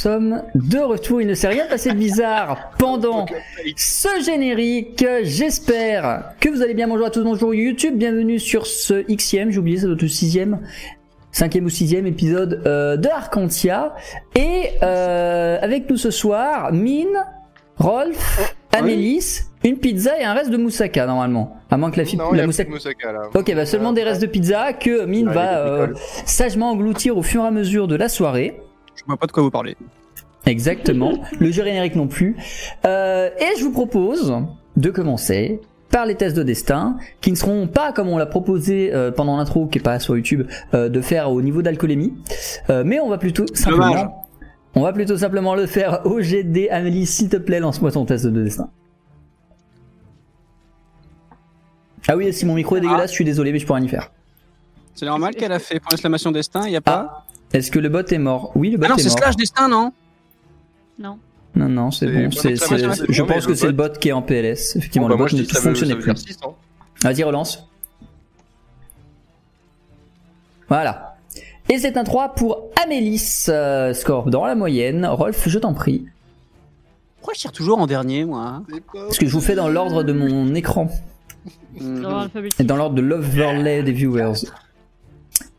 sommes de retour. Il ne s'est rien passé de bizarre pendant ce générique. J'espère que vous allez bien. Bonjour à tous, bonjour YouTube. Bienvenue sur ce Xème, j'ai oublié, ça doit être le sixième, cinquième ou sixième épisode euh, de Arcantia. Et euh, avec nous ce soir, Mine, Rolf, Amélis, une pizza et un reste de moussaka normalement. À moins que la, Non, la moussaka... moussaka là. Ok, bah seulement des restes de pizza que Mine Ouais, va euh, sagement engloutir au fur et à mesure de la soirée. Je vois pas de quoi vous parlez. Exactement. le jeu générique non plus. Euh, et je vous propose de commencer par les tests de destin, qui ne seront pas comme on l'a proposé euh, pendant l'intro, qui est pas sur YouTube, euh, de faire au niveau d'alcoolémie, Euh, mais on va plutôt simplement, Dommage. on va plutôt simplement le faire au GD. Amélie, s'il te plaît, lance-moi ton test de destin. Ah oui, si mon micro est dégueulasse, je suis désolé, mais je pourrais rien y faire. C'est normal qu'elle a fait point d'exclamation destin, y a pas Est-ce que le bot est mort? Oui, le bot Ah non, est c'est mort. slash destin, non? Non. Non, non, c'est bon. je pense que c'est le bot- qui est en PLS. Effectivement, Bon, bah, le bot ne ça fonctionnait plus. dire 6 hein. Vas-y, relance. Voilà. Et c'est un 3 pour Amélis. euh, score dans la moyenne. Rolf, je t'en prie. Pourquoi je tire toujours en dernier, moi hein? Parce que je vous fais dans l'ordre de mon écran. Dans Et dans l'ordre de l'overlay des viewers.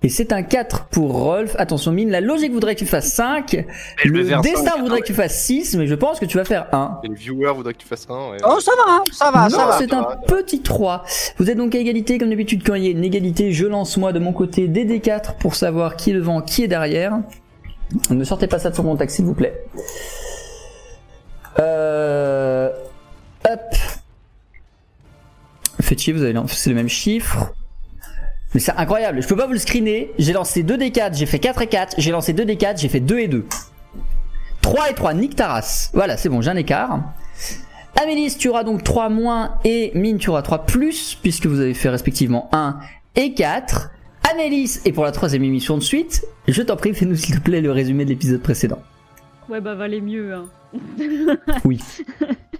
Et c'est un 4 pour Rolf. Attention, mine, la logique voudrait que tu fasses 5. Et je vais Le destin voudrait que tu fasses 6, mais je pense que tu vas faire 1. Et le viewer voudrait que tu fasses un. ouais. Oh, ça va, ça va, non, ça va. c'est un petit 3. Vous êtes donc à égalité, comme d'habitude, quand il y a une égalité, je lance moi de mon côté des D4 pour savoir qui est devant, qui est derrière. Ne sortez pas ça de son contact, s'il vous plaît. Euh... Hop. Faites chier, vous avez c'est le même chiffre. Mais c'est incroyable, je peux pas vous le screener. J'ai lancé 2 D4, j'ai fait 4 et 4. J'ai lancé 2 D4, j'ai fait 2 et 2. 3 et 3, Nick Taras. Voilà, c'est bon, j'ai un écart. Amélis, tu auras donc 3 moins et Mine, tu auras 3 plus, puisque vous avez fait respectivement 1 et 4. Amélis, et pour la troisième émission de suite, je t'en prie, fais-nous s'il te plaît le résumé de l'épisode précédent. Ouais, bah valait mieux. Hein. Oui,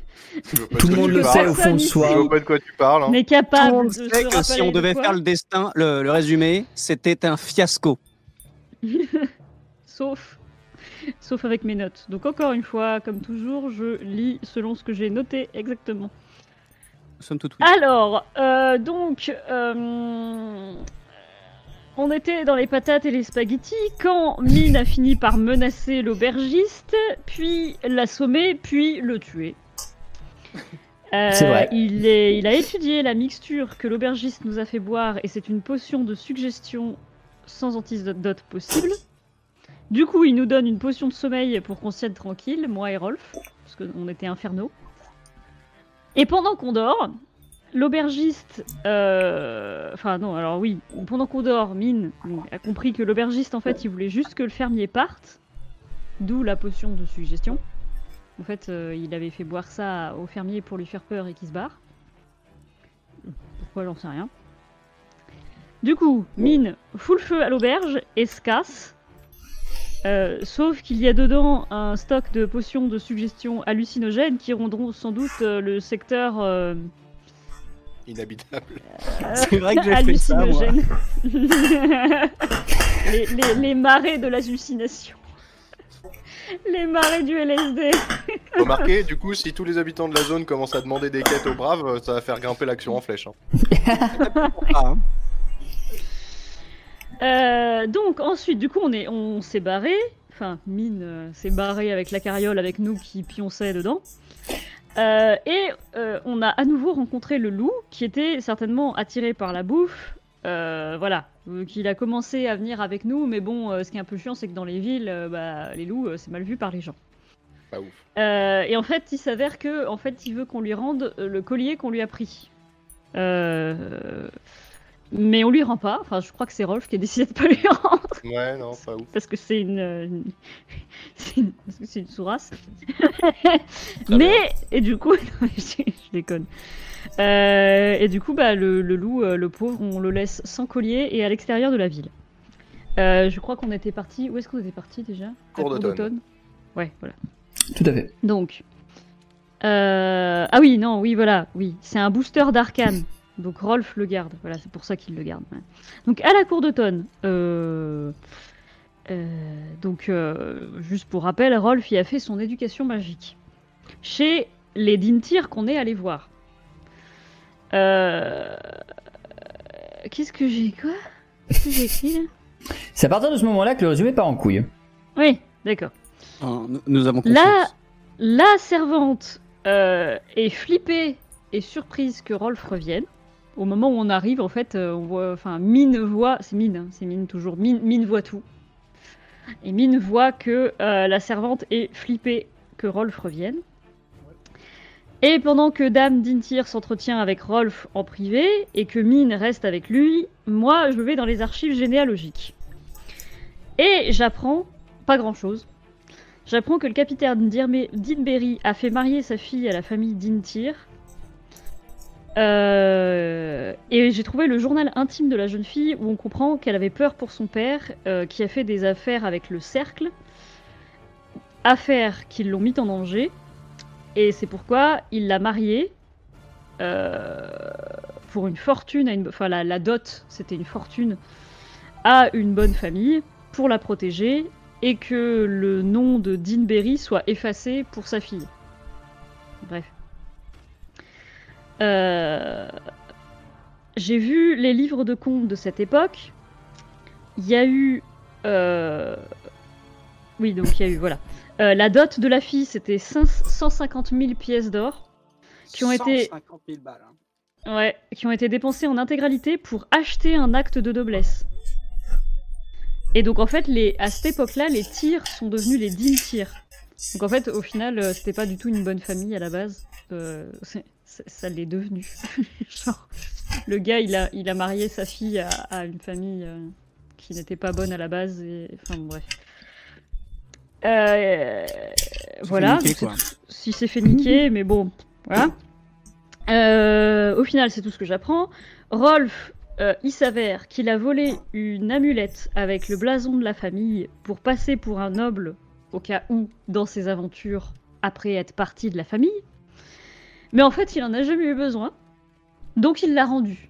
tout le monde le sait au fond de Je soi. vois pas de quoi tu parles. hein. On est Tout le capable monde de se que si on de devait faire le destin, le, le résumé, c'était un fiasco. Sauf... Sauf avec mes notes. Donc encore une fois, comme toujours, je lis selon ce que j'ai noté exactement. Nous sommes tout oui. Alors, euh, donc, euh, on était dans les patates et les spaghettis quand Mine a fini par menacer l'aubergiste, puis l'assommer, puis le tuer. Euh, C'est vrai. Il, est- il a étudié la mixture que l'aubergiste nous a fait boire et c'est une potion de suggestion sans antidote possible. Du coup, il nous donne une potion de sommeil pour qu'on tienne tranquille, moi et Rolf, parce qu'on était infernaux. Et pendant qu'on dort, l'aubergiste, euh, enfin non, alors oui, pendant qu'on dort, Mine a compris que l'aubergiste, en fait, il voulait juste que le fermier parte, d'où la potion de suggestion. En fait, euh, il avait fait boire ça au fermier pour lui faire peur et qu'il se barre. Pourquoi, j'en sais rien. Du coup, Mine fout le feu à l'auberge et se casse. Euh, sauf qu'il y a dedans un stock de potions de suggestion hallucinogènes qui rendront sans doute euh, le secteur euh, Inhabitable. C'est vrai que j'ai fait ça, moi. les- les marais de l'hallucination. Les marées du LSD. Remarquez, du coup, si tous les habitants de la zone commencent à demander des quêtes aux braves, euh, ça va faire grimper l'action en flèche. hein. Ah, hein. Euh, donc ensuite, du coup, on est, on s'est barré. Enfin, Mine euh, s'est barré avec la carriole avec nous qui pionçait dedans. Euh, et euh, on a à nouveau rencontré le loup qui était certainement attiré par la bouffe. Euh, voilà, Euh, qu'il a commencé à venir avec nous, mais bon, euh, ce qui est un peu chiant, c'est que dans les villes, euh, bah, les loups, euh, c'est mal vu par les gens. Pas ouf. Et en fait, il s'avère que, en fait, il veut qu'on lui rende le collier qu'on lui a pris. Mais on lui rend pas. Enfin, je crois que c'est Rolf qui a décidé de pas lui rendre Ouais, non, pas ouf. parce que c'est une, une- c'est une, parce que c'est une. Très mais et du coup, non, mais je, je déconne. Euh, et du coup, bah le, le loup, euh, le pauvre, on le laisse sans collier et à l'extérieur de la ville. Euh, je crois qu'on était parti. Où est-ce qu'on était parti déjà? À Cour d'automne. Ouais, voilà. Tout à fait. Donc, euh, ah oui, non, oui, voilà, oui, c'est un booster d'arcane. Donc Rolf le garde, voilà, c'est pour ça qu'il le garde. ouais. Donc à la cour d'automne, euh, euh, donc euh, juste pour rappel, Rolf y a fait son éducation magique chez les Dintir qu'on est allé voir. Euh, Qu'est-ce que j'ai quoi? Qu'est-ce que j'ai écrit là? C'est à partir de ce moment-là que le résumé part en couille. Oui, d'accord. Oh, nous- nous avons la servante euh, est flippée et surprise que Rolf revienne. Au moment où on arrive, en fait, euh, on voit, enfin, Mine voit, c'est Mine, hein, c'est Mine toujours, Mine, Mine voit tout. Et Mine voit que euh, la servante est flippée que Rolf revienne. Et pendant que Dame Dintir s'entretient avec Rolf en privé et que Mine reste avec lui, moi je vais dans les archives généalogiques. Et j'apprends pas grand chose. J'apprends que le capitaine Dinberry a fait marier sa fille à la famille Dintir. Euh, et j'ai trouvé le journal intime de la jeune fille où on comprend qu'elle avait peur pour son père, euh, qui a fait des affaires avec le cercle. Affaires qui l'ont mis en danger. Et c'est pourquoi il l'a mariée euh, pour une fortune, à une, enfin la, dot, c'était une fortune à une bonne famille pour la protéger et que le nom de Dinberry soit effacé pour sa fille. Bref. Euh, J'ai vu les livres de contes de cette époque. Il y a eu... euh, Oui, donc il y a eu, voilà. Euh, la dot de la fille, c'était 5 150 000 pièces d'or. qui ont été- 150 000 balles. hein. Ouais, qui ont été dépensés en intégralité pour acheter un acte de noblesse. Et donc en fait, les, à cette époque-là, les tirs sont devenus les dîmes tirs. Donc en fait, au final, euh, c'était pas du tout une bonne famille à la base. Euh, ça l'est devenu. Genre, le gars, il a, il a marié sa fille à, à une famille euh, qui n'était pas bonne à la base. Et... Enfin bon, bref. Euh, voilà. niquer, quoi. si c'est fait niquer, mais bon, voilà. Euh, au final, c'est tout ce que j'apprends. Rolf, euh, il s'avère qu'il a volé une amulette avec le blason de la famille pour passer pour un noble au cas où dans ses aventures après être parti de la famille. Mais en fait, il en a jamais eu besoin. Donc il l'a rendu.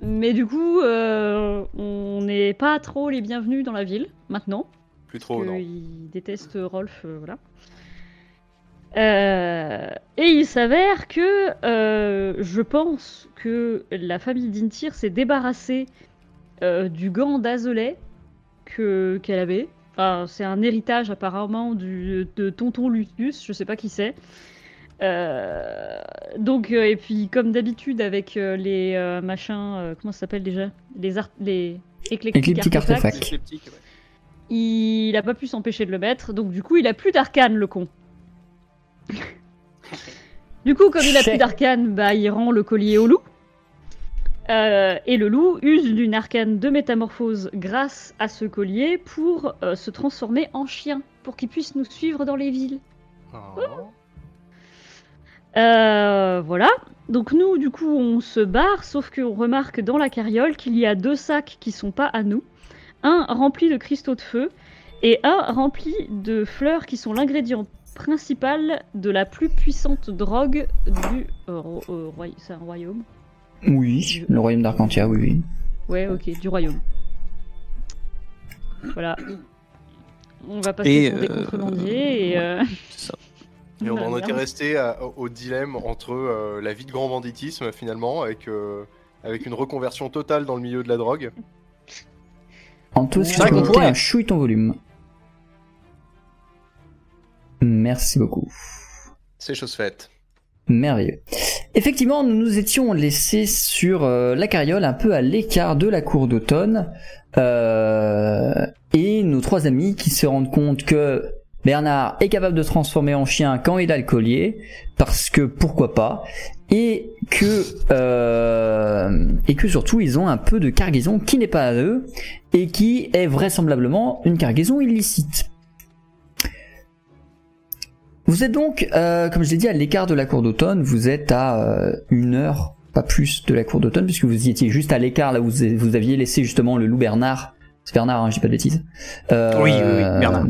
Mais du coup, euh, on n'est pas trop les bienvenus dans la ville maintenant. Plus trop, non. Il déteste Rolf, euh, voilà. Euh, et il s'avère que euh, je pense que la famille d'Intir s'est débarrassée euh, du gant d'Azelet que qu'elle avait. Enfin, c'est un héritage apparemment du, de Tonton Lucius, je sais pas qui c'est. Euh, donc euh, et puis comme d'habitude avec euh, les euh, machins, euh, comment ça s'appelle déjà? Les art les éclectiques Éclectiques artefacts. artefacts. Sceptique, ouais. Il a pas pu s'empêcher de le mettre, donc du coup il a plus d'arcane le con. du coup comme il a plus d'arcane, bah il rend le collier au loup. Euh, et le loup use d'une arcane de métamorphose grâce à ce collier pour euh, se transformer en chien, pour qu'il puisse nous suivre dans les villes. Oh. Euh, voilà. Donc nous, du coup, on se barre, sauf qu'on remarque dans la carriole qu'il y a deux sacs qui sont pas à nous. Un rempli de cristaux de feu et un rempli de fleurs qui sont l'ingrédient principal de la plus puissante drogue du euh, ro- euh, roi- c'est un royaume? Oui, le royaume d'Arcantia, oui, oui. Ouais, ok, du royaume. Voilà. On va passer Et, pour des euh, contrebandiers et. euh, ça. Et on en était resté à- au, au dilemme entre euh, la vie de grand banditisme finalement, avec, euh, avec une reconversion totale dans le milieu de la drogue. Anto, vrai tu peux monter un chouille ton volume Merci beaucoup. C'est chose faite. Merveilleux. Effectivement, nous nous étions laissés sur euh, la carriole, un peu à l'écart de la cour d'automne, euh, et nos trois amis qui se rendent compte que Bernard est capable de se transformer en chien quand il a le collier, parce que pourquoi pas, et que euh, et que surtout ils ont un peu de cargaison qui n'est pas à eux et qui est vraisemblablement une cargaison illicite. Vous êtes donc, euh, comme je l'ai dit, à l'écart de la cour d'automne. Vous êtes à euh, une heure, pas plus, de la cour d'automne, puisque vous y étiez juste à l'écart, là où vous, vous aviez laissé justement le loup Bernard. C'est Bernard, hein, je dis pas de bêtises. Euh, Oui, oui, oui, Bernard.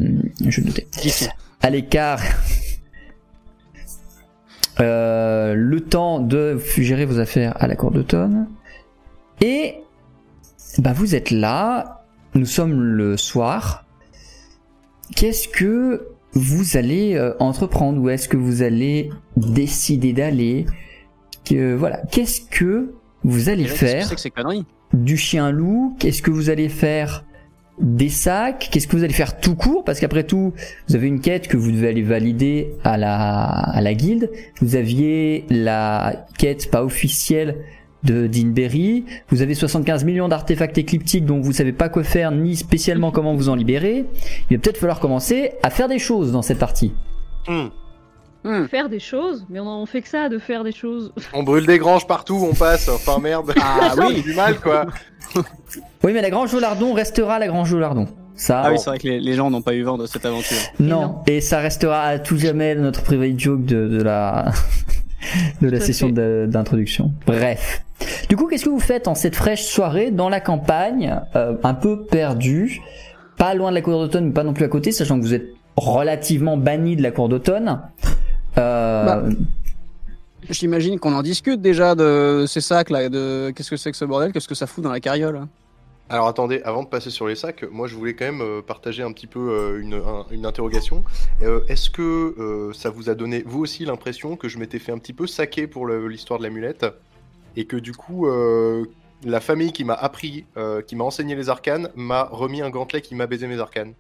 Je le notais. Ici. À l'écart. Euh, le temps de gérer vos affaires à la cour d'automne. Et bah vous êtes là, nous sommes le soir. Qu'est-ce que vous allez euh, entreprendre Où est-ce que vous allez décider d'aller Que voilà, qu'est-ce que vous allez faire que du chien-loup Qu'est-ce que vous allez faire des sacs Qu'est-ce que vous allez faire tout court? Parce qu'après tout, vous avez une quête que vous devez aller valider à la, à la guilde. Vous aviez la quête pas officielle de Dinberry. Vous avez 75 millions d'artefacts écliptiques dont vous savez pas quoi faire ni spécialement comment vous en libérer. Il va peut-être falloir commencer à faire des choses dans cette partie. Hmm. Hmm. Faire des choses, mais on en fait que ça de faire des choses. On brûle des granges partout, on passe. Enfin merde. Ah oui. du mal quoi. Oui, mais la Grange au Lardon restera la Grange au Lardon. Ça, Ah oui, c'est vrai que les, les gens n'ont pas eu vent de cette aventure. Non, non. et ça restera à tout jamais notre private joke de, de la de la Tout session d'introduction. Bref. Du coup, qu'est-ce que vous faites en cette fraîche soirée dans la campagne, euh, un peu perdu, pas loin de la cour d'automne, mais pas non plus à côté, sachant que vous êtes relativement banni de la cour d'automne? Euh, Bah. J'imagine qu'on en discute déjà de ces sacs là, de qu'est-ce que c'est que ce bordel, qu'est-ce que ça fout dans la carriole. Alors attendez, avant de passer sur les sacs, moi je voulais quand même euh, partager un petit peu euh, une, un- une interrogation. Est-ce que ça vous a donné vous aussi l'impression que je m'étais fait un petit peu saquer pour l'histoire de l'amulette et que du coup la famille qui m'a appris, qui m'a enseigné les arcanes, m'a remis un gantelet qui m'a baisé mes arcanes?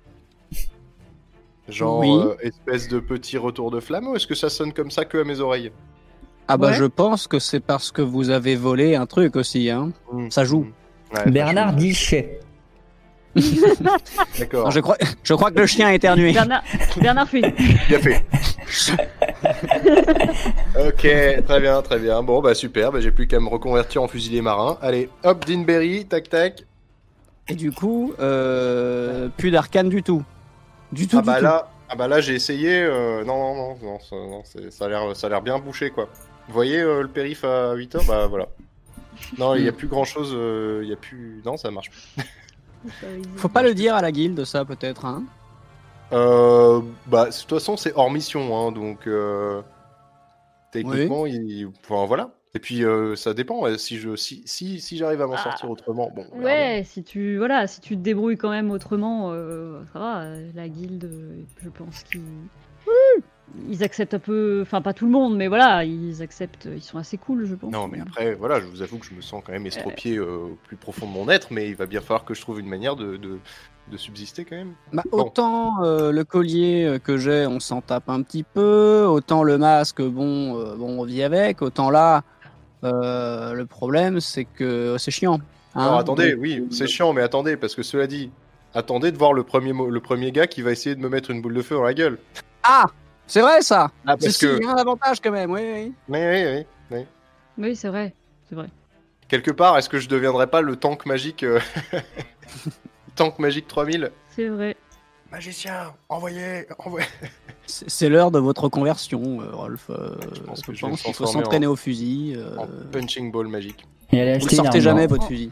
Genre Oui. euh, espèce de petit retour de flamme ou est-ce que ça sonne comme ça que à mes oreilles? Ah bah Ouais. je pense que c'est parce que vous avez volé un truc aussi. Hein. Hmm, Ça joue. Ouais, Bernard dit chais. D'accord. Je, crois, je crois que le chien a éternué. Bernard, Bernard fait. Bien fait. ok, très bien, très bien. Bon, bah super, bah, j'ai plus qu'à me reconvertir en fusilier marin. Allez, hop, Dinberry, tac tac. Et du coup, euh, plus d'arcane du tout. Du tout, Ah du bah tout. là, ah bah là j'ai essayé. euh, non, non, non, non, ça, non, ça a l'air, ça a l'air bien bouché quoi. Vous voyez euh, le périph à 8h Bah voilà. Non, il y a plus grand chose. Il y a plus. Non, ça marche plus. Faut pas le dire à la guilde, ça peut-être. Hein. Euh, bah, de toute façon, c'est hors mission, hein, donc euh, techniquement, il... enfin, voilà. Et puis, euh, ça dépend. Si je, si, si, si j'arrive à m'en Ah. sortir autrement, bon. bien. Ouais, si tu voilà, si tu te débrouilles quand même autrement, euh, ça va. euh, La guilde, je pense qu'ils ils acceptent un peu, enfin pas tout le monde, mais voilà, ils acceptent, ils sont assez cool, je pense. Non, mais après, voilà, je vous avoue que je me sens quand même estropié euh, au plus profond de mon être, mais il va bien falloir que je trouve une manière de, de, de subsister quand même. Bah, Bon. Autant euh, le collier que j'ai, on s'en tape un petit peu. Autant le masque, bon, euh, bon on vit avec. Autant là, euh, le problème, c'est que c'est chiant. hein. Alors attendez, Donc, oui, euh, c'est chiant, mais attendez, parce que cela dit, attendez de voir le premier, mo- le premier gars qui va essayer de me mettre une boule de feu dans la gueule. Ah C'est vrai ça Ah, C'est parce que. il y a un avantage quand même, oui, oui. Oui, oui, oui. Oui, c'est vrai, c'est vrai. Quelque part, est-ce que je deviendrais pas le tank magique euh, Tank magique 3000 C'est vrai. Magicien, envoyez, envoyez. C'est l'heure de votre conversion, euh, Rolf. Euh, Je pense je que je vais me pense qu'il faut s'entraîner au fusil. euh, En punching ball magique. Et allez vous une sortez jamais, votre fusil.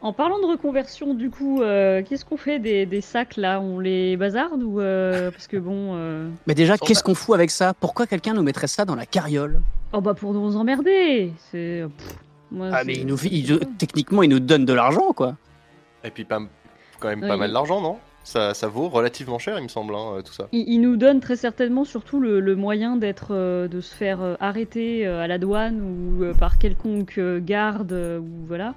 En parlant de reconversion, du coup, euh, qu'est-ce qu'on fait des, des sacs là? On les bazarde ou euh, parce que bon, euh, Mais déjà, qu'est-ce qu'on fout avec ça? Pourquoi quelqu'un nous mettrait ça dans la carriole? Oh bah pour nous emmerder, c'est. Ah, mais il nous, il- techniquement, il nous donne de l'argent, quoi. Et puis pas, quand même Oui. pas mal d'argent, non? Ça, ça vaut relativement cher, il me semble, hein, tout ça. Il, il nous donne très certainement surtout le, le moyen d'être, euh, de se faire euh, arrêter euh, à la douane ou par quelconque garde ou voilà.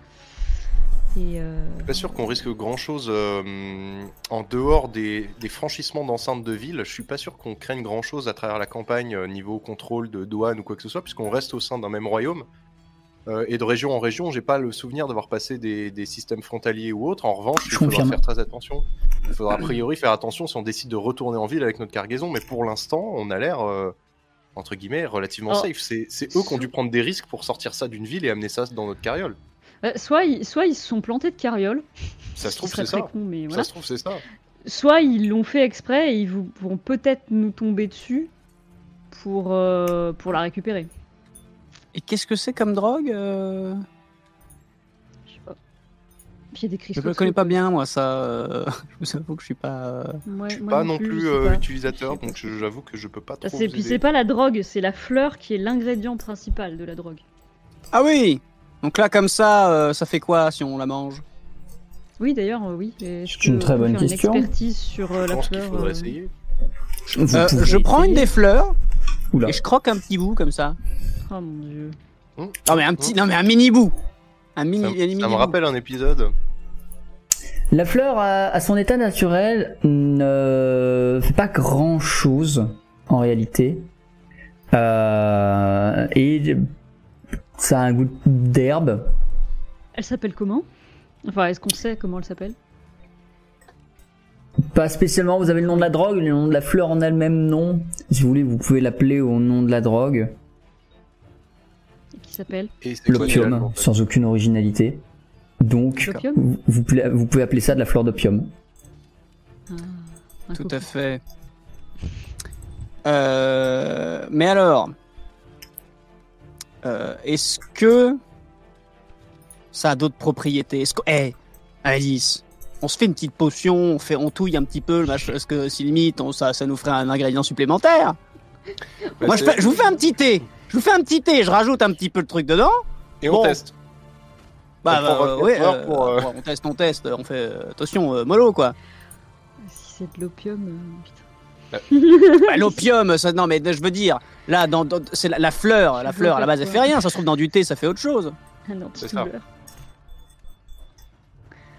Et Je suis pas sûr qu'on risque grand chose en dehors des, des franchissements d'enceintes de ville. Je suis pas sûr qu'on craigne grand chose à travers la campagne niveau contrôle de douane ou quoi que ce soit, puisqu'on reste au sein d'un même royaume. Euh, et de région en région, j'ai pas le souvenir d'avoir passé des, des systèmes frontaliers ou autres. En revanche, Je il faudra confirme. faire très attention. Il faudra a priori faire attention si on décide de retourner en ville avec notre cargaison, mais pour l'instant, on a l'air, euh, entre guillemets, relativement Alors, safe. C'est eux qui ont dû prendre des risques pour sortir ça d'une ville et amener ça dans notre carriole. euh, soit, ils, soit ils se sont plantés de carriole, Ça se trouve, c'est ça. con, mais Ça se trouve, c'est ça. Soit ils l'ont fait exprès et ils vont peut-être nous tomber dessus pour, euh, pour la récupérer. Et qu'est-ce que c'est comme drogue euh Je sais pas. Puis il y a des Je cristaux. ne de connais pas bien, moi, ça. euh, Je vous avoue que je suis pas. euh, Ouais, Je suis pas non je plus euh, pas. utilisateur, Je donc je- j'avoue que je peux pas trop. puis c'est pas la drogue, c'est la fleur qui est l'ingrédient principal de la drogue. Ah oui Donc là, comme ça, euh, ça fait quoi si on la mange? Oui, d'ailleurs, euh, oui. C'est une très bonne question. Une expertise sur euh, Je la pense qu'il fleur. faudrait euh, essayer. Euh, Je prends une des fleurs Oula. et je croque un petit bout comme ça. Oh mon dieu. Non mais un petit, non mais un mini bout. Un mini, Ça, un me- mini ça me bout. rappelle un épisode. La fleur, à, à son état naturel, ne fait pas grand chose en réalité. Euh, et ça a un goût d'herbe. Elle s'appelle comment? Enfin, est-ce qu'on sait comment elle s'appelle? Pas spécialement, vous avez le nom de la drogue, le nom de la fleur en elle-même, non. Si vous voulez, vous pouvez l'appeler au nom de la drogue. S'appelle L'opium, finalement, en fait sans aucune originalité. Donc, vous, vous pouvez- appeler ça de la fleur d'opium. Ah, Tout à fait. Euh, mais alors, euh, est-ce que ça a d'autres propriétés? Est-ce que, eh, Alice, on se fait une petite potion, on fait, on touille un petit peu, est-ce que si limite, on- ça, ça nous ferait un ingrédient supplémentaire Bah, Moi, je vous fais un petit thé. Je vous fais un petit thé, je rajoute un petit peu de truc dedans. Et on teste. Bah, bah, euh, 24 ouais, euh, pour, euh, on teste, on teste, on fait euh, attention, euh, mollo quoi. Si c'est de l'opium, euh, putain. Bah, L'opium, ça, non mais je veux dire, là, dans, dans- c'est la, la fleur, la fleur à la base elle fait rien, ça se trouve dans du thé, ça fait autre chose. Ah non, C'est ça.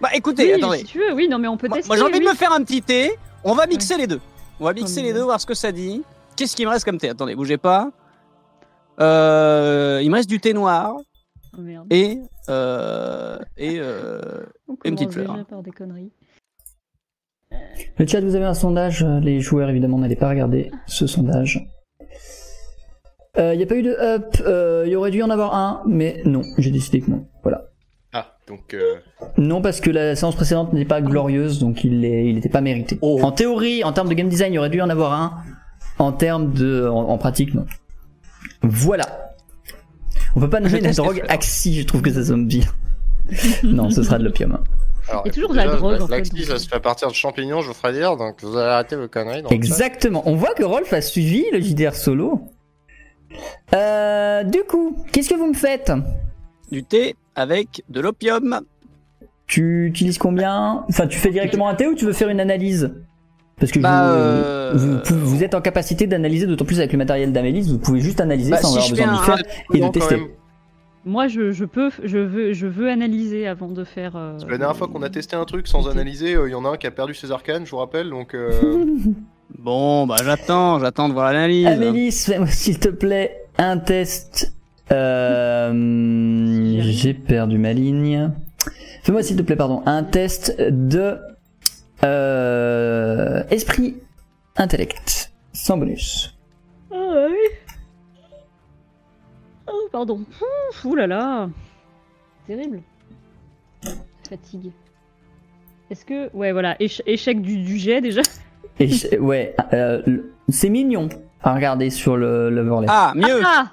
Bah écoutez, Oui, attendez, si tu veux, oui, non, mais on peut moi, tester. moi, j'ai envie oui. de me faire un petit thé, on va mixer les deux. On va mixer Oh, les deux, voir ce que ça dit. Qu'est-ce qui me reste comme thé? Attendez, bougez pas. Euh, il me reste du thé noir Oh merde. et euh, et euh, On une petite fleur. déjà par des conneries. Le chat, vous avez un sondage. Les joueurs, évidemment, n'allaient pas regarder ce sondage. Il n'y a pas eu de up. Il y aurait dû y en avoir un, mais non, j'ai décidé que non. Voilà. Ah, donc. euh, Non, parce que la séance précédente n'était pas glorieuse, donc il n'était pas mérité. En théorie, en termes de game design, il y aurait dû y en avoir un. En termes de, en, en pratique, non. Voilà. On peut pas nommer la drogue. Axi, je trouve que ça sonne bien. non, ce sera de l'opium. hein. Alors, Il y a toujours déjà, la drogue, en fait, ça se fait à partir de champignons, je vous ferai dire, donc vous allez arrêter vos conneries. Exactement. On voit que Rolf a suivi le JDR solo. Euh, du coup, qu'est-ce que vous me faites? Du thé avec de l'opium. Tu utilises combien? Enfin, tu fais directement un thé ou tu veux faire une analyse? Parce que Bah, vous, euh, vous, êtes en capacité d'analyser, d'autant plus avec le matériel d'Amélis, vous pouvez juste analyser Bah, sans si avoir besoin de faire et de tester. Moi, je, je peux, je veux, je veux analyser avant de faire. euh, La dernière fois qu'on a testé un truc sans analyser, euh, il y en a un qui a perdu ses arcanes, je vous rappelle, donc. euh, Bon, bah j'attends, j'attends de voir l'analyse. Amélis, fais-moi s'il te plaît un test. Euh, J'ai perdu ma ligne. Fais-moi s'il te plaît, pardon, un test de euh, esprit intellect, sans bonus. Ah oui. Oh, pardon. Ouh là là. Terrible. Fatigue. Est-ce que. Ouais, voilà. éche- échec du, du jet déjà. Ouais, euh, c'est mignon à regarder sur le l'overlay. Ah, Ah, mieux. Ah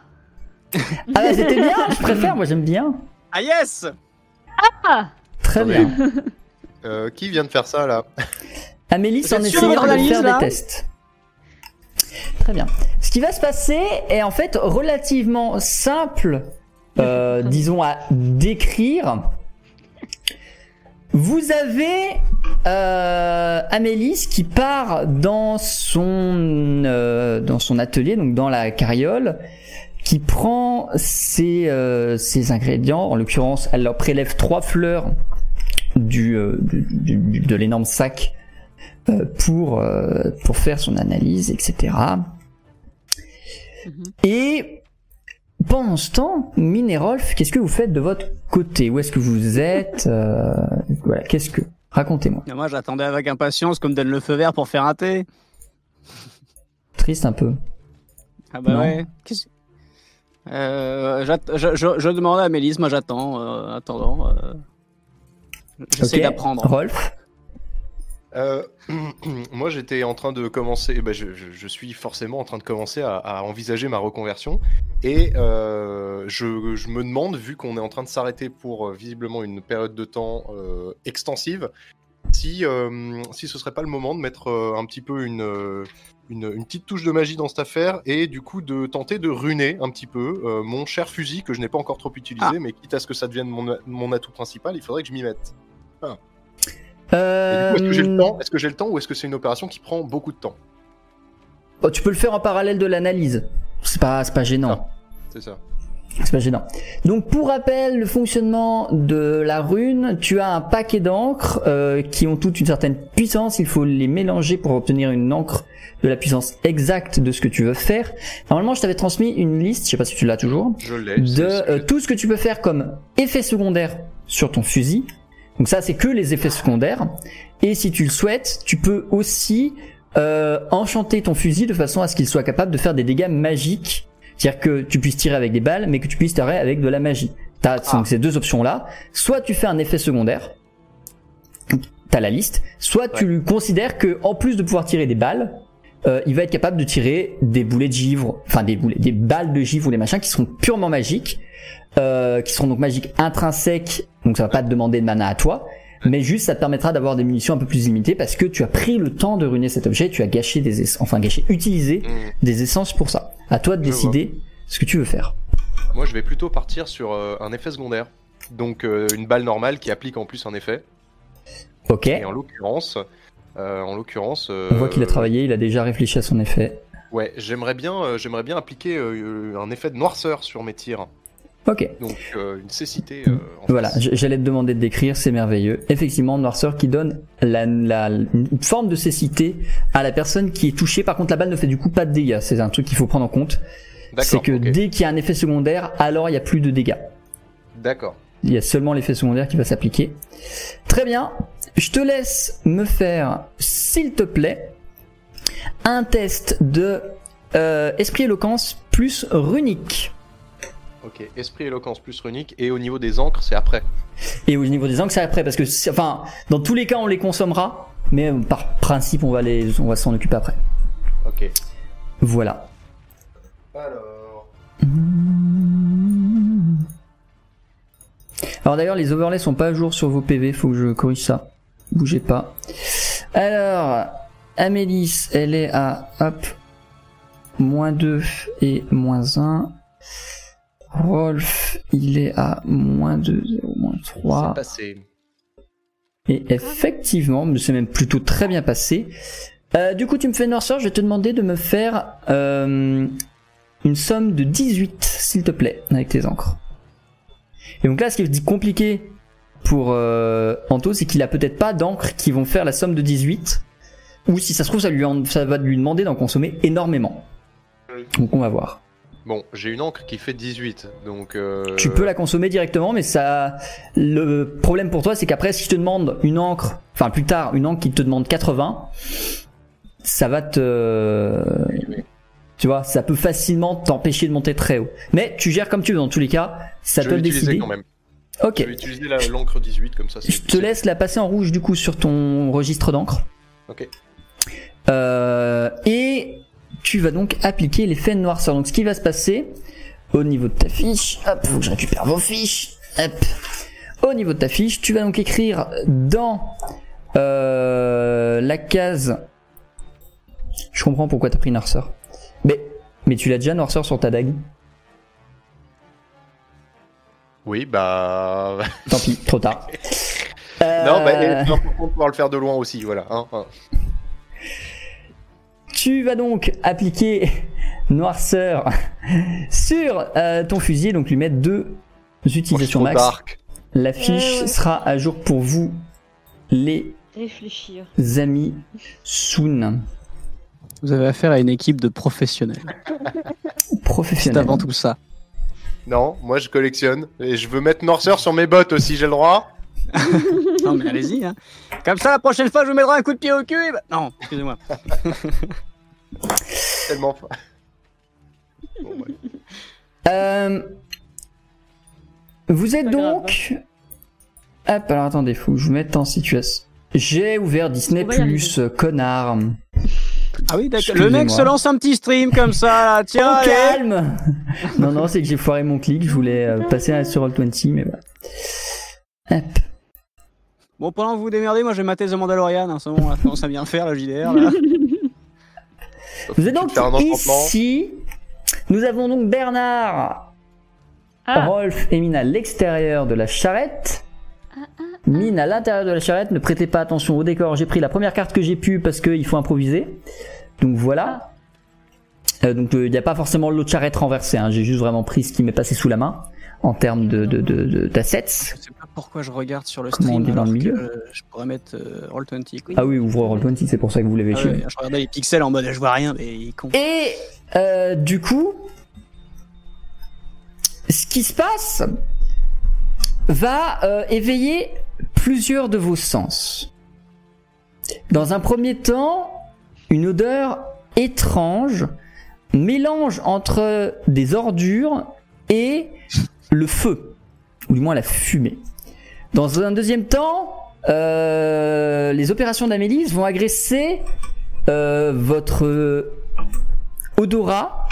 bah, c'était bien, je préfère, moi j'aime bien. Ah yes Ah Très bien. Euh, qui vient de faire ça là Amélie Vous en êtes sûr de essayant de analyse, faire là des tests. Très bien. Ce qui va se passer est en fait relativement simple, euh, disons, à décrire. Vous avez euh, Amélis qui part dans son euh, dans son atelier, donc dans la carriole, qui prend ses euh, ses ingrédients. En l'occurrence, elle leur prélève trois fleurs du, euh, du- du- de l'énorme sac euh, pour euh, pour faire son analyse, etc. Mhm. Et pendant ce temps, Minérolf, qu'est-ce que vous faites de votre côté? Où est-ce que vous êtes? Euh, Voilà, qu'est-ce que Racontez-moi. Moi, j'attendais avec impatience qu'on me donne le feu vert pour faire un thé. Triste un peu. Ah bah Non. ouais. Euh, je, je, je demandais à Mélisse, moi j'attends, euh, attendant. J'essaie d'apprendre. Rolf Euh, moi, j'étais en train de commencer. bah, je, je- je suis forcément en train de commencer à, à envisager ma reconversion. Et euh, je, je me demande, vu qu'on est en train de s'arrêter pour euh, visiblement une période de temps euh, extensive, si, euh, si ce serait pas le moment de mettre euh, un petit peu une, euh, une, une petite touche de magie dans cette affaire et du coup de tenter de runer un petit peu euh, mon cher fusil que je n'ai pas encore trop utilisé, Ah. mais quitte à ce que ça devienne mon, mon atout principal, il faudrait que je m'y mette. Euh, coup, Est-ce que j'ai le temps Est-ce que j'ai le temps ou est-ce que c'est une opération qui prend beaucoup de temps oh, Tu peux le faire en parallèle de l'analyse. C'est pas, gênant. C'est ça. C'est pas gênant. Donc pour rappel, le fonctionnement de la rune, tu as un paquet d'encre euh, qui ont toutes une certaine puissance. Il faut les mélanger pour obtenir une encre de la puissance exacte de ce que tu veux faire. Normalement, je t'avais transmis une liste, je sais pas si tu l'as toujours, Je de euh, tout ce que tu peux faire comme effet secondaire sur ton fusil. Donc ça, c'est que les effets secondaires. Et si tu le souhaites, tu peux aussi euh, enchanter ton fusil de façon à ce qu'il soit capable de faire des dégâts magiques. C'est-à-dire que tu puisses tirer avec des balles, mais que tu puisses tirer avec de la magie. T'as Ah. donc ces deux options-là. Soit tu fais un effet secondaire, t'as la liste. Soit tu lui considères que en plus de pouvoir tirer des balles, euh, il va être capable de tirer des boulets de givre, enfin des boulets, des balles de givre ou des machins qui seront purement magiques, euh, qui seront donc magiques intrinsèques, donc ça va pas te demander de mana à toi, mais juste ça te permettra d'avoir des munitions un peu plus limitées parce que tu as pris le temps de ruiner cet objet, tu as gâché des essences, enfin gâché, utilisé Hmm. des essences pour ça. À toi de Je décider ce que tu veux faire. Moi, je vais plutôt partir sur euh, un effet secondaire. Donc, euh, une balle normale qui applique en plus un effet. Ok. Et en l'occurrence, en l'occurrence, On voit qu'il a travaillé, il a déjà réfléchi à son effet. Ouais, j'aimerais bien, j'aimerais bien appliquer un effet de noirceur sur mes tirs. Ok. Donc, euh, une cécité. euh, en Voilà, j'allais te demander de décrire, c'est merveilleux. Effectivement, noirceur qui donne la, la- une forme de cécité à la personne qui est touchée. Par contre, la balle ne fait du coup pas de dégâts. C'est un truc qu'il faut prendre en compte. C'est que dès qu'il y a un effet secondaire, alors il n'y a plus de dégâts. D'accord. Il y a seulement l'effet secondaire qui va s'appliquer. Très bien. Je te laisse me faire, s'il te plaît, un test de euh, esprit éloquence plus runique. Ok. Esprit éloquence plus runique et au niveau des encres, c'est après. Et au niveau des encres, c'est après, parce que, enfin, dans tous les cas, on les consommera, mais euh, par principe, on va les, on va s'en occuper après. Ok. Voilà. Alors. Alors d'ailleurs, les overlays sont pas à jour sur vos PV, faut que je corrige ça. Bougez pas. Alors, Amélis, elle est à, hop, moins 2 et moins 1. Rolf, il est à moins 2, 0, moins C'est 3. passé. Et effectivement, c'est même plutôt très bien passé. Euh, du coup, tu me fais une noirceur, je vais te demander de me faire euh, une somme de 18, s'il te plaît, avec tes encres. Et donc là, ce qui est compliqué pour euh, Anto, c'est qu'il a peut-être pas d'encres qui vont faire la somme de 18, ou si ça se trouve, ça, lui en- ça va lui demander d'en consommer énormément. Oui. Donc on va voir. Bon, j'ai une encre qui fait 18, donc. euh, Tu peux la consommer directement, mais ça. Le problème pour toi, c'est qu'après, si je te demande une encre, enfin plus tard, une encre qui te demande 80, ça va te. Tu vois, ça peut facilement t'empêcher de monter très haut. Mais tu gères comme tu veux, dans tous les cas, ça Je l'utiliser décider. quand même. Ok. Je vais utiliser l'encre 18 comme ça. Je te laisse la passer en rouge du coup sur ton registre d'encre. Ok. Euh, et tu vas donc appliquer l'effet de noirceur. Donc ce qui va se passer au niveau de ta fiche, hop, faut que je récupère vos fiches. Hop. Au niveau de ta fiche, tu vas donc écrire dans euh, la case. Je comprends pourquoi t'as pris noirceur. Mais mais tu l'as déjà noirceur sur ta dague. Oui, bah. Tant pis, trop tard. Non, bah, Euh, de pouvoir le faire de loin aussi, voilà. hein, hein. Tu vas donc appliquer noirceur sur euh, ton fusil, donc lui mettre deux utilisations max. dark. La fiche Ouais, ouais. sera à jour pour vous, les Réfléchir. amis Soon. Vous avez affaire à une équipe de professionnels. C'est Professionnels. avant tout ça. Non, moi je collectionne. Et je veux mettre noirceur sur mes bottes aussi, j'ai le droit. Non mais allez-y. Hein. Comme ça, la prochaine fois, je vous mettrai un coup de pied au cul. et bah- Non, excusez-moi. Tellement Bon, ouais. Euh, vous êtes Pas donc. Hop, alors attendez, faut que je vous mette en situation. J'ai ouvert Disney Plus, euh, connard. Ah oui, d'accord. Le mec se lance un petit stream comme ça. là. Tiens, calme Non, non, c'est que j'ai foiré mon clic, je voulais euh, passer à- sur Roll20, mais voilà. Hop. Bon, pendant que vous vous démerdez, moi j'ai maté The Mandalorian. Hein, c'est bon, là, commence à bien faire, le JDR. Là. Vous êtes donc ici. Nous avons donc Bernard, Ah, Rolf et Mine à l'extérieur de la charrette. Mine à l'intérieur de la charrette, ne prêtez pas attention au décor. J'ai pris la première carte que j'ai pu parce qu'il faut improviser. Donc voilà. Euh, donc il n'y a pas forcément l'autre charrette renversée. hein. J'ai juste vraiment pris ce qui m'est passé sous la main en termes de de- de- de- d'assets. Je sais pas pourquoi je regarde sur le Comment on stream dit dans alors le milieu que je pourrais mettre euh, Roll20. Quoi. Ah oui, ouvre Roll20, c'est pour ça que vous l'avez Ah fait. ouais, je regardais les pixels en mode je vois rien, mais il con. Et euh, du coup, ce qui se passe va euh, éveiller plusieurs de vos sens. Dans un premier temps, une odeur étrange, mélange entre des ordures et le feu, ou du moins la fumée. Dans un deuxième temps, euh, les opérations d'Amélis vont agresser euh, votre odorat.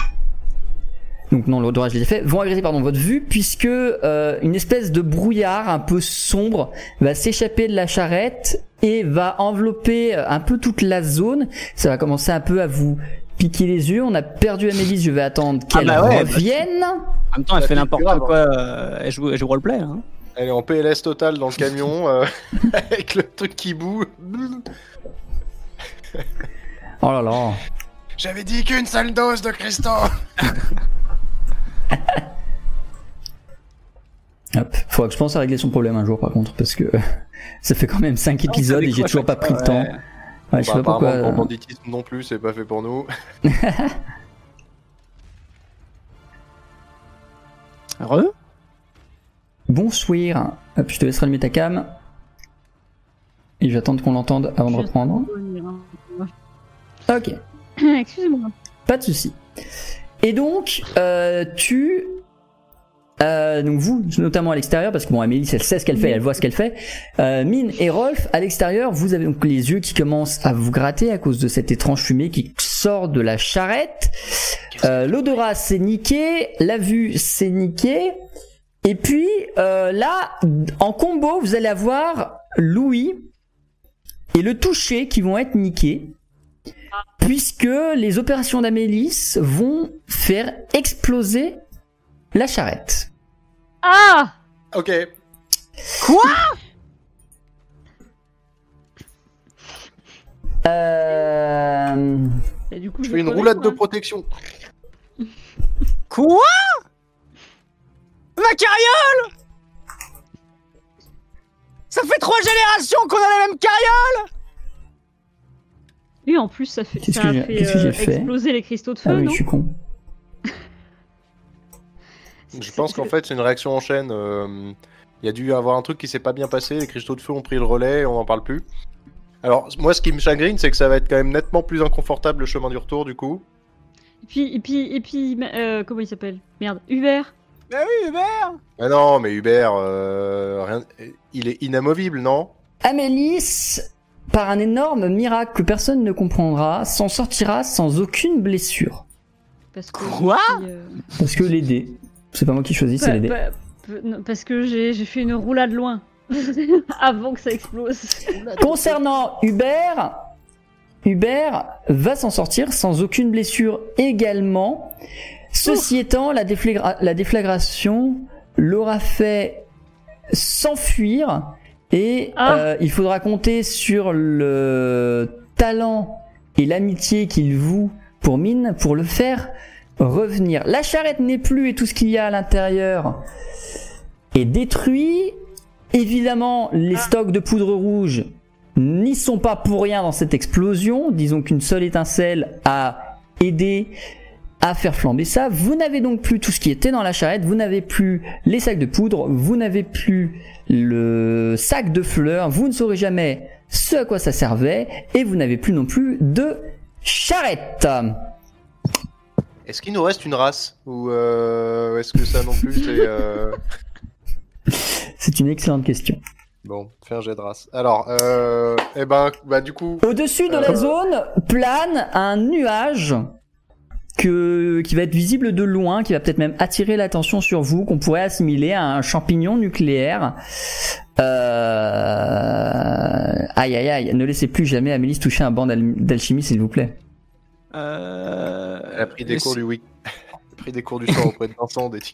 Donc non, l'odorat je l'ai fait. Vont agresser pardon votre vue puisque euh, une espèce de brouillard un peu sombre va s'échapper de la charrette et va envelopper un peu toute la zone. Ça va commencer un peu à vous piquer les yeux. On a perdu Amélie. Je vais attendre Ah qu'elle bah ouais, bah revienne. En même temps, elle fait n'importe grave, quoi. euh, elle, joue, elle joue roleplay. Hein. Elle est en PLS total dans le camion, euh, avec le truc qui boue. Oh là là. J'avais dit qu'une seule dose de cristaux Hop. Faudra que je pense à régler son problème un jour par contre parce que ça fait quand même 5 épisodes et j'ai toujours pas pris le temps. Ouais, je sais Bah, pas pourquoi. apparemment, pour euh, le banditisme non plus, c'est pas fait pour nous. Re Bonsoir. Hop, je te laisserai allumer ta cam. Et j'attends qu'on l'entende avant de reprendre. Ok, Excusez-moi. pas de souci. Et donc, euh, tu... euh, donc vous, notamment à l'extérieur, parce que bon, Amélie, elle sait ce qu'elle fait, elle voit ce qu'elle fait. Euh, Mine et Rolf, à l'extérieur, vous avez donc les yeux qui commencent à vous gratter à cause de cette étrange fumée qui sort de la charrette. Euh, L'odorat c'est niqué, la vue c'est niqué. Et puis euh, là, en combo, vous allez avoir Louis et le toucher qui vont être niqués. Puisque les opérations d'Amélis vont faire exploser la charrette. Ah Ok. Euh... Et du coup, Je fais une roulade de protection. Quoi? Ma carriole Ça fait trois générations qu'on a la même carriole Oui, en plus, ça, fait, Qu'est-ce ça que a j'ai- fait, euh, fait exploser les cristaux de feu, Ah oui, non? je suis con. Je pense qu'en fait, c'est une réaction en chaîne. euh, Il y a dû y avoir un truc qui s'est pas bien passé. Les cristaux de feu ont pris le relais et on n'en parle plus. Alors, moi, ce qui me chagrine, c'est que ça va être quand même nettement plus inconfortable le chemin du retour, du coup. Et puis, et puis, et puis euh, comment il s'appelle? Merde, Hubert Bah oui, Hubert Ah non, mais Hubert, euh, rien... il est inamovible, non? Amélis, par un énorme miracle que personne ne comprendra, s'en sortira sans aucune blessure. parce que Quoi? euh, Parce que les dés, c'est pas moi qui choisis, c'est pa- les dés. pa- non, Parce que j'ai fait une roulade loin. Avant que ça explose. Concernant Hubert, Hubert va s'en sortir sans aucune blessure également. Ceci étant, la, déflagra- la déflagration l'aura fait s'enfuir Et Ah. euh, il faudra compter sur le talent et l'amitié qu'il voue pour Mine pour le faire revenir. La charrette n'est plus et tout ce qu'il y a à l'intérieur est détruit. Évidemment, les stocks de poudre rouge n'y sont pas pour rien dans cette explosion. Disons qu'une seule étincelle a aidé à faire flamber ça. Vous n'avez donc plus tout ce qui était dans la charrette, vous n'avez plus les sacs de poudre, vous n'avez plus le sac de fleurs, vous ne saurez jamais ce à quoi ça servait, et vous n'avez plus non plus de charrette. Est-ce qu'il nous reste une race Ou euh, est-ce que ça non plus c'est. euh, C'est une excellente question. Bon, fais un jet de race. Alors, euh, eh ben, bah du coup. Au-dessus de la zone plane un nuage que, qui va être visible de loin, qui va peut-être même attirer l'attention sur vous, qu'on pourrait assimiler à un champignon nucléaire. Euh... Aïe aïe aïe, ne laissez plus jamais Amélie toucher un banc d'al- d'alchimie s'il vous plaît. Euh... Elle a pris des cours du week. Elle a pris des cours du soir auprès de Vincent des.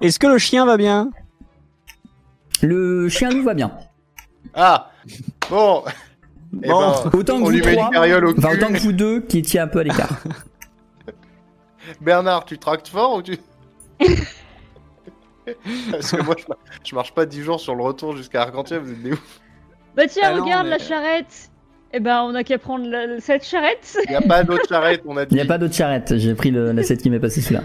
Est-ce que le chien va bien? Le chien loup va bien. Ah Bon Eh Bon. ben, Autant que on vous lui met trois, une carriole au enfin cul. autant que vous deux qui étiez un peu à l'écart. Bernard, tu tractes fort ou tu. Parce que moi, je, mar- je marche pas 10 jours sur le retour jusqu'à Argentière, vous êtes des ouf. Bah tiens, Ah non, regarde mais- la charrette. Eh ben, on a qu'à prendre la- cette charrette. Il n'y a pas d'autre charrette, on a Il dit. n'y a pas d'autre charrette, j'ai pris le, la set qui m'est passé celui-là.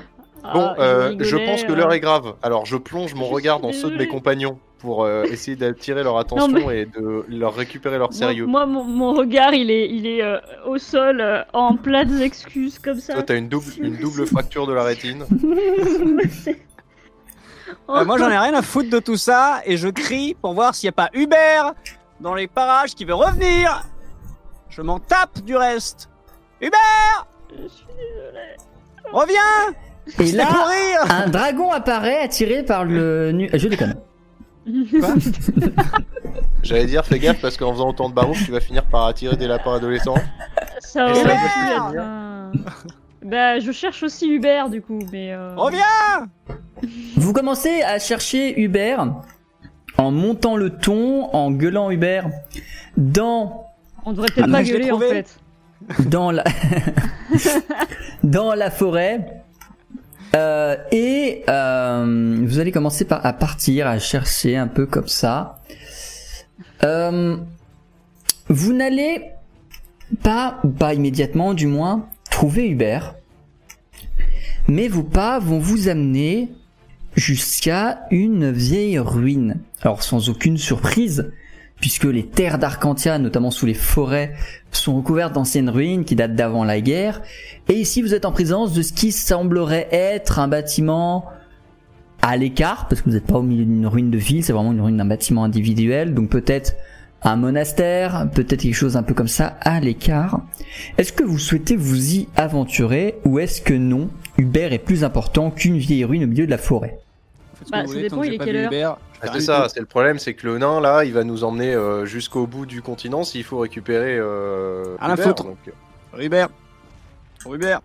Bon, Ah, euh, rigolais, je pense que euh. l'heure est grave. Alors, je plonge mon Je regard suis dans ceux de mes désolée. compagnons pour euh, essayer d'attirer leur attention mais- et de leur récupérer leur sérieux. Moi, moi, mon, mon regard, il est, il est euh, au sol, euh, en plates excuses comme ça. Toi, t'as une double, une double fracture de la rétine. Euh, Moi, j'en ai rien à foutre de tout ça et je crie pour voir s'il n'y a pas Hubert dans les parages qui veut revenir. Je m'en tape du reste. Hubert, Je suis désolée. reviens Et Je vais là, courir un dragon apparaît attiré par le nu... Je déconne. J'allais dire, fais gaffe parce qu'en faisant autant de barouf, tu vas finir par attirer des lapins adolescents. Ça aurait pu être Bah, je cherche aussi Hubert du coup, mais. euh, Reviens Vous commencez à chercher Hubert en montant le ton, en gueulant Hubert dans On devrait peut-être Ah, pas gueuler en fait. dans la dans la forêt. Euh, et euh, vous allez commencer par, à partir, à chercher un peu comme ça. Euh, vous n'allez pas, pas immédiatement du moins, trouver Hubert. Mais vos pas vont vous amener jusqu'à une vieille ruine. Alors sans aucune surprise, puisque les terres d'Arcantia, notamment sous les forêts, sont recouvertes d'anciennes ruines qui datent d'avant la guerre. Et ici, vous êtes en présence de ce qui semblerait être un bâtiment à l'écart, parce que vous n'êtes pas au milieu d'une ruine de ville, c'est vraiment une ruine d'un bâtiment individuel, donc peut-être un monastère, peut-être quelque chose un peu comme ça à l'écart. Est-ce que vous souhaitez vous y aventurer, ou est-ce que non, Hubert est plus important qu'une vieille ruine au milieu de la forêt? Faites ce que Bah, vous voulez, tant que j'ai pas vu Hubert, Ah, c'est ça, c'est le problème, c'est que le nain là, il va nous emmener euh, jusqu'au bout du continent s'il faut récupérer. Euh, À la Hubert, foutre. donc, euh, Hubert Hubert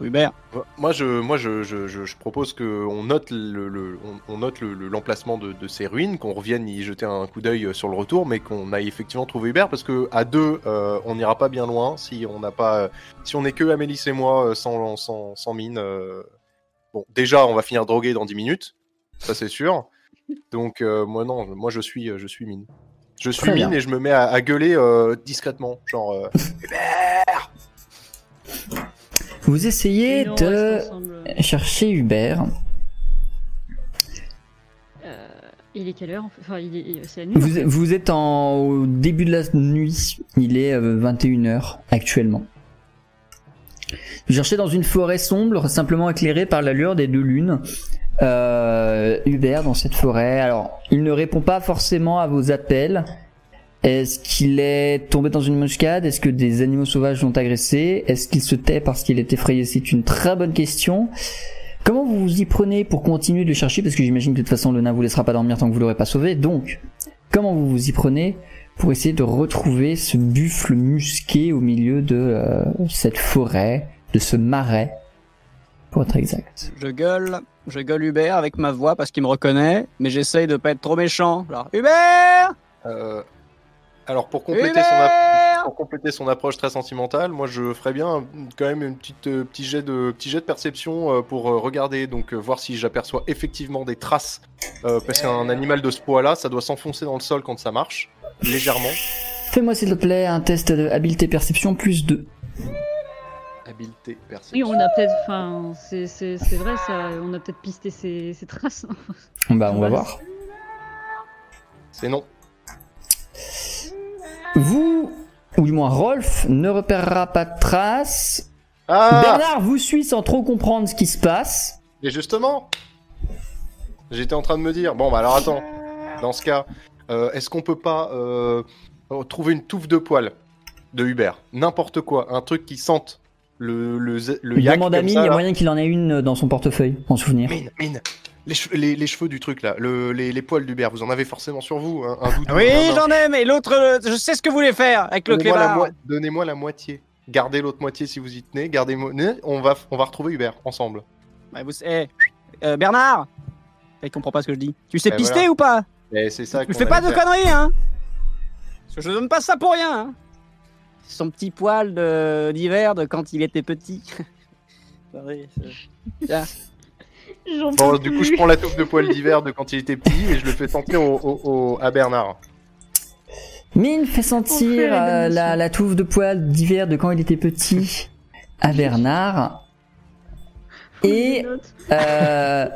Hubert Moi, je, moi, je, je, je, je propose que on note le, le- on, on note le- le- l'emplacement de, de ces ruines, qu'on revienne y jeter un coup d'œil sur le retour, mais qu'on aille effectivement trouver Hubert, parce que à deux, euh, on n'ira pas bien loin si on n'a pas, si on est que Amélie et moi sans, sans, sans mine. euh, Bon, déjà, on va finir drogué dans 10 minutes, ça c'est sûr. Donc, euh, moi non, moi je suis, je suis mine. Je suis Très mine bien. et je me mets à, à gueuler euh, discrètement, genre. euh, Vous essayez nous, de chercher Hubert. Euh, il est quelle heure en fait? Enfin, il est, il- c'est la nuit. en Vous, fait. vous êtes en, au début de la nuit, il est euh, 21h actuellement. Vous cherchez dans une forêt sombre, simplement éclairée par la lueur des deux lunes. Euh, Hubert dans cette forêt. Alors, il ne répond pas forcément à vos appels. Est-ce qu'il est tombé dans une embuscade Est-ce que des animaux sauvages l'ont agressé? Est-ce qu'il se tait parce qu'il est effrayé? C'est une très bonne question. Comment vous vous y prenez pour continuer de chercher? Parce que j'imagine que de toute façon le nain vous laissera pas dormir tant que vous l'aurez pas sauvé. Donc, comment vous vous y prenez? Pour essayer de retrouver ce buffle musqué au milieu de euh, cette forêt, de ce marais, pour être exact Je gueule je gueule Hubert avec ma voix parce qu'il me reconnaît, mais j'essaye de pas être trop méchant. Genre, Hubert Euh, alors pour compléter, son app- Hubert pour compléter son approche très sentimentale, moi je ferais bien euh, quand même une petite euh, petit jet de petit jet de perception euh, pour euh, regarder donc euh, voir si j'aperçois effectivement des traces euh, parce qu'un animal de ce poids-là, ça doit s'enfoncer dans le sol quand ça marche légèrement. Fais-moi s'il te plaît un test de habileté perception plus 2. Habileté perception. Oui, on a peut-être. Enfin, c'est vrai, ça. On a peut-être pisté ses traces. Bah on va voir. C'est non. Vous, ou du moins Rolf, ne repérera pas de traces. Ah Bernard vous suit sans trop comprendre ce qui se passe. Et justement, j'étais en train de me dire, bon bah alors attends, dans ce cas, euh, est-ce qu'on peut pas euh, trouver une touffe de poils de Hubert? N'importe quoi, un truc qui sente le, le, le yak Demande à comme ça, il y a là. moyen qu'il en ait une dans son portefeuille, en souvenir. Mine, mine les, cheveux- les, les cheveux du truc là, le- les, les poils d'Hubert, vous en avez forcément sur vous, hein, un doudou. Oui, j'en ai, mais l'autre, euh, je sais ce que vous voulez faire avec le clébard. moi- donnez-moi la moitié. Gardez l'autre moitié si vous y tenez. Gardez on va, on va retrouver Hubert ensemble. Vous- eh, euh, Bernard Il comprend pas ce que je dis. Tu sais Eh, pister voilà. ou pas Et c'est ça. Tu fais pas de faire. conneries, hein Parce que je donne pas ça pour rien, hein Son petit poil d'hiver de quand il était petit. Bon, peux du coup, je prends la touffe de poils d'hiver de quand il était petit et je le fais sentir au, au- au- à Bernard. Mine fait sentir la euh, la, la touffe de poils d'hiver de quand il était petit à Bernard. Et euh,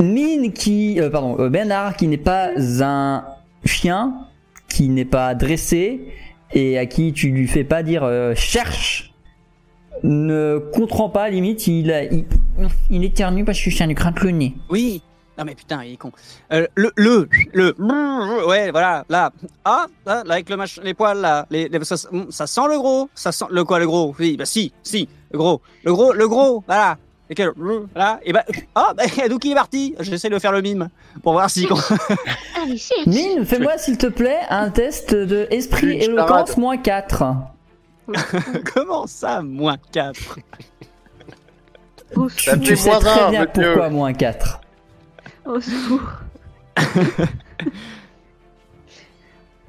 Mine qui, euh, pardon, euh, Bernard qui n'est pas un chien, qui n'est pas dressé et à qui tu lui fais pas dire euh, cherche, ne comprend pas limite, il, a- il, il éternue parce que je lui crainte le nez. Oui Non mais putain, il est con. Euh, le, le, le, ouais, voilà, là. Ah, là, là, avec le mach... les poils, là. Les, les- ça, ça sent le gros Ça sent le quoi, le gros? Oui, bah si, si, le gros. Le gros, le gros, voilà. Et quel, là, et bah, ah, bah, d'où qu'il est parti J'essaie de faire le mime pour voir si. Cherche. Mine, fais-moi s'il te plaît un test de esprit éloquence moins 4. Comment ça, moins 4 Au Ça secours. fait Tu sais moins très un, bien monsieur. pourquoi moins 4. Au secours.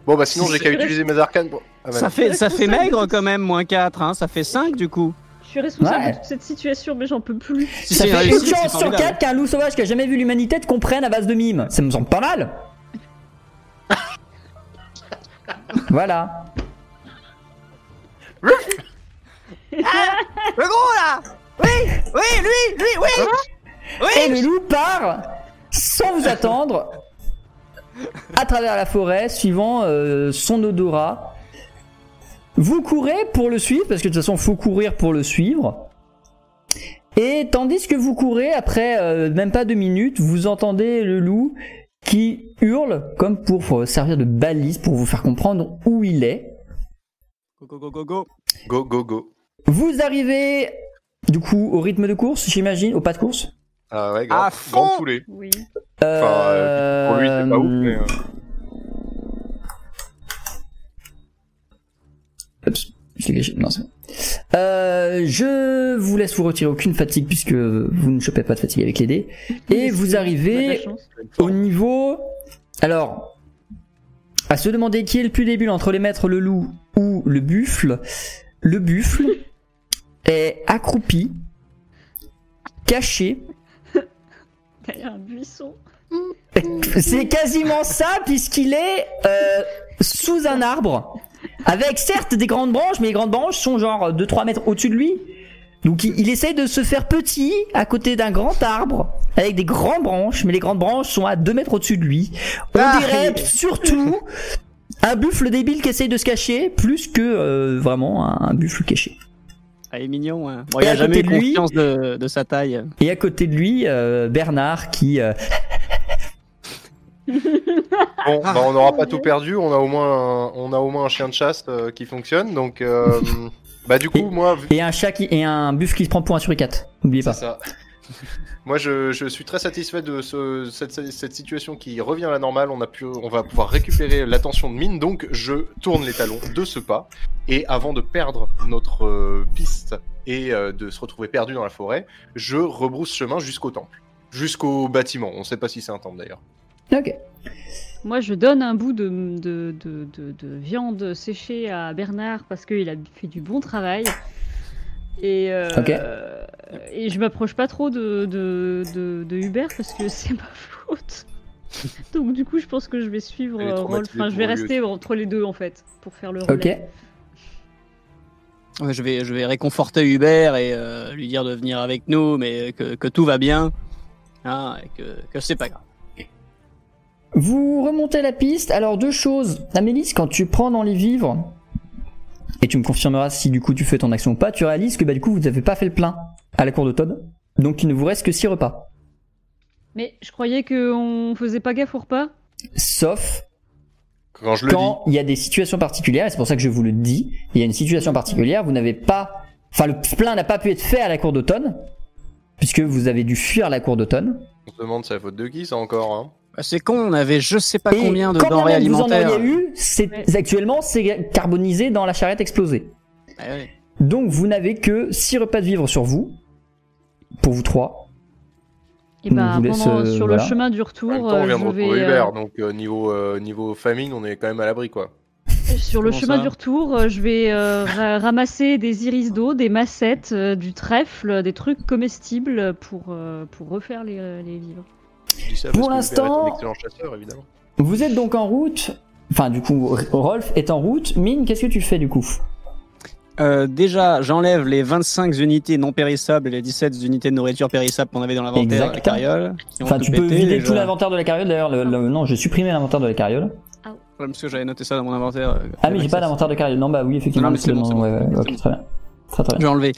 Bon, bah sinon, Si j'ai qu'à utiliser mes arcanes pour. Ah, bah, Ça fait, ça fait maigre quand même, moins 4, hein. Ça fait 5 du coup. Je suis responsable Ouais. de toute cette situation, mais j'en peux plus. Si Ça c'est fait réussi, une c'est chance sur formidable. 4 qu'un loup sauvage qui a jamais vu l'humanité te comprenne à base de mimes. Ça me semble pas mal. voilà. Le gros là Oui Oui, lui Lui, oui Et le loup part sans vous attendre à travers la forêt, suivant euh, son odorat. Vous courez pour le suivre, parce que de toute façon, faut courir pour le suivre. Et tandis que vous courez, après euh, même pas deux minutes, vous entendez le loup qui hurle comme pour servir de balise pour vous faire comprendre où il est. Go, go, go, go, go Go, go, go. Vous arrivez du coup au rythme de course, j'imagine, au pas de course. Ah ouais, grave. À fond Grand poulet. Oui. Enfin, euh, pour lui, c'est pas ouf, mais. Oups, je l'ai gâché. Non, c'est bon. Euh, je vous laisse vous retirer aucune fatigue puisque vous ne chopez pas de fatigue avec les dés. Et vous arrivez au niveau. Alors, à se demander qui est le plus débile entre les maîtres le loup ou le buffle. Le buffle est accroupi, caché. Derrière un buisson. C'est quasiment ça puisqu'il est euh, sous un arbre. Avec certes des grandes branches, mais les grandes branches sont genre 2-3 mètres au-dessus de lui. Donc il, il essaye de se faire petit à côté d'un grand arbre avec des grandes branches, mais les grandes branches sont à 2 mètres au-dessus de lui. On Ah, dirait il- surtout un buffle débile qui essaye de se cacher plus que euh, vraiment un, un buffle caché. Ah, il est mignon, hein. Bon, il a à jamais eu côté de lui- confiance de, de sa taille. Et à côté de lui, euh, Bernard qui euh, Bon, bah, on n'aura pas tout perdu. On a au moins un, on a au moins un chien de chasse euh, qui fonctionne. Donc, euh, bah du coup, Et- moi, et un chat qui et un buffle qui se prend pour un suricate. N'oubliez pas. ça. Moi, je, je suis très satisfait de ce- cette, cette situation qui revient à la normale. On a pu, on va pouvoir récupérer l'attention de Mine. Donc, je tourne les talons de ce pas. Et avant de perdre notre euh, piste et euh, de se retrouver perdu dans la forêt, je rebrousse chemin jusqu'au temple, jusqu'au bâtiment. On ne sait pas si c'est un temple d'ailleurs. Ok. Moi, je donne un bout de, de, de, de- de viande séchée à Bernard parce qu'il a fait du bon travail. Et, euh, Ok. et je m'approche pas trop de, de, de, de Hubert parce que c'est ma faute. Donc, du coup, je pense que je vais suivre euh, Rolf. Enfin, je vais rester entre les deux en fait pour faire le relais. Ok. Ouais, je, vais, je vais réconforter Hubert et euh, lui dire de venir avec nous, mais que, que tout va bien. Hein, et que, que c'est pas grave. Vous remontez la piste. Alors deux choses. Amélis, quand tu prends dans les vivres, et tu me confirmeras si du coup tu fais ton action ou pas, tu réalises que bah du coup vous n'avez pas fait le plein à la cour de Todd. Donc il ne vous reste que 6 repas. Mais je croyais qu'on faisait pas gaffe au repas. Sauf Quand je le dis. quand il y a des situations particulières, et c'est pour ça que je vous le dis, il y a une situation particulière, vous n'avez pas... Enfin le plein n'a pas pu être fait à la cour d'automne, puisque vous avez dû fuir la cour d'automne. On se demande c'est la faute de qui ça encore hein Bah, c'est con, on avait je sais pas Et combien de denrées même vous en alimentaires. auriez eu, c'est Ouais. actuellement c'est carbonisé dans la charrette explosée. Ouais, ouais. Donc vous n'avez que 6 repas de vivre sur vous, pour vous trois. Et bah, vous laisse, pendant, euh, sur voilà. le chemin du retour, temps, on euh, vient de je vais, retrouver euh, Hubert, donc euh, niveau, euh, niveau famine, on est quand même à l'abri quoi. Sur le chemin du retour, je vais euh, ra- ramasser des iris d'eau, des massettes, euh, du trèfle, des trucs comestibles pour, euh, pour refaire les, les vivres. Je dis ça Pour parce que Hubert l'instant- est un excellent chasseur évidemment. Vous êtes donc en route. Enfin, du coup, Rolf est en route. Mine, qu'est-ce que tu fais du coup? Euh, déjà, j'enlève les 25 unités non périssables et les 17 unités de nourriture périssable qu'on avait dans l'inventaire de la Exact. carriole. qui ont Enfin, tout tu peux pété, vider tout l'inventaire de la carriole. D'ailleurs, le- le- non, je supprimais l'inventaire de la carriole. Ouais, parce que j'avais noté ça dans mon inventaire. euh, Ah, mais j'ai pas ça. d'inventaire de carriole. Non, bah oui, effectivement. Non, mais c'est bon, c'est bon. ouais, ouais, ok, très bien. J'ai enlevé.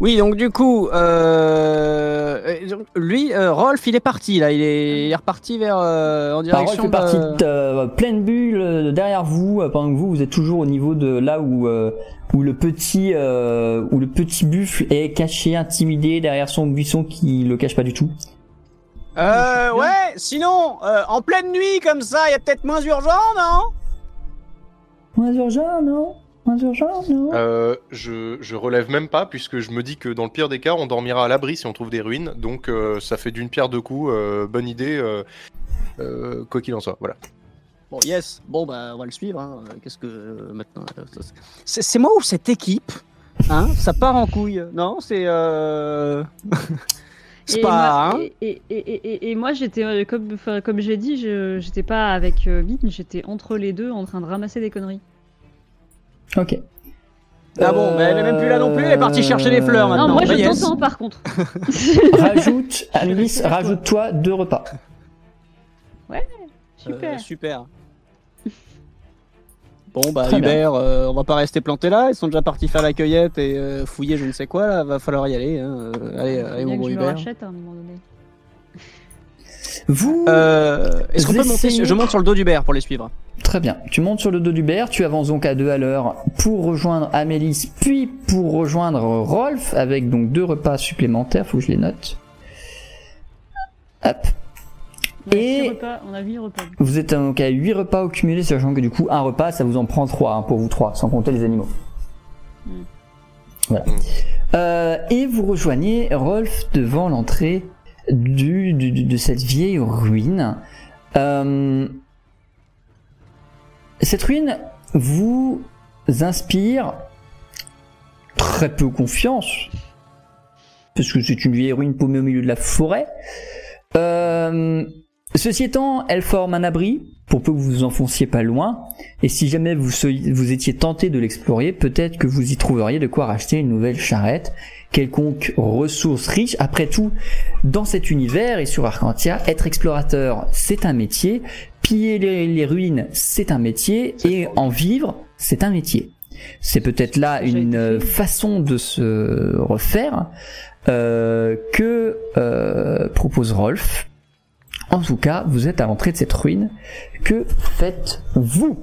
Oui, donc du coup, euh, lui, euh, Rolf, il est parti là. Il est, il est reparti vers euh, en Rolf direction partie de... de euh, pleine bulle euh, derrière vous, pendant que vous, vous êtes toujours au niveau de là où euh, où le petit euh, où le petit buffle est caché, intimidé derrière son buisson qui le cache pas du tout. Euh, ouais. Sinon, euh, en pleine nuit comme ça, il y a peut-être Moins urgent, non? Moins urgent, non? Euh, je, je relève même pas puisque je me dis que dans le pire des cas, on dormira à l'abri si on trouve des ruines. Donc euh, ça fait d'une pierre deux coups. euh, bonne idée, euh, euh, quoi qu'il en soit. Voilà. Bon, yes. Bon, bah, on va le suivre. hein. Qu'est-ce que euh, maintenant c'est- C'est moi ou cette équipe Hein? Ça part en couille Non, c'est euh... c'est Et pas. moi, hein? et, et, et, et- et moi, j'étais, comme, comme j'ai dit, je- j'étais pas avec euh, Mine, j'étais entre les deux en train de ramasser des conneries. Ok. Ah bon, mais elle est même plus là non plus, elle est partie chercher des fleurs, Maintenant, non, moi bah, je yes. t'entends par contre. Rajoute, Amélis, rajoute-toi deux repas. Super. Euh, super. Bon bah Très bien. Hubert, euh, on va pas rester planté là, ils sont déjà partis faire la cueillette et euh, fouiller je ne sais quoi là, va falloir y aller. Hein. Euh, Allez, allez bien mon que bon je me Hubert. rachète à un moment donné. Vous, Euh, Est-ce qu'on peut monter sur- Je monte sur le dos d'Hubert pour les suivre. très bien. Tu montes sur le dos d'Hubert, tu avances donc à deux à l'heure pour rejoindre Amélis, puis pour rejoindre Rolf avec donc deux repas supplémentaires. Faut que je les note. Hop. On a Et- six repas, on a 8 repas. Vous êtes donc à 8 repas au cumulé, sachant que du coup, un repas, ça vous en prend 3 pour vous trois, sans compter les animaux. Mm. Voilà. Euh, et vous rejoignez Rolf devant l'entrée de cette vieille ruine. Euh, cette ruine vous inspire très peu confiance, parce que c'est une vieille ruine paumée au milieu de la forêt. Euh, Ceci étant, elle forme un abri pour peu que vous vous enfonciez pas loin. Et si jamais vous, vous étiez tenté de l'explorer, peut-être que vous y trouveriez de quoi racheter une nouvelle charrette, quelconque ressource riche. Après tout, dans cet univers et sur Arcantia, être explorateur, c'est un métier. Piller les, les ruines, c'est un métier. Et en vivre, c'est un métier. C'est peut-être là une euh, façon de se refaire euh, que euh, propose Rolf. En tout cas, vous êtes à l'entrée de cette ruine. Que faites-vous?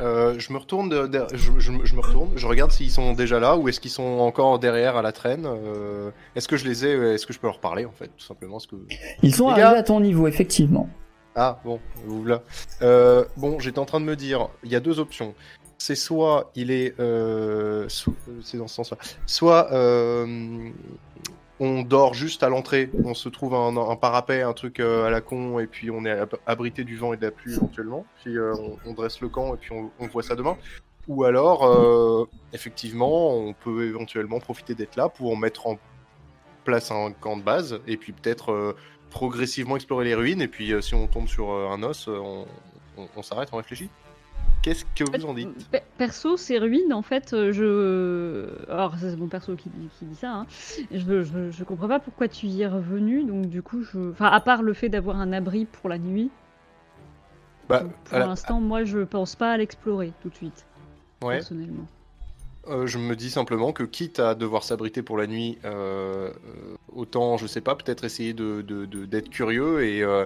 Euh, je me retourne, de- de- je, je me- je me retourne, je regarde s'ils sont déjà là ou est-ce qu'ils sont encore derrière à la traîne. euh, est-ce que je les ai, est-ce que je peux leur parler en fait, tout simplement, est-ce que Ils sont Les arrivés gars. à ton niveau, effectivement. Ah bon, vous là. Euh, bon, j'étais en train de me dire, il y a deux options. c'est soit il est, euh, sous- euh, c'est dans ce sens-là, soit euh, on dort juste à l'entrée, on se trouve un, parapet, un truc euh, à la con, et puis on est ab- abrité du vent et de la pluie éventuellement, puis euh, on, dresse le camp et puis on, voit ça demain. Ou alors, euh, effectivement, on peut éventuellement profiter d'être là pour mettre en place un camp de base, et puis peut-être progressivement explorer les ruines, et puis si on tombe sur un os, on s'arrête, on réfléchit. Qu'est-ce que vous en dites Pe- Perso, ces ruines, en fait, euh, je. Alors, c'est mon perso qui, dit- qui dit ça. Hein. Je, je, je comprends pas pourquoi tu y es revenu. Donc, du coup, je. Enfin, à part le fait d'avoir un abri pour la nuit, Bah, pour la- l'instant, moi, je pense pas à l'explorer tout de suite, ouais. personnellement. Euh, je me dis simplement que quitte à devoir s'abriter pour la nuit, euh, autant, je sais pas, peut-être essayer de, d'être curieux et, euh,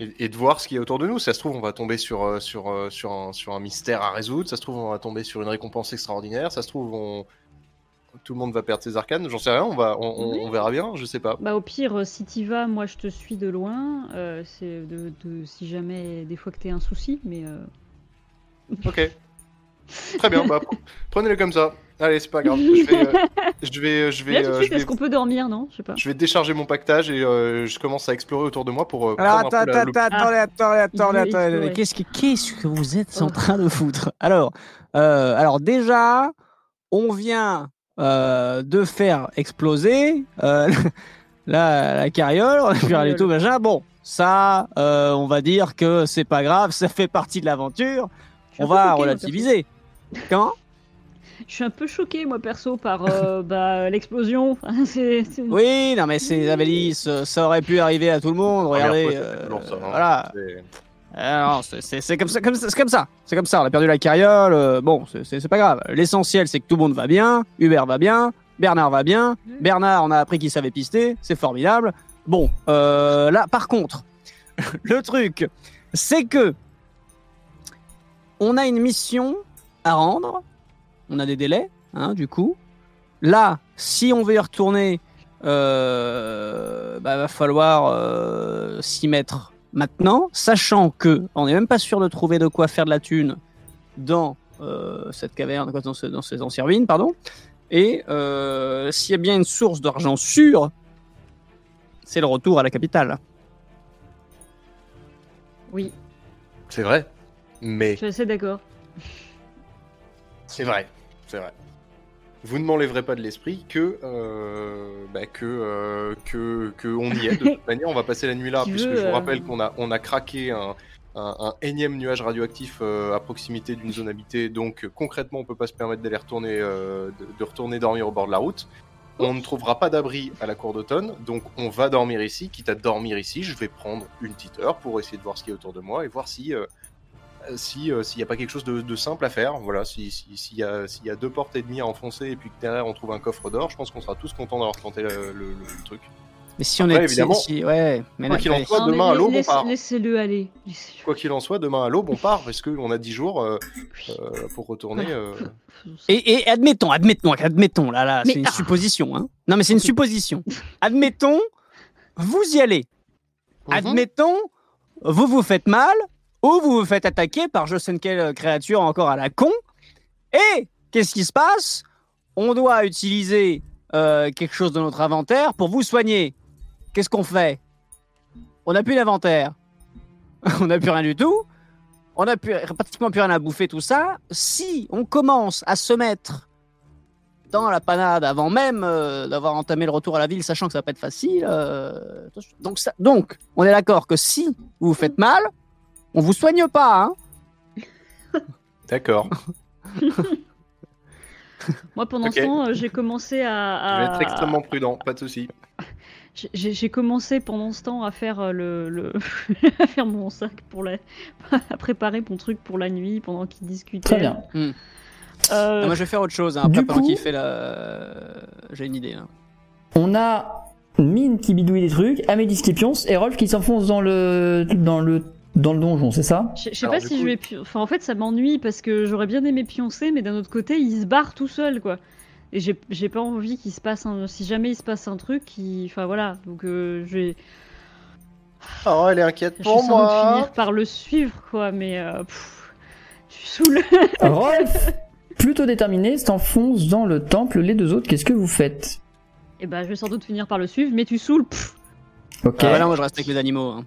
et, et de voir ce qu'il y a autour de nous. Ça se trouve, on va tomber sur, euh, sur, euh, sur, un, sur un mystère à résoudre. Ça se trouve, on va tomber sur une récompense extraordinaire. Ça se trouve, on... tout le monde va perdre ses arcanes. J'en sais rien, on, va, on, on- Oui. on verra bien, je sais pas. Bah, au pire, euh, si t'y vas, moi, je te suis de loin. euh, c'est de, de- si jamais, des fois que t'aies un souci, mais. euh, Ok. Très bien, bah, prenez-le comme ça. Allez, c'est pas grave. Je vais, euh, je vais, je vais, Là, tout de euh, suite, je vais est-ce qu'on peut dormir, non? Je sais pas. Je vais décharger mon pactage et euh, je commence à explorer autour de moi pour euh, Alors, prendre un attends, peu la- attends, le- attends, attendez, attendez, attendez, veut attendez, explorer. Qu'est-ce que, qu'est-ce que vous êtes en train de foutre? Alors, euh, alors déjà, on vient euh, de faire exploser euh, la, la carriole, on a pu aller Carriole. tout machin. Bon, ça, euh, on va dire que c'est pas grave, ça fait partie de l'aventure. On va relativiser. Comment? Je suis un peu choquée, moi, perso, par euh, bah, l'explosion. Enfin, c'est, c'est- Oui, non, mais c'est Amélis, euh, ça aurait pu arriver à tout le monde. Première Regardez, euh, ça, hein. voilà. C'est- Ah comme ça, comme ça, c'est comme ça, c'est comme ça. On a perdu la carriole. euh, bon, c'est- pas grave. L'essentiel, c'est que tout le monde va bien. Hubert va bien. Bernard va bien. Bernard, on a appris qu'il savait pister. C'est formidable. Bon, euh, là, par contre, le truc, c'est que on a une mission à rendre. On a des délais, hein, du coup. Là, si on veut y retourner, euh, bah, va falloir euh, s'y mettre maintenant, sachant que on n'est même pas sûr de trouver de quoi faire de la thune dans euh, cette caverne, quoi, dans, ce- dans ces anciennes ruines, pardon. Et euh, s'il y a bien une source d'argent sûre, c'est le retour à la capitale. Oui, C'est vrai. Mais je suis assez d'accord. c'est vrai. C'est vrai. Vous ne m'enlèverez pas de l'esprit que, euh, bah, que, euh, que, que on y est. De toute manière, on va passer la nuit là, Tu puisque veux, je vous euh, rappelle qu'on a, on a craqué un, un, un énième nuage radioactif euh, à proximité d'une zone habitée. Donc concrètement, on peut pas se permettre d'aller retourner, de, de retourner dormir au bord de la route. On ne trouvera pas d'abri à la cour d'automne, donc on va dormir ici. Quitte à dormir ici, je vais prendre une petite heure pour essayer de voir ce qui est autour de moi et voir si, si euh, s'il n'y a pas quelque chose de, de simple à faire. Voilà, si- si- s'il y, a, s'il y a deux portes et demie à enfoncer et puis que derrière on trouve un coffre d'or, je pense qu'on sera tous contents d'avoir tenté le, le- le- le truc. Mais si on Après, est évidemment, si- ouais, mais quoi qu'il en soit, Non, demain à l'aube, on part. Laissez-le aller. Quoi qu'il en soit, demain à l'aube on part parce qu'on a 10 jours euh, euh, pour retourner. euh, Et, et admettons, admettons, admettons, là, là, Mais- c'est une ah. supposition, hein. Non, mais c'est une supposition. Admettons, vous y allez. Admettons, vous vous faites mal ou vous vous faites attaquer par je sais quelle créature encore à la con. Et qu'est-ce qui se passe? On doit utiliser euh, quelque chose de notre inventaire pour vous soigner. Qu'est-ce qu'on fait? On n'a plus d'inventaire. on n'a plus rien du tout. On n'a pratiquement plus rien à bouffer, tout ça. Si on commence à se mettre dans la panade avant même euh, d'avoir entamé le retour à la ville, sachant que ça va pas être facile. euh, donc, donc, on est d'accord que si vous vous faites mal, on vous soigne pas. Hein D'accord. Moi, pendant Ok. ce temps, euh, j'ai commencé à. Je vais à- être extrêmement prudent, pas de souci. J'ai j'ai commencé pendant ce temps à faire euh, le, le... à faire mon sac pour la, à préparer mon truc pour la nuit pendant qu'ils discutaient. Très bien. Euh, Ah, Moi, je vais faire autre chose. Hein, après, Du pendant coup- qu'il fait la. J'ai une idée. hein. On a Mine qui bidouille des trucs, Amédis qui pionce et Rolf qui s'enfonce dans le, dans le, dans le donjon, c'est ça? Je je sais pas si coup- je vais. pi- Enfin, en fait, ça m'ennuie parce que j'aurais bien aimé pioncer, mais d'un autre côté, il se barre tout seul, quoi. Et j'ai j'ai pas envie qu'il se passe un. Si jamais il se passe un truc, qui. Enfin, voilà. Donc, euh, je vais. Oh, elle est inquiète Je vais sans doute finir par le suivre, quoi. Mais. euh, pff, Tu saoules. Rolf, plutôt déterminé, s'enfonce dans le temple. Les deux autres, qu'est-ce que vous faites? Et bah, je vais sans doute finir par le suivre, mais tu saoules. Pff, Ok. Ah, voilà, moi je reste avec les animaux. hein.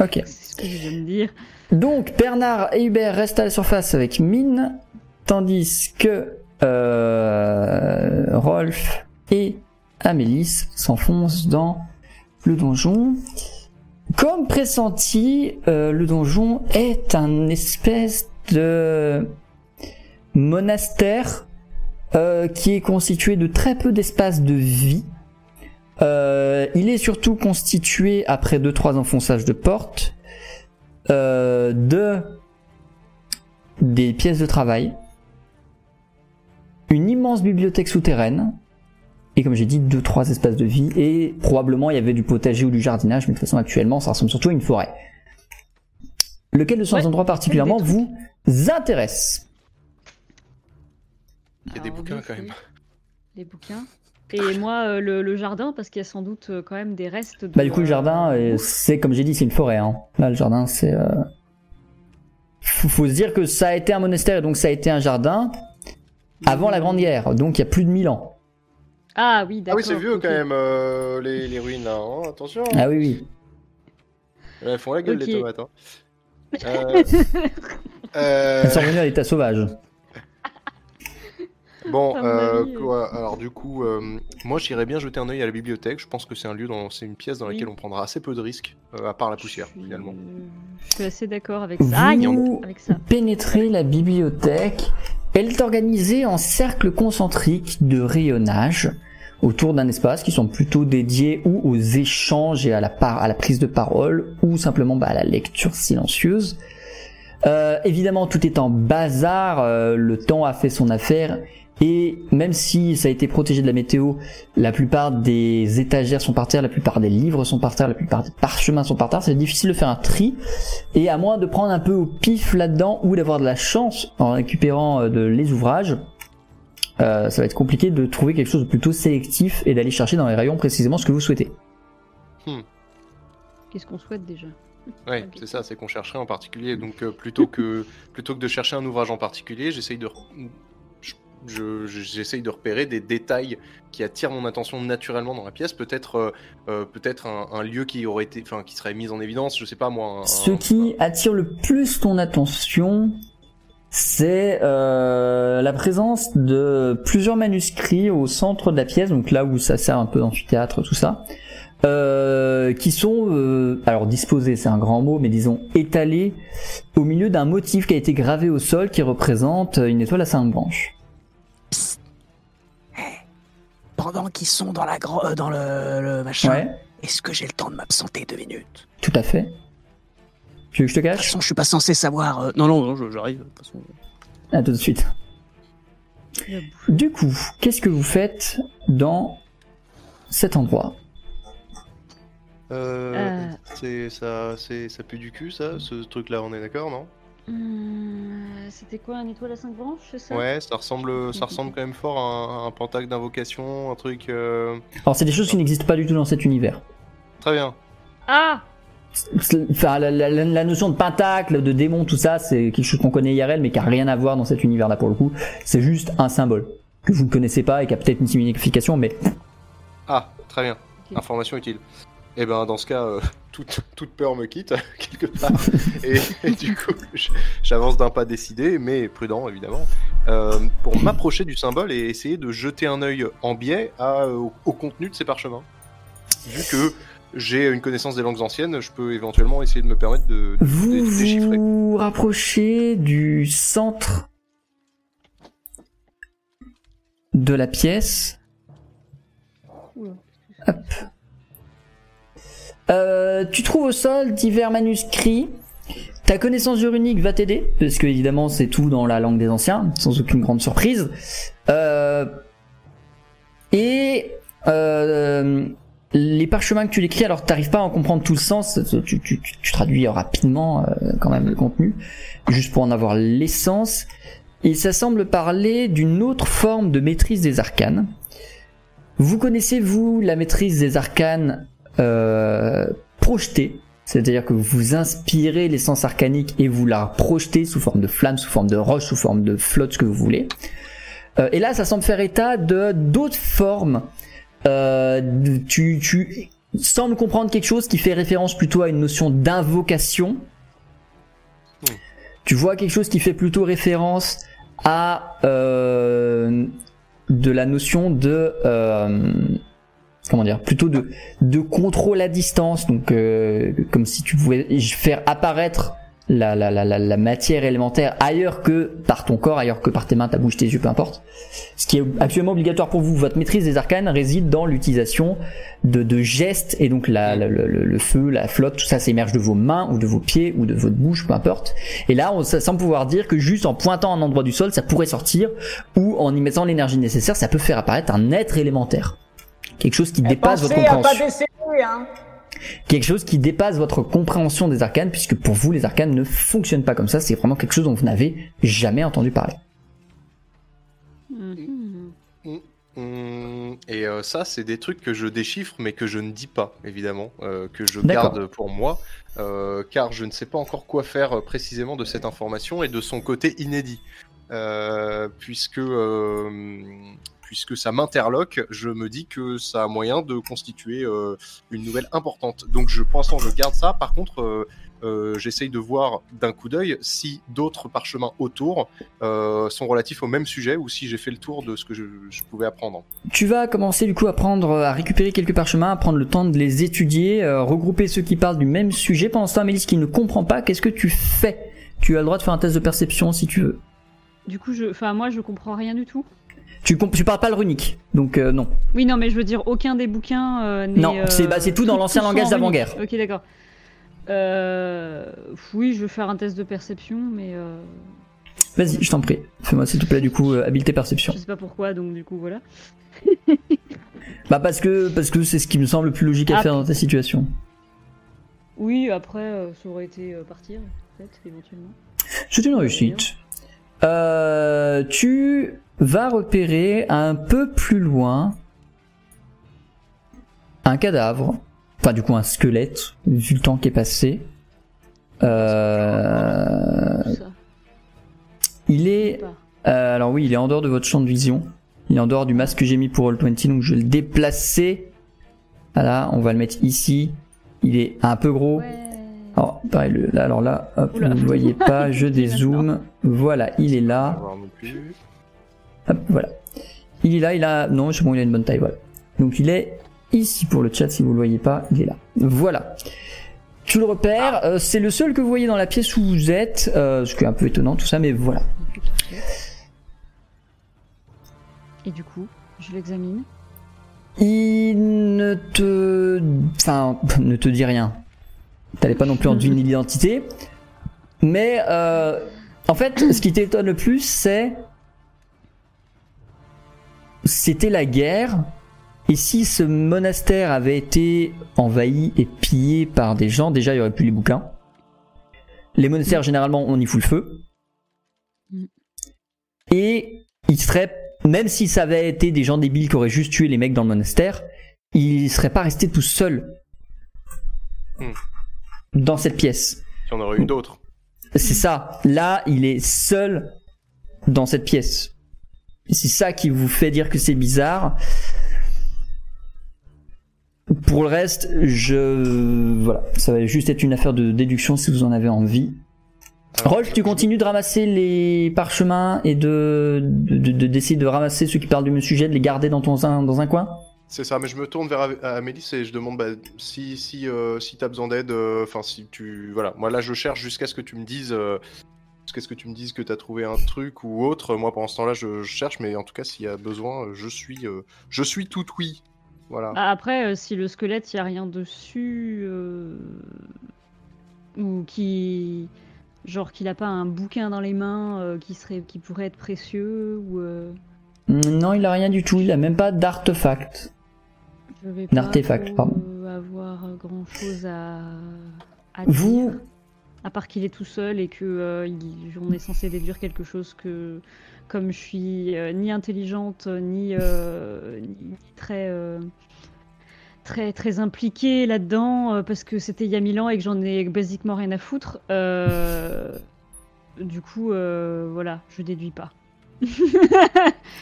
Ok. c'est ce que je viens de dire. Donc Bernard et Hubert restent à la surface avec Mine, tandis que euh, Rolf et Amélis s'enfoncent dans le donjon. Comme pressenti, euh, le donjon est un espèce de monastère euh, qui est constitué de très peu d'espace de vie. Euh, il est surtout constitué après deux trois enfonçages de portes euh, de des pièces de travail, une immense bibliothèque souterraine, et comme j'ai dit, deux, trois espaces de vie, et probablement il y avait du potager ou du jardinage, mais de toute façon actuellement ça ressemble surtout à une forêt. Lequel de ces Ouais, endroits particulièrement vous intéresse? Il y a des bouquins quand même. Les bouquins. Et moi, euh, le, le jardin, parce qu'il y a sans doute euh, quand même des restes de. Bah du coup le jardin, euh, c'est comme j'ai dit, c'est une forêt. Hein. Là le jardin c'est... Euh... Faut, faut se dire que ça a été un monastère et donc ça a été un jardin avant la Grande Guerre, donc il y a plus de 1000 ans. Ah oui, Ah d'accord. oui, c'est vieux quand même, euh, les, les ruines là. hein, attention. Ah oui oui. Elles font la gueule Ok. les tomates. Hein. Euh, euh, Elles sont revenues à l'état sauvage. Bon, euh, euh. quoi, alors du coup, euh, moi j'irais bien jeter un œil à la bibliothèque. Je pense que c'est un lieu, dans, c'est une pièce dans laquelle Oui. on prendra assez peu de risques, euh, à part la poussière Je finalement. Je suis assez d'accord avec ça. Aïe, Vous avec ça. pénétrez la bibliothèque. Elle est organisée en cercles concentriques de rayonnage autour d'un espace qui sont plutôt dédiés ou aux échanges et à la, par- à la prise de parole ou simplement bah, à la lecture silencieuse. Euh, évidemment, tout est en bazar, euh, le temps a fait son affaire et même si ça a été protégé de la météo, la plupart des étagères sont par terre, la plupart des livres sont par terre, la plupart des parchemins sont par terre, c'est difficile de faire un tri et à moins de prendre un peu au pif là-dedans ou d'avoir de la chance en récupérant euh, de les ouvrages, euh, ça va être compliqué de trouver quelque chose de plutôt sélectif et d'aller chercher dans les rayons précisément ce que vous souhaitez. Qu'est-ce qu'on souhaite déjà? Ouais, Ok. c'est ça, c'est qu'on chercherait en particulier. Donc euh, plutôt que plutôt que de chercher un ouvrage en particulier, j'essaye de re- je- je- j'essaye de repérer des détails qui attirent mon attention naturellement dans la pièce. Peut-être euh, euh, peut-être un, un lieu qui aurait été, enfin qui serait mis en évidence. Je sais pas moi. un- Ce un- qui attire le plus ton attention, c'est euh, la présence de plusieurs manuscrits au centre de la pièce, donc là où ça sert un peu d'amphithéâtre, tout ça, euh, qui sont, euh, alors disposés, c'est un grand mot, mais disons étalés au milieu d'un motif qui a été gravé au sol qui représente une étoile à cinq branches. Pendant qu'ils sont dans la gro- euh, dans le, le machin, Ouais, est-ce que j'ai le temps de m'absenter deux minutes? Tout à fait. Tu veux que je te De toute cache façon, je suis pas censé savoir. euh, Non, non, non, j'arrive. De toute façon. À tout de suite. Du coup, qu'est-ce que vous faites dans cet endroit? Euh, Euh. C'est ça, c'est ça pue du cul ça, ce truc-là. On est d'accord, non? Hum, C'était quoi un étoile à 5 branches, c'est ça? Ouais, ça ressemble, ça ressemble quand même fort à un, un pentacle d'invocation, un truc. euh, Alors c'est des choses qui n'existent pas du tout dans cet univers. Très bien. Ah C'est- Enfin, la, la- la- la notion de pentacle, de démon, tout ça, c'est quelque chose qu'on connaît IRL, mais qui a rien à voir dans cet univers-là pour le coup. C'est juste un symbole que vous ne connaissez pas et qui a peut-être une signification, mais Ah, très bien. Ok. Information utile. Et ben dans ce cas, euh, toute, toute peur me quitte quelque part. et, et du coup, j'avance d'un pas décidé, mais prudent évidemment, euh, pour m'approcher du symbole et essayer de jeter un œil en biais à, au, au contenu de ces parchemins. Vu que j'ai une connaissance des langues anciennes, je peux éventuellement essayer de me permettre de, de- de vous déchiffrer. vous rapprochez du centre de la pièce. Hop. Euh, tu trouves au sol divers manuscrits. Ta connaissance du runique va t'aider, parce que évidemment c'est tout dans la langue des anciens, sans aucune grande surprise. Euh, et euh, les parchemins que tu l'écris, alors t'arrives pas à en comprendre tout le sens, tu- tu traduis rapidement euh, quand même le contenu, juste pour en avoir l'essence. Et ça semble parler d'une autre forme de maîtrise des arcanes. Vous connaissez, vous, la maîtrise des arcanes euh, C'est-à-dire que vous inspirez l'essence arcanique et vous la projetez sous forme de flamme, sous forme de roche, sous forme de flotte, ce que vous voulez. Euh, et là, ça semble faire état de d'autres formes. Euh, tu, tu sembles comprendre quelque chose qui fait référence plutôt à une notion d'invocation. Hmm. Tu vois quelque chose qui fait plutôt référence à euh, de la notion de euh, comment dire plutôt de de contrôle à distance donc euh, comme si tu pouvais faire apparaître la, la, la, la, la matière élémentaire ailleurs que par ton corps ailleurs que par tes mains ta bouche tes yeux peu importe. Ce qui est actuellement obligatoire pour vous. Votre maîtrise des arcanes réside dans l'utilisation de, de gestes et donc la, la- le, le- le feu la flotte tout ça s'émerge de vos mains ou de vos pieds ou de votre bouche peu importe. Et là on ça semble pouvoir dire que juste en pointant un endroit du sol ça pourrait sortir ou en y mettant l'énergie nécessaire ça peut faire apparaître un être élémentaire quelque chose qui dépasse votre compréhension décéder, hein. quelque chose qui dépasse votre compréhension des arcanes, puisque pour vous, les arcanes ne fonctionnent pas comme ça. C'est vraiment quelque chose dont vous n'avez jamais entendu parler. Mhm. Hum, Et euh, ça, c'est des trucs que je déchiffre, mais que je ne dis pas, évidemment, euh, que je garde pour moi, euh, car je ne sais pas encore quoi faire précisément de cette information et de son côté inédit. Euh, puisque, euh, puisque ça m'interloque, je me dis que ça a moyen de constituer euh, une nouvelle importante. Donc je, pour l'instant, je garde ça. Par contre, euh, euh, j'essaye de voir d'un coup d'œil si d'autres parchemins autour euh, sont relatifs au même sujet ou si j'ai fait le tour de ce que je, je pouvais apprendre. Tu vas commencer du coup à prendre, à récupérer quelques parchemins, à prendre le temps de les étudier, euh, regrouper ceux qui parlent du même sujet. Pendant ce temps, Amélis qui ne comprend pas, qu'est-ce que tu fais? Tu as le droit de faire un test de perception si tu veux. Du coup, je, enfin, moi, je comprends rien du tout. Tu, parles pas le runique, donc euh, non. Oui, non, mais je veux dire, aucun des bouquins euh, n'est, Non, euh, c'est- bah, c'est tout dans l'ancien langage d'avant-guerre. Ok, d'accord. Euh, oui, je vais faire un test de perception, mais Vas-y, je t'en prie. Fais-moi s'il te plaît du coup habileté je perception. sais pas pourquoi, donc du coup, voilà. Bah parce que parce que c'est ce qui me semble le plus logique à Ah. faire dans ta situation. Oui, après, ça aurait été partir, peut-être, éventuellement. C'est une réussite. Euh, tu vas repérer un peu plus loin un cadavre, enfin du coup un squelette, vu le temps qui est passé. Euh, il est, euh, alors oui, il est en dehors de votre champ de vision. Il est en dehors du masque que j'ai mis pour Roll20, donc je vais le déplacer. Voilà, on va le mettre ici. Il est un peu gros. Alors, pareil, le- là, alors là, hop, vous ne voyez pas, je dézoome. Voilà, il est là. voir non plus. Hop, voilà. Il est là, il a. Non, c'est bon, il a une bonne taille, voilà. Donc il est ici pour le chat, si vous le voyez pas, il est là. Voilà. Tu le repères, euh, c'est le seul que vous voyez dans la pièce où vous êtes, euh, ce qui est un peu étonnant tout ça, mais voilà. Et du coup, je l'examine. Il ne te. Enfin, ne te dit rien. T'allais pas non plus en deviner l'identité. Mais, euh, en fait, ce qui t'étonne le plus, c'est. C'était la guerre. Et si ce monastère avait été envahi et pillé par des gens, déjà il y aurait plus les bouquins. Les monastères, généralement, on y fout le feu. Mm. Et il serait, même si ça avait été des gens débiles qui auraient juste tué les mecs dans le monastère, il serait pas resté tout seul Mm. Dans cette pièce. Si on aurait eu d'autres. C'est ça. Là, il est seul dans cette pièce. C'est ça qui vous fait dire que c'est bizarre. Pour le reste, je voilà, ça va juste être une affaire de déduction si vous en avez envie. Rolf, tu continues de ramasser les parchemins et de de- de- d'essayer de, ramasser ceux qui parlent du même sujet, de les garder dans ton dans un coin? C'est ça, mais je me tourne vers Am- Amélis et je demande bah, si si euh, si t'as besoin d'aide, euh, enfin si tu voilà, moi là je cherche jusqu'à ce que tu me dises euh, jusqu'à ce que tu me dises que t'as trouvé un truc ou autre. Moi pendant ce temps-là je, je cherche, mais en tout cas s'il y a besoin, je suis je suis tout oui. Voilà. Ah, Après, si le squelette, il n'y a rien dessus, ou qui. Genre qu'il n'a pas un bouquin dans les mains qui, serait, qui pourrait être précieux, ou. Non, il a rien du tout. Il a même pas d'artefact. je vais Un pas artefact, trop, pardon. avoir grand chose à. à Vous- dire, à part qu'il est tout seul et que euh, il- on est censé déduire quelque chose que. Comme je suis euh, ni intelligente, ni, euh, ni très. très très impliquée là-dedans parce que c'était il y a mille ans et que j'en ai basiquement rien à foutre. Du coup, voilà, je déduis pas.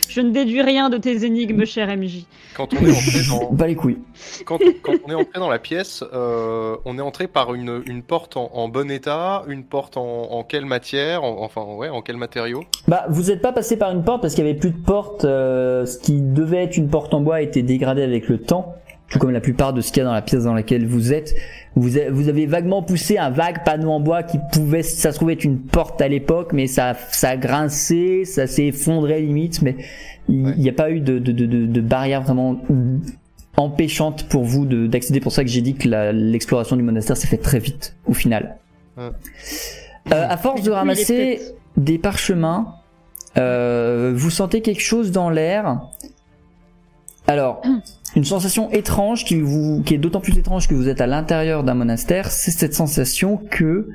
Je ne déduis rien de tes énigmes, cher MJ. Quand on est entré dans, Pas les couilles. quand, quand on est entré dans la pièce, euh, on est entré par une, une porte en, en bon état, une porte en, en quelle matière, en- enfin ouais, en quel matériau? Bah, vous n'êtes pas passé par une porte parce qu'il y avait plus de porte. euh, ce qui devait être une porte en bois a été dégradé avec le temps, tout comme la plupart de ce qu'il y a dans la pièce dans laquelle vous êtes. Vous, a- vous avez vaguement poussé un vague panneau en bois qui pouvait, ça se trouvait être une porte à l'époque, mais ça, ça a grincé, ça s'est effondré limite, mais il Ouais. n'y a pas eu de, de, de, de, de barrière vraiment empêchante pour vous de- d'accéder. pour ça que j'ai dit que l'exploration du monastère s'est faite très vite au final. Ouais. Euh, à force de ramasser des parchemins, euh, vous sentez quelque chose dans l'air. Alors, une sensation étrange qui vous, qui est d'autant plus étrange que vous êtes à l'intérieur d'un monastère, c'est cette sensation que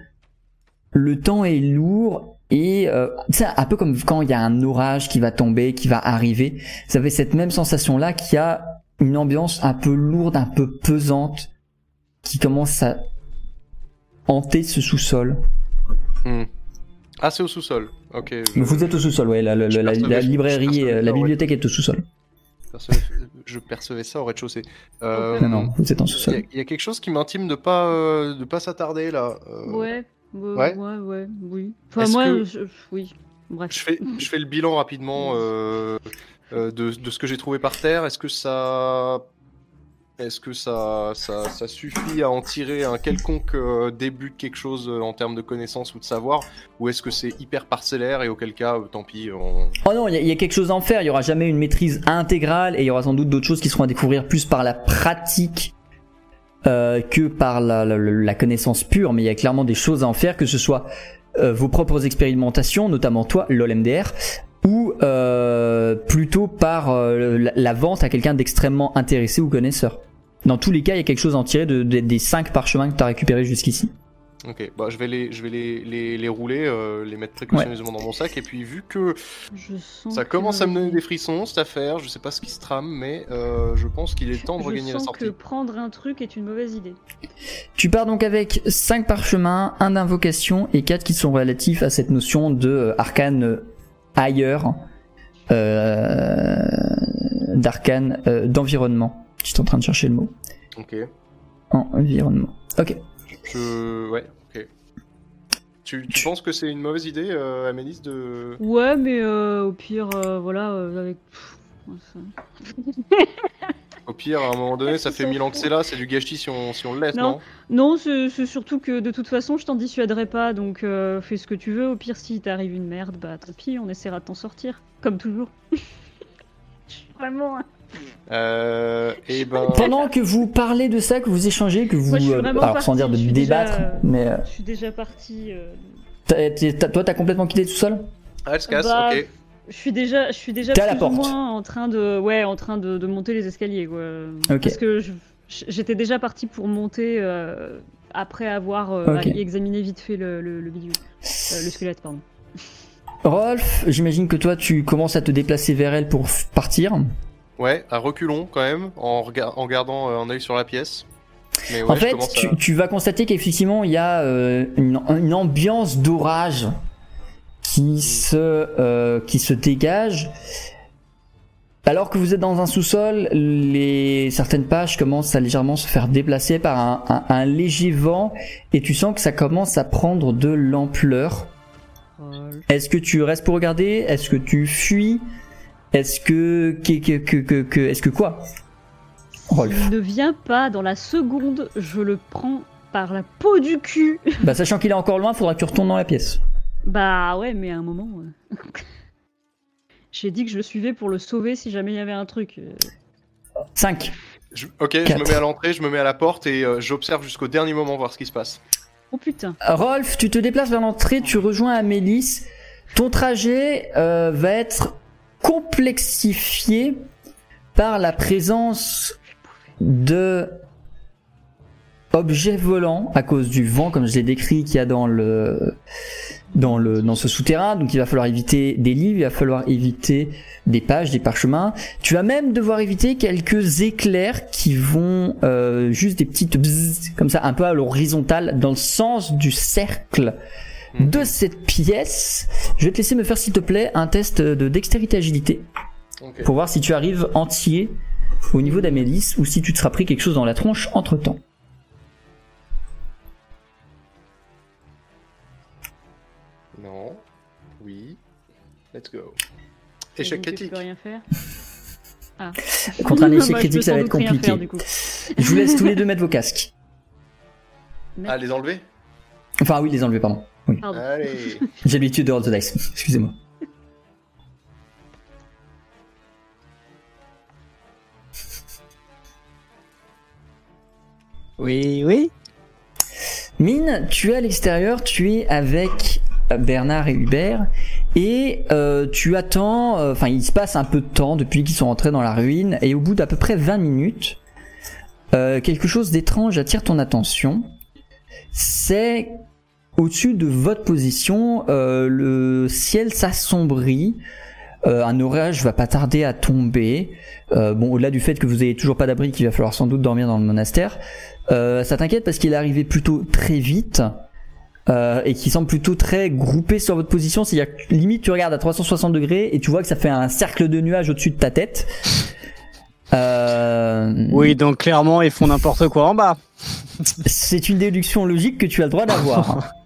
le temps est lourd et euh, c'est un peu comme quand il y a un orage qui va tomber, qui va arriver. Vous avez cette même sensation là qui a une ambiance un peu lourde, un peu pesante, qui commence à hanter ce sous-sol. Hmm. Ah, c'est au sous-sol. Ok. je- Mais vous êtes au sous-sol, ouais. La, librairie, euh, la ouais. bibliothèque est au sous-sol. Percevais, je percevais ça au rez-de-chaussée. Euh, Non, non, vous êtes en Il y, a- sous-sol. il y a quelque chose qui m'intime de pas euh, de pas s'attarder là. Euh, Ouais, ouais, Ouais. ouais, ouais, oui. Enfin, moi, que- je- oui. Bref. Je fais je fais le bilan rapidement euh, euh, de, de ce que j'ai trouvé par terre. Est-ce que ça est-ce que ça, ça, suffit à en tirer un quelconque euh, début de quelque chose euh, en termes de connaissances ou de savoir? Ou est-ce que c'est hyper parcellaire et auquel cas, euh, tant pis. Oh non, il y, a- quelque chose à en faire. Il y aura jamais une maîtrise intégrale et il y aura sans doute d'autres choses qui seront à découvrir plus par la pratique que par la, connaissance pure. Mais il y a clairement des choses à en faire, que ce soit vos propres expérimentations, notamment toi, l'OLMDR, ou plutôt par la vente à quelqu'un d'extrêmement intéressé ou connaisseur. Dans tous les cas, il y a quelque chose à en tirer de, de- des cinq parchemins que tu as récupérés jusqu'ici. Ok, bah, je vais les, je vais les, les, les rouler, euh, les mettre précautionneusement dans mon sac. Et puis, vu que Je sens ça que- commence à me donner des frissons, cette affaire, je sais pas ce qui se trame, mais euh, je pense qu'il est temps de je regagner la sens sortie. que prendre un truc est une mauvaise idée. Tu pars donc avec 5 parchemins, un d'invocation et 4 qui sont relatifs à cette notion de euh, arcane ailleurs, euh, d'arcane euh, d'environnement. Je suis en train de chercher le mot. Ok. Environnement. Ok. Je... Ouais, ok. Tu, tu penses que c'est une mauvaise idée, euh, Amélis, de... Ouais, mais euh, au pire, euh, voilà, euh, avec. Au pire, à un moment donné, ça fait mille ans que c'est là, c'est du gâchis si on, si on le laisse, non, Non? Non, c'est c'est surtout que de toute façon, je t'en dissuaderai pas, donc euh, fais ce que tu veux. Au pire, si t'arrive une merde, bah tant pis, on essaiera de t'en sortir, comme toujours. Vraiment. hein. Euh, Et ben... Pendant que vous parlez de ça, que vous échangez, que vous... Moi, je suis euh, vraiment alors sans dire de je suis déjà, débattre, euh, mais... euh, Je suis déjà euh, t'as- toi, t'as complètement quitté tout seul Ah, elle se casse, Bah, ok. Je suis déjà, je suis déjà T'es à la plus ou porte. moins en train de, ouais, en train de, de monter les escaliers, quoi. Parce que j'étais déjà partie pour monter euh, après avoir euh, examiné vite fait le, le, le bidule. Euh, le squelette, pardon. Rolf, j'imagine que toi, tu commences à te déplacer vers elle pour partir. Ouais, à reculons quand même, en, rega- en gardant euh, un œil sur la pièce. Mais ouais, en fait, tu, à... tu vas constater qu'effectivement, il y a euh, une, une ambiance d'orage qui se, euh, qui se dégage. Alors que vous êtes dans un sous-sol, les certaines pages commencent à légèrement se faire déplacer par un, un- un léger vent et tu sens que ça commence à prendre de l'ampleur. Est-ce que tu restes pour regarder? Est-ce que tu fuis? Est-ce que, que, que, que, que- que- est-ce que quoi Rolf. Ne vient pas dans la seconde, je le prends par la peau du cul. Bah sachant qu'il est encore loin, faudra que tu retournes dans la pièce. Bah ouais, mais à un moment. euh, J'ai dit que je le suivais pour le sauver si jamais il y avait un truc. euh. 5. Je- Ok, je me mets à l'entrée, je me mets à la porte et euh, j'observe jusqu'au dernier moment voir ce qui se passe. Oh putain. Rolf, tu te déplaces vers l'entrée, tu rejoins Amélis. Ton trajet euh, va être complexifié par la présence de objets volants à cause du vent, comme je l'ai décrit, qu'il y a dans le dans le dans ce souterrain. Donc il va falloir éviter des livres, il va falloir éviter des pages, des parchemins. Tu vas même devoir éviter quelques éclairs qui vont euh, juste des petites bzzz, comme ça un peu à l'horizontale dans le sens du cercle de cette pièce. Je vais te laisser me faire s'il te plaît un test de dextérité agilité Ok. pour voir si tu arrives entier au niveau d'Amélis ou si tu te seras pris quelque chose dans la tronche entre temps. Non. Oui. Let's go. Et Échec critique. peux rien faire. Contre un échec Bah, critique, ça va être compliqué. faire. Je vous laisse tous les deux mettre vos casques. Ah, les enlever? Enfin oui, les enlever, pardon. Oui. Allez. J'ai l'habitude de roll the dice. Excusez-moi. Oui, oui. Mine, tu es à l'extérieur, tu es avec Bernard et Hubert, et euh, tu attends, euh, enfin il se passe un peu de temps depuis qu'ils sont rentrés dans la ruine, et au bout d'à peu près 20 minutes, euh, quelque chose d'étrange attire ton attention. C'est au-dessus de votre position, euh, le ciel s'assombrit, euh, un orage va pas tarder à tomber. Euh, bon, au-delà du fait que vous avez toujours pas d'abri, qu'il va falloir sans doute dormir dans le monastère, euh, ça t'inquiète parce qu'il est arrivé plutôt très vite euh, et qui semble plutôt très groupé sur votre position. C'est-à-dire que limite tu regardes à 360 degrés et tu vois que ça fait un cercle de nuages au-dessus de ta tête. Euh, Oui, donc clairement, ils font n'importe quoi en bas. C'est une déduction logique que tu as le droit d'avoir.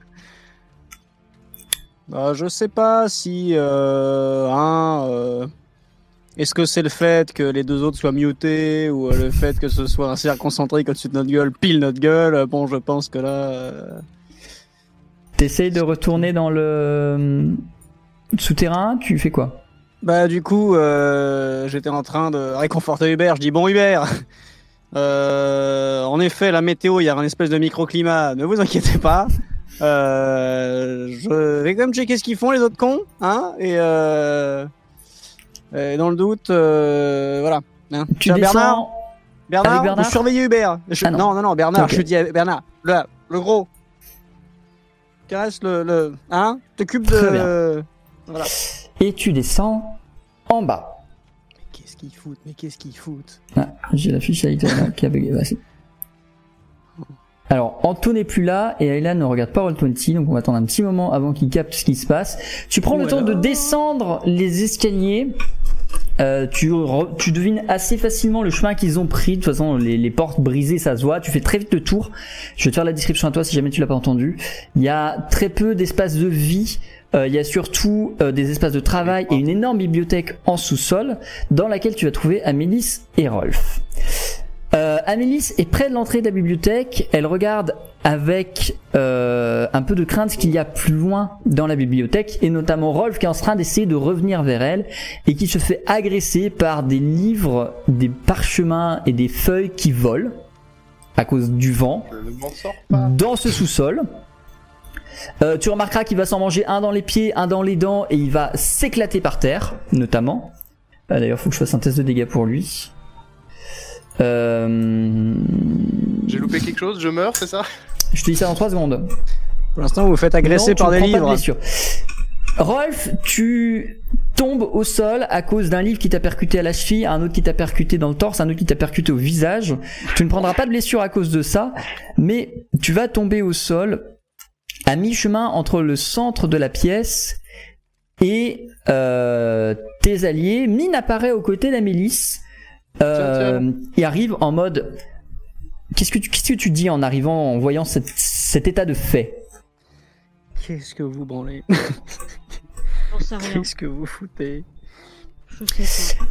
Euh, je sais pas si. Euh, hein, euh, Est-ce que c'est le fait que les deux autres soient mutés ou le fait que ce soit un cercle concentrique au-dessus de notre gueule, pile notre gueule? Bon, je pense que là. euh, T'essayes de retourner dans le souterrain, tu fais quoi? Bah, du coup, j'étais en train de réconforter Hubert. Je dis Bon, Hubert, euh, en effet, la météo, il y a un espèce de microclimat. Ne vous inquiétez pas. Euh, je vais quand même checker ce qu'ils font, les autres cons. Hein et, euh, et dans le doute, euh, voilà. Hein. Tu Tiens, descends. Bernard, Bernard, Avec Bernard vous surveillez Hubert. Je- Ah non. non. non, non, Bernard, Ok. je te dis à Bernard, le, le gros. Caresse le, le, hein, t'occupe de. Voilà. Et tu descends en bas. Qu'est-ce qu'ils foutent Mais qu'est-ce qu'ils foutent? Ah, j'ai la fiche avec là, qui a bugué. Bah, c'est- Alors, Anto n'est plus là et Ayla ne regarde pas Roll20, donc on va attendre un petit moment avant qu'il capte ce qui se passe. Tu prends le temps de descendre les escaliers. Euh, tu, re- tu devines assez facilement le chemin qu'ils ont pris. De toute façon, les, les portes brisées, ça se voit. Tu fais très vite le tour. Je vais te faire la description à toi si jamais tu l'as pas entendu. Il y a très peu d'espace de vie. Euh, il y a surtout euh, des espaces de travail et une énorme bibliothèque en sous-sol dans laquelle tu vas trouver Amélis et Rolf. Euh, Amélis est près de l'entrée de la bibliothèque. Elle regarde avec euh, un peu de crainte ce qu'il y a plus loin dans la bibliothèque et notamment Rolf qui est en train d'essayer de revenir vers elle et qui se fait agresser par des livres, des parchemins et des feuilles qui volent à cause du vent dans ce sous-sol. Euh, tu remarqueras qu'il va s'en manger un dans les pieds, un dans les dents, et il va s'éclater par terre, notamment. Ah, D'ailleurs, faut que je fasse un test de dégâts pour lui. Euh... J'ai loupé quelque chose, je meurs, c'est ça Je te dis ça dans 3 secondes. Pour l'instant, vous vous faites agresser Non, par ne des de livres. blessure. Rolf, tu tombes au sol à cause d'un livre qui t'a percuté à la cheville, un autre qui t'a percuté dans le torse, un autre qui t'a percuté au visage. Tu ne prendras pas de blessure à cause de ça, mais tu vas tomber au sol à mi-chemin entre le centre de la pièce et euh, tes alliés. Mine apparaît aux côtés d'Amélis euh, et arrive en mode... Qu'est-ce que, tu, qu'est-ce que tu dis en arrivant, en voyant cette- cet état de fait? Qu'est-ce que vous branlez? Qu'est-ce que vous foutez?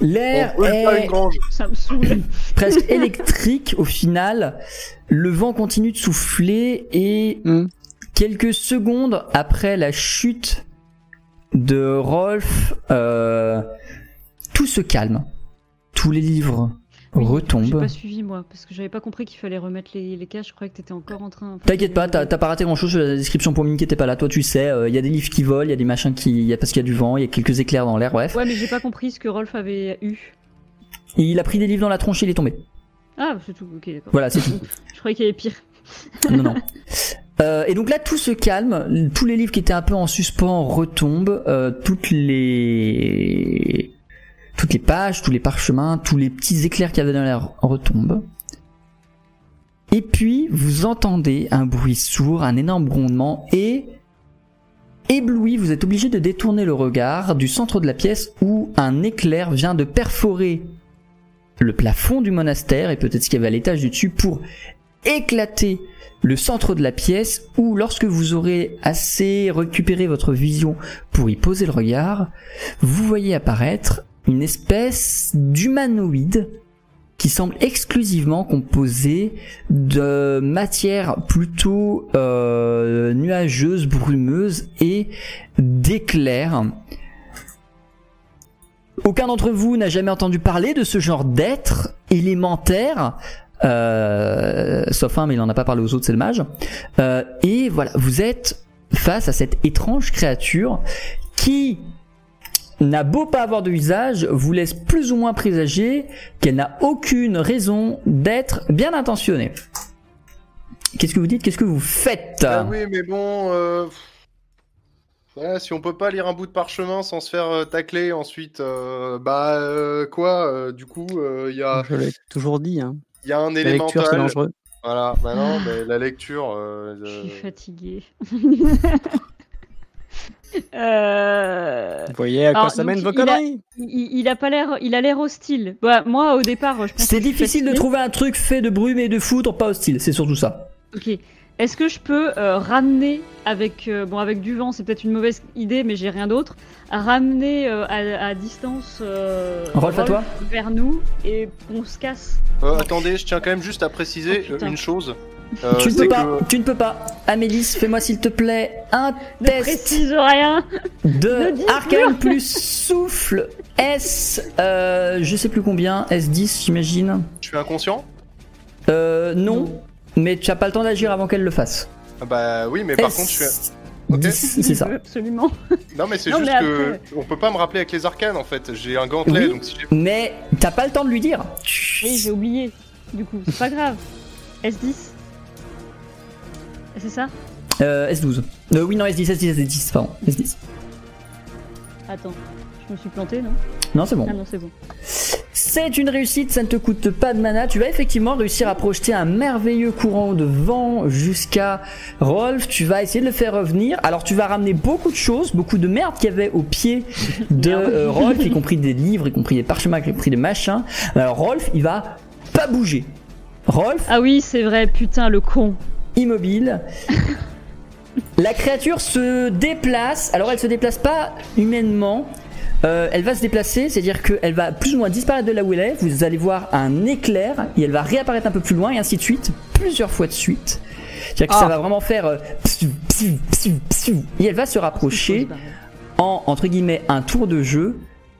L'air est une grange. Ça me saoule. presque électrique au final. Le vent continue de souffler et Hmm. quelques secondes après la chute de Rolf, euh, tout se calme. Tous les livres Oui, J'ai retombent. pas suivi moi, parce que j'avais pas compris qu'il fallait remettre les, les caches. Je croyais que t'étais encore en train. T'inquiète pas, t'as pas raté grand chose sur la description pour Mine qui était pas là. Toi, tu sais, il y a des livres qui volent, il y a des machins qui, y a, parce qu'il y a du vent, il y a quelques éclairs dans l'air, bref. Ouais, mais j'ai pas compris ce que Rolf avait eu. Il a pris des livres dans la tronche et il est tombé. Ah, c'est tout. Ok, d'accord. Voilà, c'est tout. Je croyais qu'il y avait pire. Non, non. Euh, et donc là, tout se calme. Tous les livres qui étaient un peu en suspens retombent. Euh, toutes les toutes les pages, tous les parchemins, tous les petits éclairs qu'il y avait dans l'air retombent. Et puis, vous entendez un bruit sourd, un énorme grondement, et ébloui, vous êtes obligé de détourner le regard du centre de la pièce où un éclair vient de perforer le plafond du monastère et peut-être ce qu'il y avait à l'étage du dessus pour éclater le centre de la pièce où lorsque vous aurez assez récupéré votre vision pour y poser le regard, vous voyez apparaître une espèce d'humanoïde qui semble exclusivement composé de matière plutôt euh, nuageuse, brumeuse et d'éclairs. Aucun d'entre vous n'a jamais entendu parler de ce genre d'être élémentaire, euh, sauf un, mais il en a pas parlé aux autres, c'est le mage. Euh, et voilà, vous êtes face à cette étrange créature qui n'a beau pas avoir de visage, vous laisse plus ou moins présager qu'elle n'a aucune raison d'être bien intentionnée. Qu'est-ce que vous dites? Qu'est-ce que vous faites? Ah oui, mais bon. euh, ouais, si on peut pas lire un bout de parchemin sans se faire euh, tacler ensuite, euh, bah euh, quoi euh, Du coup, il y, a, Je l'ai toujours dit. Hein. y a un La lecture, c'est dangereux. Voilà, bah non, mais la lecture. euh, Je suis euh, fatiguée. Euh, Vous voyez à quoi Alors, ça mène vos conneries il, il a pas l'air, il a l'air hostile. Bah, moi, au départ, je pense. C'est difficile de trouver un truc fait de brume et de foudre pas hostile, c'est surtout ça. Ok. Est-ce que je peux euh, ramener avec euh, bon avec du vent, c'est peut-être une mauvaise idée, mais j'ai rien d'autre. Ramener euh, à, à distance euh, Rolf, à toi vers nous et qu'on se casse? euh, attendez, je tiens quand même juste à préciser Oh, une chose. Euh, tu ne peux pas, que- tu ne peux pas. Amélis, fais-moi s'il te plaît un Ne test précise rien. De arcane plus souffle S, euh, je sais plus combien, S10 j'imagine. Je suis inconscient Euh, non, mais tu as pas le temps d'agir avant qu'elle le fasse. Ah Bah oui, mais par S- contre, je suis. Ok. 10, Il c'est ça. Absolument. Non, mais c'est juste mais que on peut pas me rappeler avec les arcanes en fait. J'ai un gantelet, Oui. donc si j'ai. Mais t'as pas le temps de lui dire. Oui, j'ai oublié. Du coup, c'est pas grave. S10. C'est ça Euh, S12. Euh, oui, non, S10, S10, S10, pardon. S10. Attends, je me suis planté, non Non, c'est bon. Ah non, c'est bon. C'est une réussite, ça ne te coûte pas de mana. Tu vas effectivement réussir à projeter un merveilleux courant de vent jusqu'à Rolf. Tu vas essayer de le faire revenir. Alors tu vas ramener beaucoup de choses, beaucoup de merde qu'il y avait au pied de euh, Rolf, y compris des livres, y compris des parchemins, y compris des machins. Alors Rolf, il va pas bouger. Rolf, Ah oui, c'est vrai, putain, le con. Immobile. La créature se déplace. Alors elle se déplace pas humainement. Euh, elle va se déplacer, c'est-à-dire qu'elle va plus ou moins disparaître de là où elle est. Vous allez voir un éclair et elle va réapparaître un peu plus loin et ainsi de suite, plusieurs fois de suite. C'est-à-dire que ça Ah. va vraiment faire euh, psiou, psiou, psiou, psiou. et elle va se rapprocher en entre guillemets un tour de jeu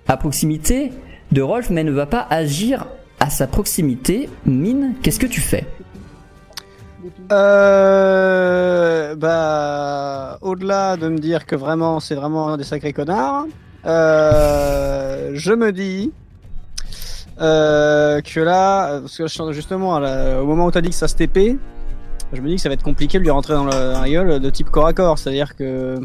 à proximité de Rolf, mais elle ne va pas agir à sa proximité. Mine, qu'est-ce que tu fais? Euh, bah, au-delà de me dire que vraiment, c'est vraiment des sacrés connards, euh, je me dis euh, que là, parce que justement, là, au moment où t'as dit que ça se TP, je me dis que ça va être compliqué de lui rentrer dans, la gueule de type corps à corps, c'est-à-dire que.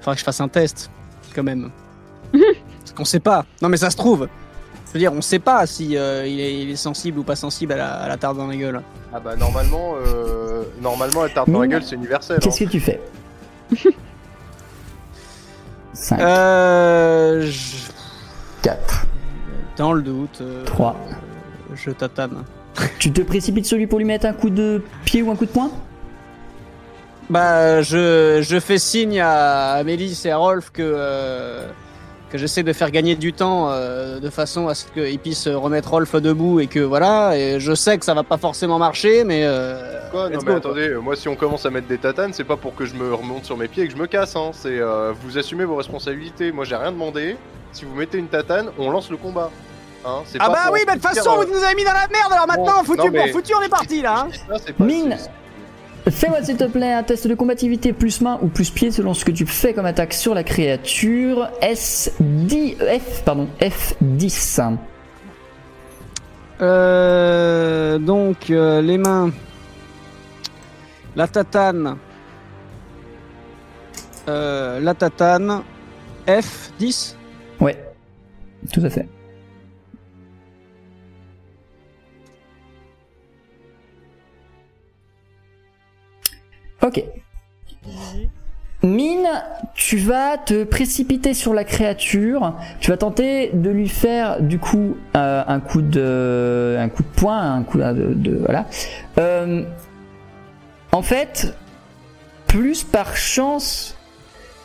Faudra que je fasse un test, quand même. Parce qu'on sait pas. Non, mais ça se trouve. Je veux dire, on sait pas si euh, il, est, il est sensible ou pas sensible à la, à la tarte dans la gueule. Ah bah normalement, euh, normalement la tarte dans la Mine. gueule c'est universel. hein. Qu'est-ce que tu fais 5, Euh, je- 4, Dans le doute, euh, 3. je tatane. Tu te précipites sur lui pour lui mettre un coup de pied ou un coup de poing? Bah, je, je fais signe à, à Mélisse et à Rolf que, euh, que j'essaie de faire gagner du temps euh, de façon à ce qu'ils puissent remettre Rolf debout et que voilà. Et je sais que ça va pas forcément marcher, mais. Euh, Quoi Non mais go, attendez, moi si on commence à mettre des tatanes, c'est pas pour que je me remonte sur mes pieds et que je me casse, hein. C'est euh, vous assumez vos responsabilités. Moi j'ai rien demandé. Si vous mettez une tatane, on lance le combat. Hein, Ah pas bah oui, mais de toute façon, euh, vous nous avez mis dans la merde, alors maintenant, Bon, foutu non, mais- pour foutu, on est parti là. hein. Mine. Fais-moi s'il te plaît un test de combativité plus main ou plus pied selon ce que tu fais comme attaque sur la créature. S10, F, pardon, F10. Euh, donc, euh, les mains. La tatane. Euh, la tatane. F10. Ouais, tout à fait. Ok. Mine, tu vas te précipiter sur la créature. Tu vas tenter de lui faire du coup euh, un coup de, un coup de poing, un coup de, de- voilà. Euh, en fait, plus par chance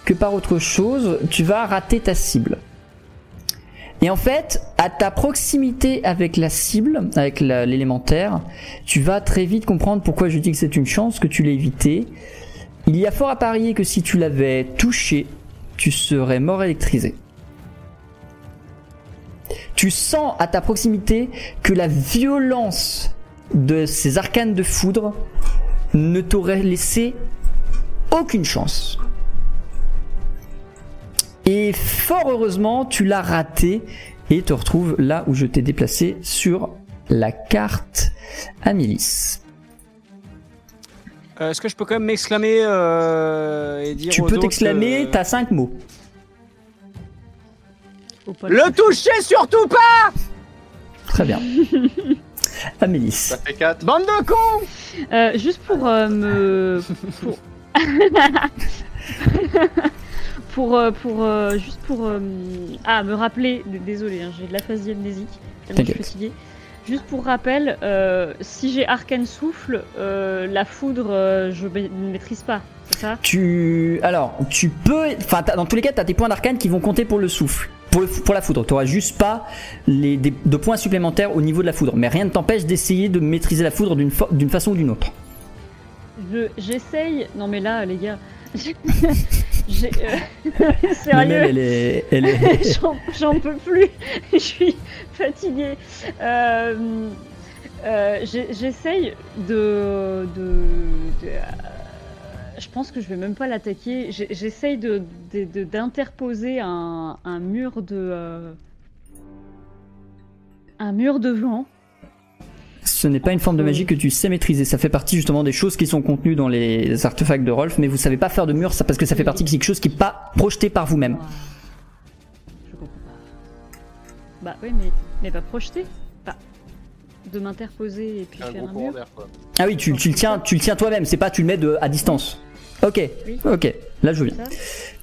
que par autre chose, tu vas rater ta cible. Et en fait, à ta proximité avec la cible, avec l'élémentaire, tu vas très vite comprendre pourquoi je dis que c'est une chance que tu l'aies évité. Il y a fort à parier que si tu l'avais touché, tu serais mort électrisé. Tu sens à ta proximité que la violence de ces arcanes de foudre ne t'aurait laissé aucune chance. Et fort heureusement, tu l'as raté et te retrouves là où je t'ai déplacé sur la carte Amélis. Euh, Est-ce que je peux quand même m'exclamer euh, et dire Tu aux peux t'exclamer, euh, t'as 5 mots. Le toucher surtout pas Très bien. Amélis. Ça fait 4. Bande de cons Euh, juste pour euh, me. Pour. pour, euh, pour euh, juste pour euh, ah me rappeler désolé hein, j'ai de l'aphasie amnésique tellement je suis fatiguée juste pour rappel euh, si j'ai arcane souffle euh, la foudre euh, je ne maîtrise pas c'est ça? Tu. Alors, tu peux. Enfin, dans tous les cas, t'as tes points d'arcane qui vont compter pour le souffle. Pour, le, pour la foudre. T'auras juste pas les, des, de points supplémentaires au niveau de la foudre. Mais rien ne t'empêche d'essayer de maîtriser la foudre d'une d'une façon ou d'une autre. Je- j'essaye non mais là les gars j'ai euh, sérieux elle est. J'en- peux plus, je suis fatiguée. Euh, euh, J'essaye de, de, de- euh, Je pense que je vais même pas l'attaquer. J'essaye de- d'interposer un, un mur de. euh, un mur de vent. Ce n'est pas une forme de magie que tu sais maîtriser. Ça fait partie justement des choses qui sont contenues dans les artefacts de Rolf, mais vous savez pas faire de mur, ça parce que ça fait partie de quelque chose qui n'est pas projeté par vous-même. Je comprends pas. Bah oui, mais, mais pas projeté. Bah, de m'interposer et puis Un faire un mur. quoi. Ah oui, tu, tu le tiens, tu le tiens toi-même. C'est pas tu le mets de, à distance. Ok, Oui. ok. Là je. Ça.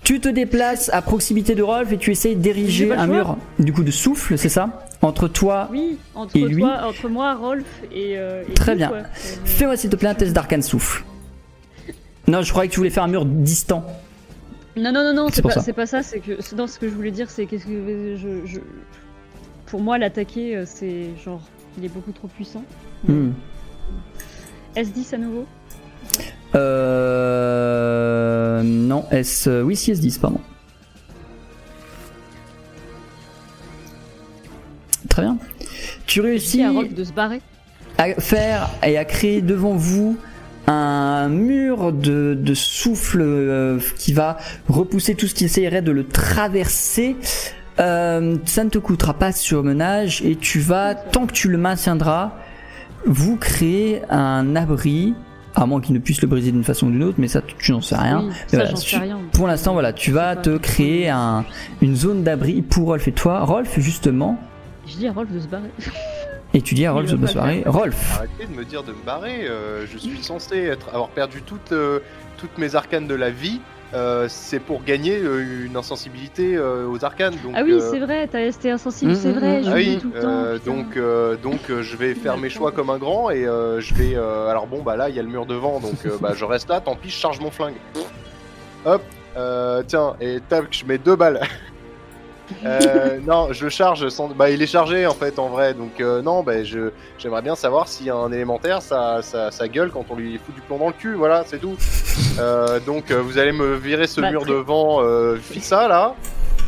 Tu te déplaces à proximité de Rolf et tu essayes d'ériger un mur, du coup de souffle, c'est ça? Entre toi. Oui, entre Et lui toi, entre moi, Rolf et. euh, et Très lui, bien. quoi. Fais-moi s'il te plaît un test d'arcane souffle. Non, je croyais que tu voulais faire un mur distant. Non, non, non, non, C'est pas, ça. c'est pas ça. C'est que non, ce que je voulais dire, c'est qu'est-ce que je, je- pour moi, l'attaquer, euh, c'est genre, il est beaucoup trop puissant. Hmm. S10 à nouveau. Euh. Non, S. euh, Oui, si S10, pardon. Très bien. Tu réussis à Rolf de se barrer. à faire et à créer devant vous un mur de, de souffle euh, qui va repousser tout ce qui essayerait de le traverser. Euh, ça ne te coûtera pas de surmenage et tu vas, tant que tu le maintiendras, vous créer un abri, à moins qu'il ne puisse le briser d'une façon ou d'une autre, mais ça tu n'en sais rien. Oui, Mais ça, voilà, j'en tu- sais rien. Pour l'instant, voilà, tu vas te créer un, une zone d'abri pour Rolf et toi. Rolf, justement, Je dis à Rolf de se barrer. et tu dis à Rolf de se barrer. Rolf, Arrêtez de me dire de me barrer. euh, je suis censé être, avoir perdu toutes, euh, toutes mes arcanes de la vie. Euh, c'est pour gagner euh, une insensibilité euh, aux arcanes. Donc, Ah oui, euh, c'est vrai, t'as ST insensible, c'est vrai, mhm. je Ah l'oublie oui, tout le temps. euh, donc euh, donc euh, je vais faire mes choix comme un grand et euh, je vais euh, alors bon bah là il y a le mur devant donc euh, bah je reste là tant pis je charge mon flingue. Hop euh, tiens et tac je mets deux balles. Euh, non je charge sans bah il est chargé en fait en vrai donc euh, non bah je j'aimerais bien savoir si un élémentaire ça, ça ça gueule quand on lui fout du plomb dans le cul voilà c'est tout. Euh, donc vous allez me virer ce Bah, mur devant euh, ça là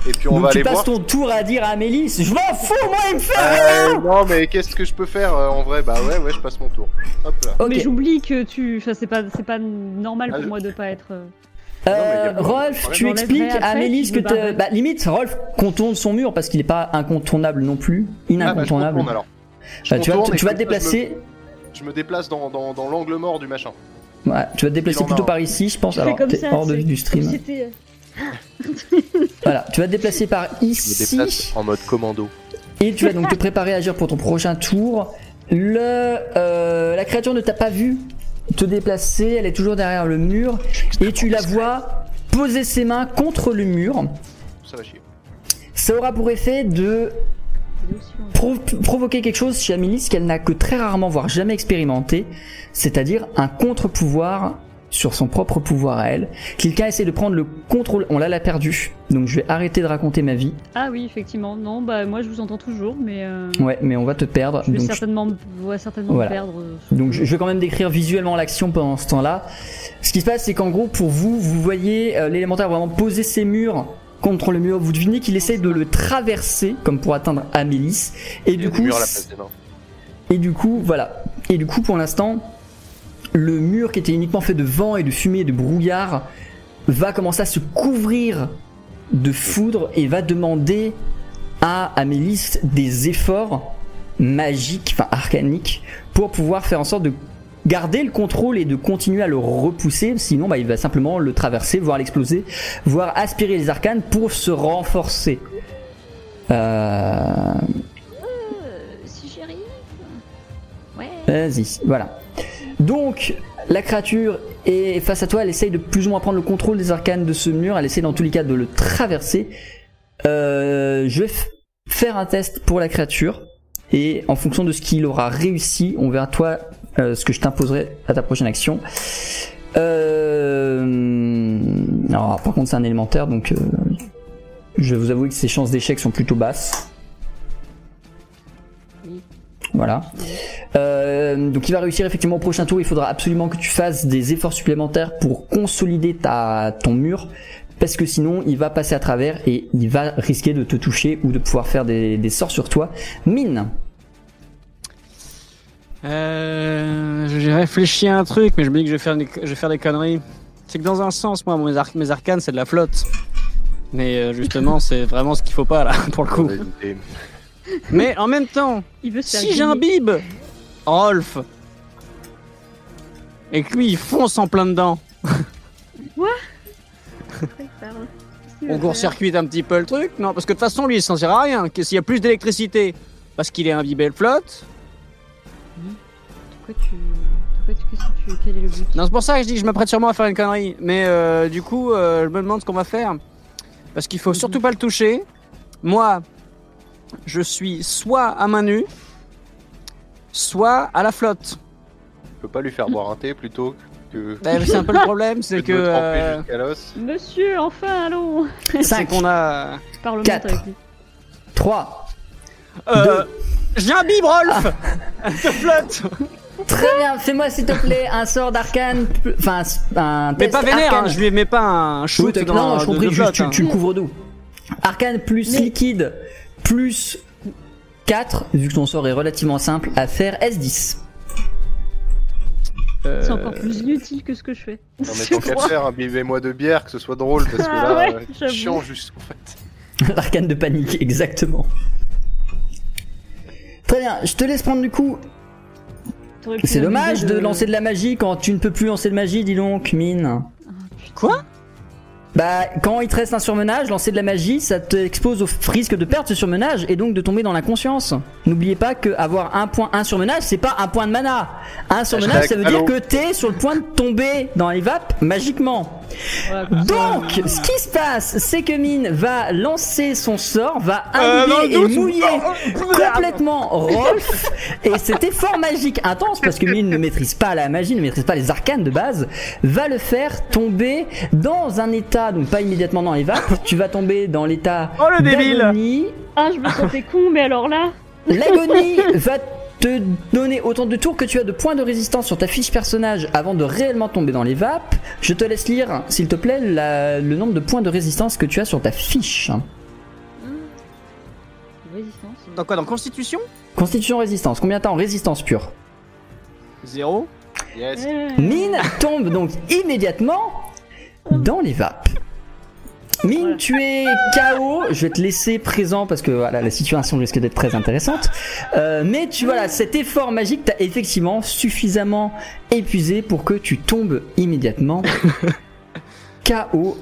et puis on donc va tu aller passes voir. ton tour à dire à Amélis, je m'en fous, moi il me fait Euh, non, mais qu'est-ce que je peux faire euh, en vrai? Bah ouais, ouais, je passe mon tour. Hop là. Mais j'oublie que tu. Enfin, c'est pas, c'est pas normal Ah, pour je- moi de pas être. Euh, Euh, Non, Rolf, tu expliques à tu que te... bah, limite Rolf contourne son mur parce qu'il n'est pas incontournable non plus, Ah, bah, inincontournable. alors. Je Bah, tu vas, te- et tu vas te comme ça, je me- déplacer. Je me, déplace dans, dans, dans l'angle mort du machin. Ouais, tu vas te déplacer plutôt par ici, je pense. Alors, t'es hors de vue du stream. c'était- Voilà, tu vas te déplacer par Je me ici. déplace en mode commando. Et tu vas donc te préparer à agir pour ton prochain tour. Le, euh, la créature ne t'a pas vu te déplacer, elle est toujours derrière le mur. Et tu la vois poser ses mains contre le mur. Ça va chier. Ça aura pour effet de pro- provoquer quelque chose chez Amélie ce qu'elle n'a que très rarement, voire jamais expérimenté, c'est-à-dire un contre-pouvoir sur son propre pouvoir à elle. Quelqu'un essaie de prendre le contrôle, on l'a l'a perdu, donc je vais arrêter de raconter ma vie. Ah oui, effectivement. Non, bah moi je vous entends toujours, mais euh, Ouais, mais on va te perdre. je vais donc, certainement, on va certainement Voilà. perdre. euh, donc je je vais quand même décrire visuellement l'action pendant ce temps-là. Ce qui se passe, c'est qu'en gros, pour vous, vous voyez euh, l'élémentaire vraiment poser ses murs contre le mur. Vous devinez qu'il essaie de le traverser, comme pour atteindre Amélis. Et du coup, murs à la place des mains. Et du coup, voilà. Et du coup, pour l'instant, le mur qui était uniquement fait de vent et de fumée et de brouillard va commencer à se couvrir de foudre et va demander à Amélis des efforts magiques, enfin arcaniques, pour pouvoir faire en sorte de garder le contrôle et de continuer à le repousser. Sinon, bah, il va simplement le traverser, voire l'exploser, voire aspirer les arcanes pour se renforcer. Euh... si j'y arrive. Ouais. Vas-y, voilà. Donc, la créature est face à toi, elle essaye de plus ou moins prendre le contrôle des arcanes de ce mur, elle essaie dans tous les cas de le traverser. Euh, je vais faire un test pour la créature, et en fonction de ce qu'il aura réussi, on verra toi euh, ce que je t'imposerai à ta prochaine action. Euh... Alors, par contre, c'est un élémentaire, donc euh, je vais vous avouer que ses chances d'échec sont plutôt basses. Voilà. Euh, donc il va réussir effectivement au prochain tour. Il faudra absolument que tu fasses des efforts supplémentaires pour consolider ta, ton mur. Parce que sinon il va passer à travers et il va risquer de te toucher ou de pouvoir faire des, des sorts sur toi. Mine, Euh, j'ai réfléchi à un truc, mais je me dis que je vais faire des, je vais faire des conneries. C'est que dans un sens, moi, mes, ar- mes arcanes, c'est de la flotte. Mais euh, justement, c'est vraiment ce qu'il faut pas là, pour le coup. Mais en même temps, Il veut se faire si j'imbibe Rolf et que lui il fonce en plein dedans, on court-circuite un petit peu le truc, non Parce que de toute façon, lui il s'en sert à rien. S'il y a plus d'électricité, parce qu'il est imbibé le flotte. Pourquoi tu. Pourquoi tu. Qu'est-ce que tu. Quel est le but Non, c'est pour ça que je dis que je me prête sûrement à faire une connerie. Mais euh, du coup, euh, je me demande ce qu'on va faire. Parce qu'il faut surtout pas le toucher. Moi, je suis soit à main nue, soit à la flotte. Je peux pas lui faire boire un thé plutôt que. Bah, C'est un peu le problème, c'est que. de me tremper euh. Monsieur, enfin, allons c'est 5, qu'on a. Parlement Quatre. avec lui. 3. Euh, J'ai un bib, Rolf De flotte Très bien, fais-moi s'il te plaît un sort d'arcane, plus- enfin un Mais pas vénère, hein, je lui mets pas un shoot dans non, je compris, juste flotte, tu, hein. tu le couvres d'eau. Arcane plus Mais- liquide plus 4, vu que ton sort est relativement simple à faire, S10. Euh, C'est encore plus inutile que ce que je fais. Non mais tant qu'à faire, imbibez-moi de bière, que ce soit drôle, parce que Ah là, ouais, euh, j'avoue. chiant juste en fait. L'arcane de panique, exactement. Très bien, je te laisse prendre du coup. C'est dommage de lancer de la magie quand tu ne peux plus lancer de magie, dis donc, mine. Ah. Quoi? Bah, quand il te reste un surmenage, lancer de la magie, ça t'expose au risque de perdre ce surmenage et donc de tomber dans l'inconscience. N'oubliez pas que avoir un point, un surmenage, c'est pas un point de mana. Un surmenage, ça veut dire que t'es sur le point de tomber dans les vapes magiquement. Donc, ce qui se passe, c'est que Mine va lancer son sort, va Euh, imbiber et mouiller Oh, complètement Rolf. Et cet effort magique intense, parce que Mine ne maîtrise pas la magie, ne maîtrise pas les arcanes de base, va le faire tomber dans un état, donc pas immédiatement dans les vapes, tu vas tomber dans l'état Oh, le débile. Ah, je me sentais con, mais alors là. L'agonie va te donner autant de tours que tu as de points de résistance sur ta fiche personnage avant de réellement tomber dans les vapes. Je te laisse lire, s'il te plaît, la- le nombre de points de résistance que tu as sur ta fiche. Résistance. Dans quoi? Dans Constitution? Constitution résistance, combien t'as en résistance pure? Zéro. Yes. Mine tombe donc immédiatement dans les vapes. Mine, Voilà. tu es KO. Je vais te laisser présent parce que voilà, la situation risque d'être très intéressante. Euh, mais tu voilà, cet effort magique t'a effectivement suffisamment épuisé pour que tu tombes immédiatement KO.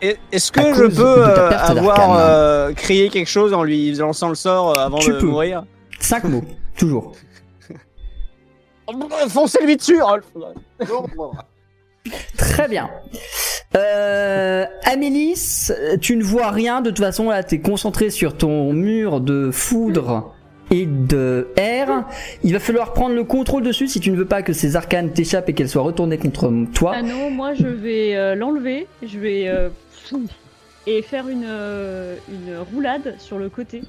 Est-ce que je peux euh, avoir euh, crié quelque chose en lui lançant le sort euh, avant Tu de peux. mourir? 5 mots, toujours. Foncez lui dessus. Très bien. Euh, Amélis, tu ne vois rien. De toute façon, là, t'es concentré sur ton mur de foudre et de air. Il va falloir prendre le contrôle dessus si tu ne veux pas que ces arcanes t'échappent et qu'elles soient retournées contre toi. Ah non, moi je vais euh, l'enlever, je vais euh, et faire une, euh, une roulade sur le côté.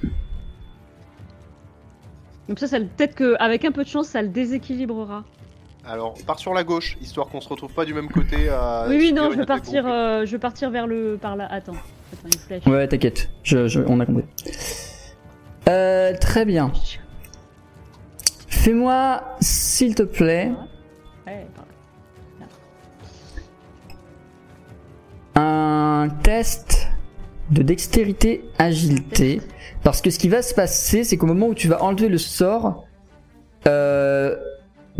Comme ça, ça peut-être qu'avec un peu de chance, ça le déséquilibrera. Alors, pars sur la gauche, histoire qu'on se retrouve pas du même côté à. oui, oui, non, je vais partir, euh, je vais partir vers le, par là. Attends, attends, une flèche. Ouais, t'inquiète. Je, je- on a compris. Euh, très bien. Fais-moi, s'il te plaît, Ouais, un test de dextérité agilité parce que ce qui va se passer c'est qu'au moment où tu vas enlever le sort euh,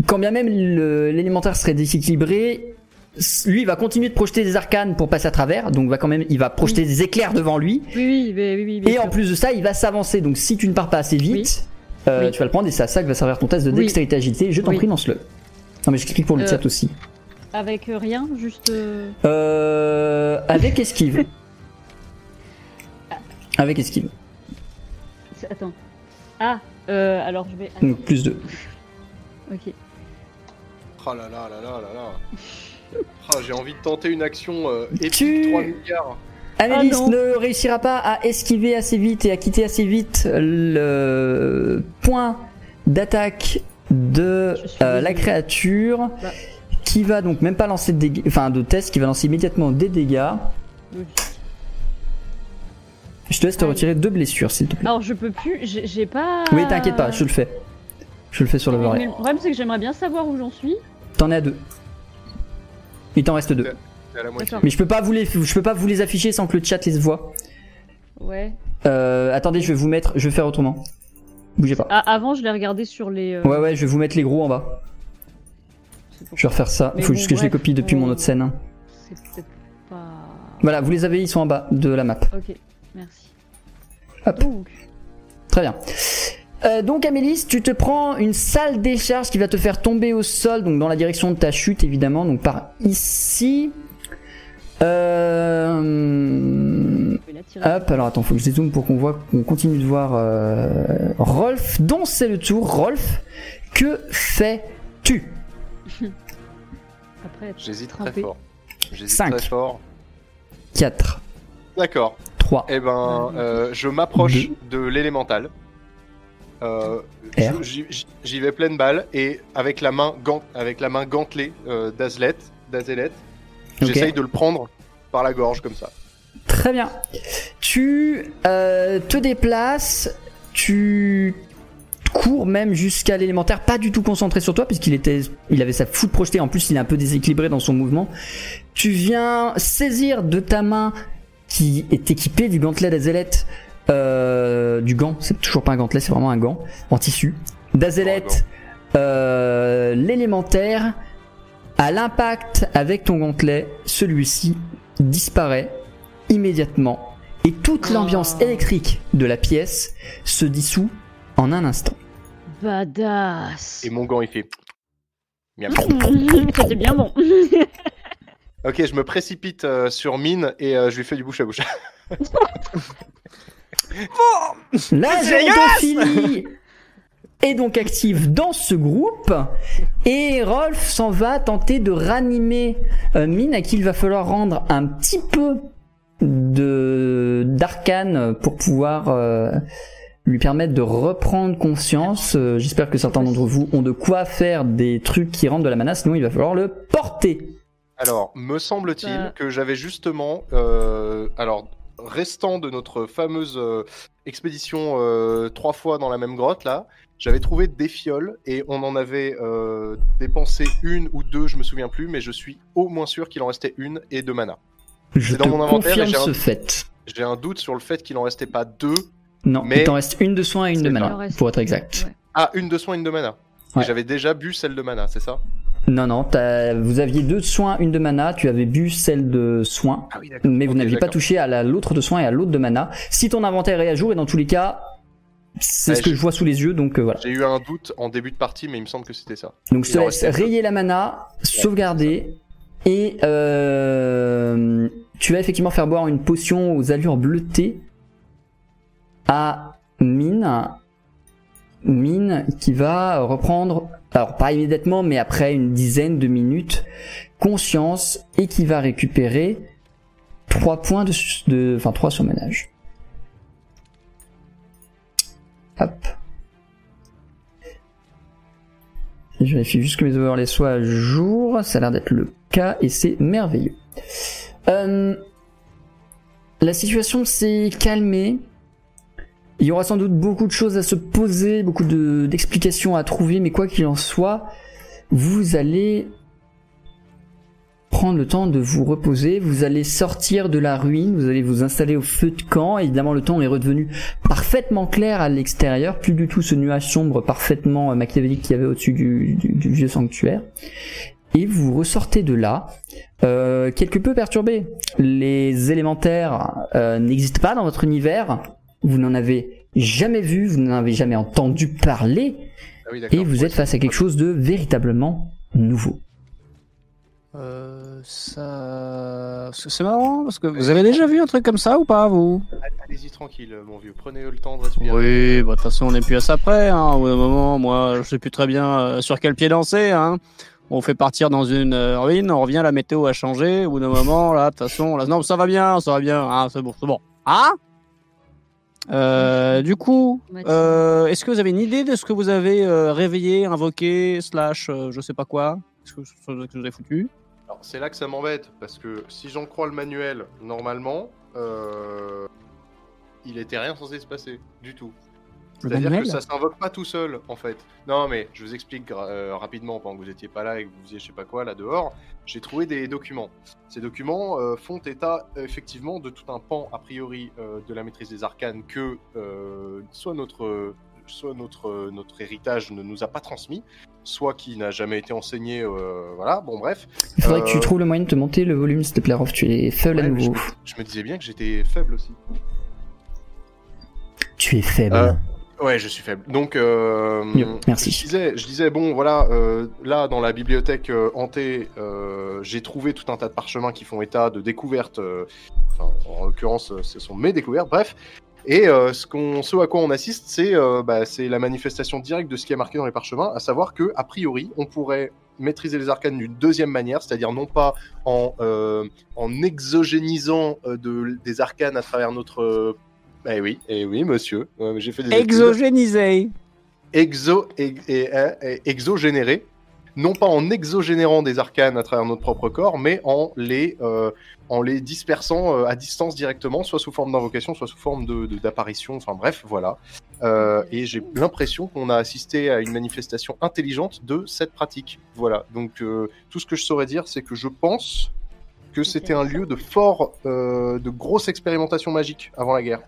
quand bien même l'élémentaire serait déséquilibré lui il va continuer de projeter des arcanes pour passer à travers. Donc va quand même il va projeter des éclairs devant lui. Oui, oui, oui, et en plus de ça il va s'avancer. Donc si tu ne pars pas assez vite euh, tu vas le prendre et c'est à ça que va servir ton test de dextérité agilité je t'en prie lance-le. Non mais j'explique pour le Euh, chat aussi. Avec euh, rien, juste. euh, euh, avec esquive. Avec esquive. Attends. Ah, euh, alors je vais. donc plus 2 Ok. Oh là là là là là là. Ah, J'ai envie de tenter une action euh, épique Tu- 3 milliards. Ah ne réussira pas à esquiver assez vite et à quitter assez vite le point d'attaque de euh, la créature Bah. qui va donc même pas lancer de dégâts, enfin de test, qui va lancer immédiatement des dégâts. Oui. Je te laisse te retirer deux blessures s'il te plaît. Alors je peux plus, j'ai pas. Oui, t'inquiète pas, je le fais. Je le fais sur le volet. le problème c'est que j'aimerais bien savoir où j'en suis. T'en à deux. Il t'en reste deux. Mais je peux pas vous les, je peux pas vous les afficher sans que le chat les voit. Ouais. Euh, attendez, je vais vous mettre, je vais faire autrement. Bougez pas. Ah, avant je l'ai regardé sur les. euh, Ouais, ouais, je vais vous mettre les gros en bas. Je vais refaire ça. Il faut bon, juste que je les copie depuis mon on- autre scène. C'est peut-être pas. Voilà, vous les avez, ils sont en bas de la map. Ok, merci. Hop. Donc, Très bien. Euh, donc Amélis, tu te prends une sale décharge qui va te faire tomber au sol, donc dans la direction de ta chute évidemment, donc par ici. Euh... tirer. Hop, alors attends, faut que je dézoome pour qu'on voit, qu'on continue de voir euh, Rolf, dont c'est le tour. Rolf, que fais-tu? Après, J'hésite très fort. J'hésite Cinq. très fort. 4, D'accord. 3, Eh ben, euh, je m'approche de l'élémental. Euh, j'y- vais pleine balle et avec la main, gant- avec la main gantelée euh, d'Azelet, j'essaye de le prendre par la gorge comme ça. Très bien. Tu euh, te déplaces, tu cours même jusqu'à l'élémentaire, pas du tout concentré sur toi puisqu'il était, il avait sa foudre projetée. En plus, il est un peu déséquilibré dans son mouvement. Tu viens saisir de ta main qui est équipée du gantelet d'Azelet, euh, du gant. C'est toujours pas un gantelet, c'est vraiment un gant en tissu. D'Azelet, Oh, euh, l'élémentaire. À l'impact avec ton gantelet, celui-ci disparaît immédiatement et toute Oh. l'ambiance électrique de la pièce se dissout en un instant. Badass. Et mon gant il fait. Miam. C'était bien bon. Ok, je me précipite euh, sur Mine et euh, je lui fais du bouche à bouche. La C'est gérontophilie est donc active dans ce groupe et Rolf s'en va tenter de ranimer euh, Mine à qui il va falloir rendre un petit peu de d'arcane pour pouvoir euh, lui permettre de reprendre conscience. Euh, J'espère que certains d'entre vous ont de quoi faire des trucs qui rentrent de la mana, sinon il va falloir le porter. Alors, me semble-t-il que j'avais justement, euh, alors, restant de notre fameuse euh, expédition euh, trois fois dans la même grotte là, j'avais trouvé des fioles et on en avait euh, dépensé une ou deux, je me souviens plus, mais je suis au moins sûr qu'il en restait une et de mana. Je dans te mon inventaire, confirme et j'ai un- ce fait. J'ai un doute sur le fait qu'il en restait pas deux. Non, Mais- il t'en reste une de soin et une de mana, pour être exact. ouais. Ah, une de soin, une de mana. Et Ouais. J'avais déjà bu celle de mana, c'est ça? Non, non, vous aviez deux de soin, une de mana, tu avais bu celle de soin, Ah oui, mais vous n'aviez pas touché à la- l'autre de soin et à l'autre de mana. Si ton inventaire est à jour, et dans tous les cas, c'est Ouais, ce que je vois sous les yeux, donc euh, voilà. J'ai eu un doute en début de partie, mais il me semble que c'était ça. Donc je te laisse rayer la mana, sauvegarder, et euh, tu vas effectivement faire boire une potion aux allures bleutées à Mine. Mine qui va reprendre, alors pas immédiatement, mais après une dizaine de minutes, conscience et qui va récupérer 3 points de, de enfin 3 surménage. Hop. Je vérifie juste que mes overlays soient à jour. Ça a l'air d'être le cas et c'est merveilleux. Euh, la situation s'est calmée. Il y aura sans doute beaucoup de choses à se poser, beaucoup de- d'explications à trouver, mais quoi qu'il en soit, vous allez prendre le temps de vous reposer, vous allez sortir de la ruine, vous allez vous installer au feu de camp, évidemment le temps est redevenu parfaitement clair à l'extérieur, plus du tout ce nuage sombre parfaitement euh, machiavélique qu'il y avait au-dessus du vieux sanctuaire. Et vous ressortez de là, euh, quelque peu perturbé. Les élémentaires euh, n'existent pas dans votre univers, vous n'en avez jamais vu, vous n'en avez jamais entendu parler, Ah oui, et vous êtes face à quelque chose de véritablement nouveau. Euh, ça. parce que C'est marrant, parce que vous avez déjà vu un truc comme ça ou pas, vous? Allez-y tranquille, mon vieux. Prenez le temps de respirer. Oui, bah, de toute façon, on n'est plus à ça près. Hein. Au bout d'un moment, moi, je sais plus très bien euh, sur quel pied danser. Hein. On fait partir dans une euh, ruine, on revient, la météo a changé. Au bout d'un moment, là, de toute façon, là, non, ça va bien, ça va bien. Ah, c'est bon, c'est bon. Ah? Euh, du coup, euh, est-ce que vous avez une idée de ce que vous avez euh, réveillé, invoqué, slash, euh, je sais pas quoi Est-ce que, que vous avez foutu? Alors, c'est là que ça m'embête, parce que si j'en crois le manuel, normalement, euh, il était rien censé se passer, du tout. C'est-à-dire que ça s'invoque pas tout seul, en fait. Non, mais je vous explique euh, rapidement, pendant que vous étiez pas là et que vous faisiez je sais pas quoi là dehors. J'ai trouvé des documents. Ces documents euh, font état, effectivement, de tout un pan, a priori, euh, de la maîtrise des arcanes que euh, soit notre soit notre, notre héritage ne nous a pas transmis, soit qui n'a jamais été enseigné, euh, voilà, bon bref. Il faudrait que tu trouves le moyen de te monter le volume, s'il te plaît, Rof, tu es faible à Ouais, nouveau. je me disais bien que j'étais faible aussi. Tu es faible. Euh, Ouais, je suis faible. Donc, euh, merci. Je disais, je disais, bon, voilà, euh, là, dans la bibliothèque euh, hantée, j'ai trouvé tout un tas de parchemins qui font état de découvertes. enfin, en l'occurrence, ce sont mes découvertes. Bref. Et ce, qu'on, ce à quoi on assiste, c'est, bah, c'est la manifestation directe de ce qui est marqué dans les parchemins, à savoir que, a priori, on pourrait maîtriser les arcanes d'une deuxième manière, c'est-à-dire non pas en, en exogénisant de, des arcanes à travers notre eh oui, eh oui, monsieur. Ouais, j'ai fait des. Exogénisé exo et, et- et- exogénéré, non pas en exogénérant des arcanes à travers notre propre corps, mais en les euh, en les dispersant euh, à distance directement, soit sous forme d'invocation, soit sous forme de de- d'apparition. Enfin bref, voilà. Euh, et j'ai l'impression qu'on a assisté à une manifestation intelligente de cette pratique. Voilà. Donc tout ce que je saurais dire, c'est que je pense que c'était un lieu de fort, de grosse expérimentation magique avant la guerre.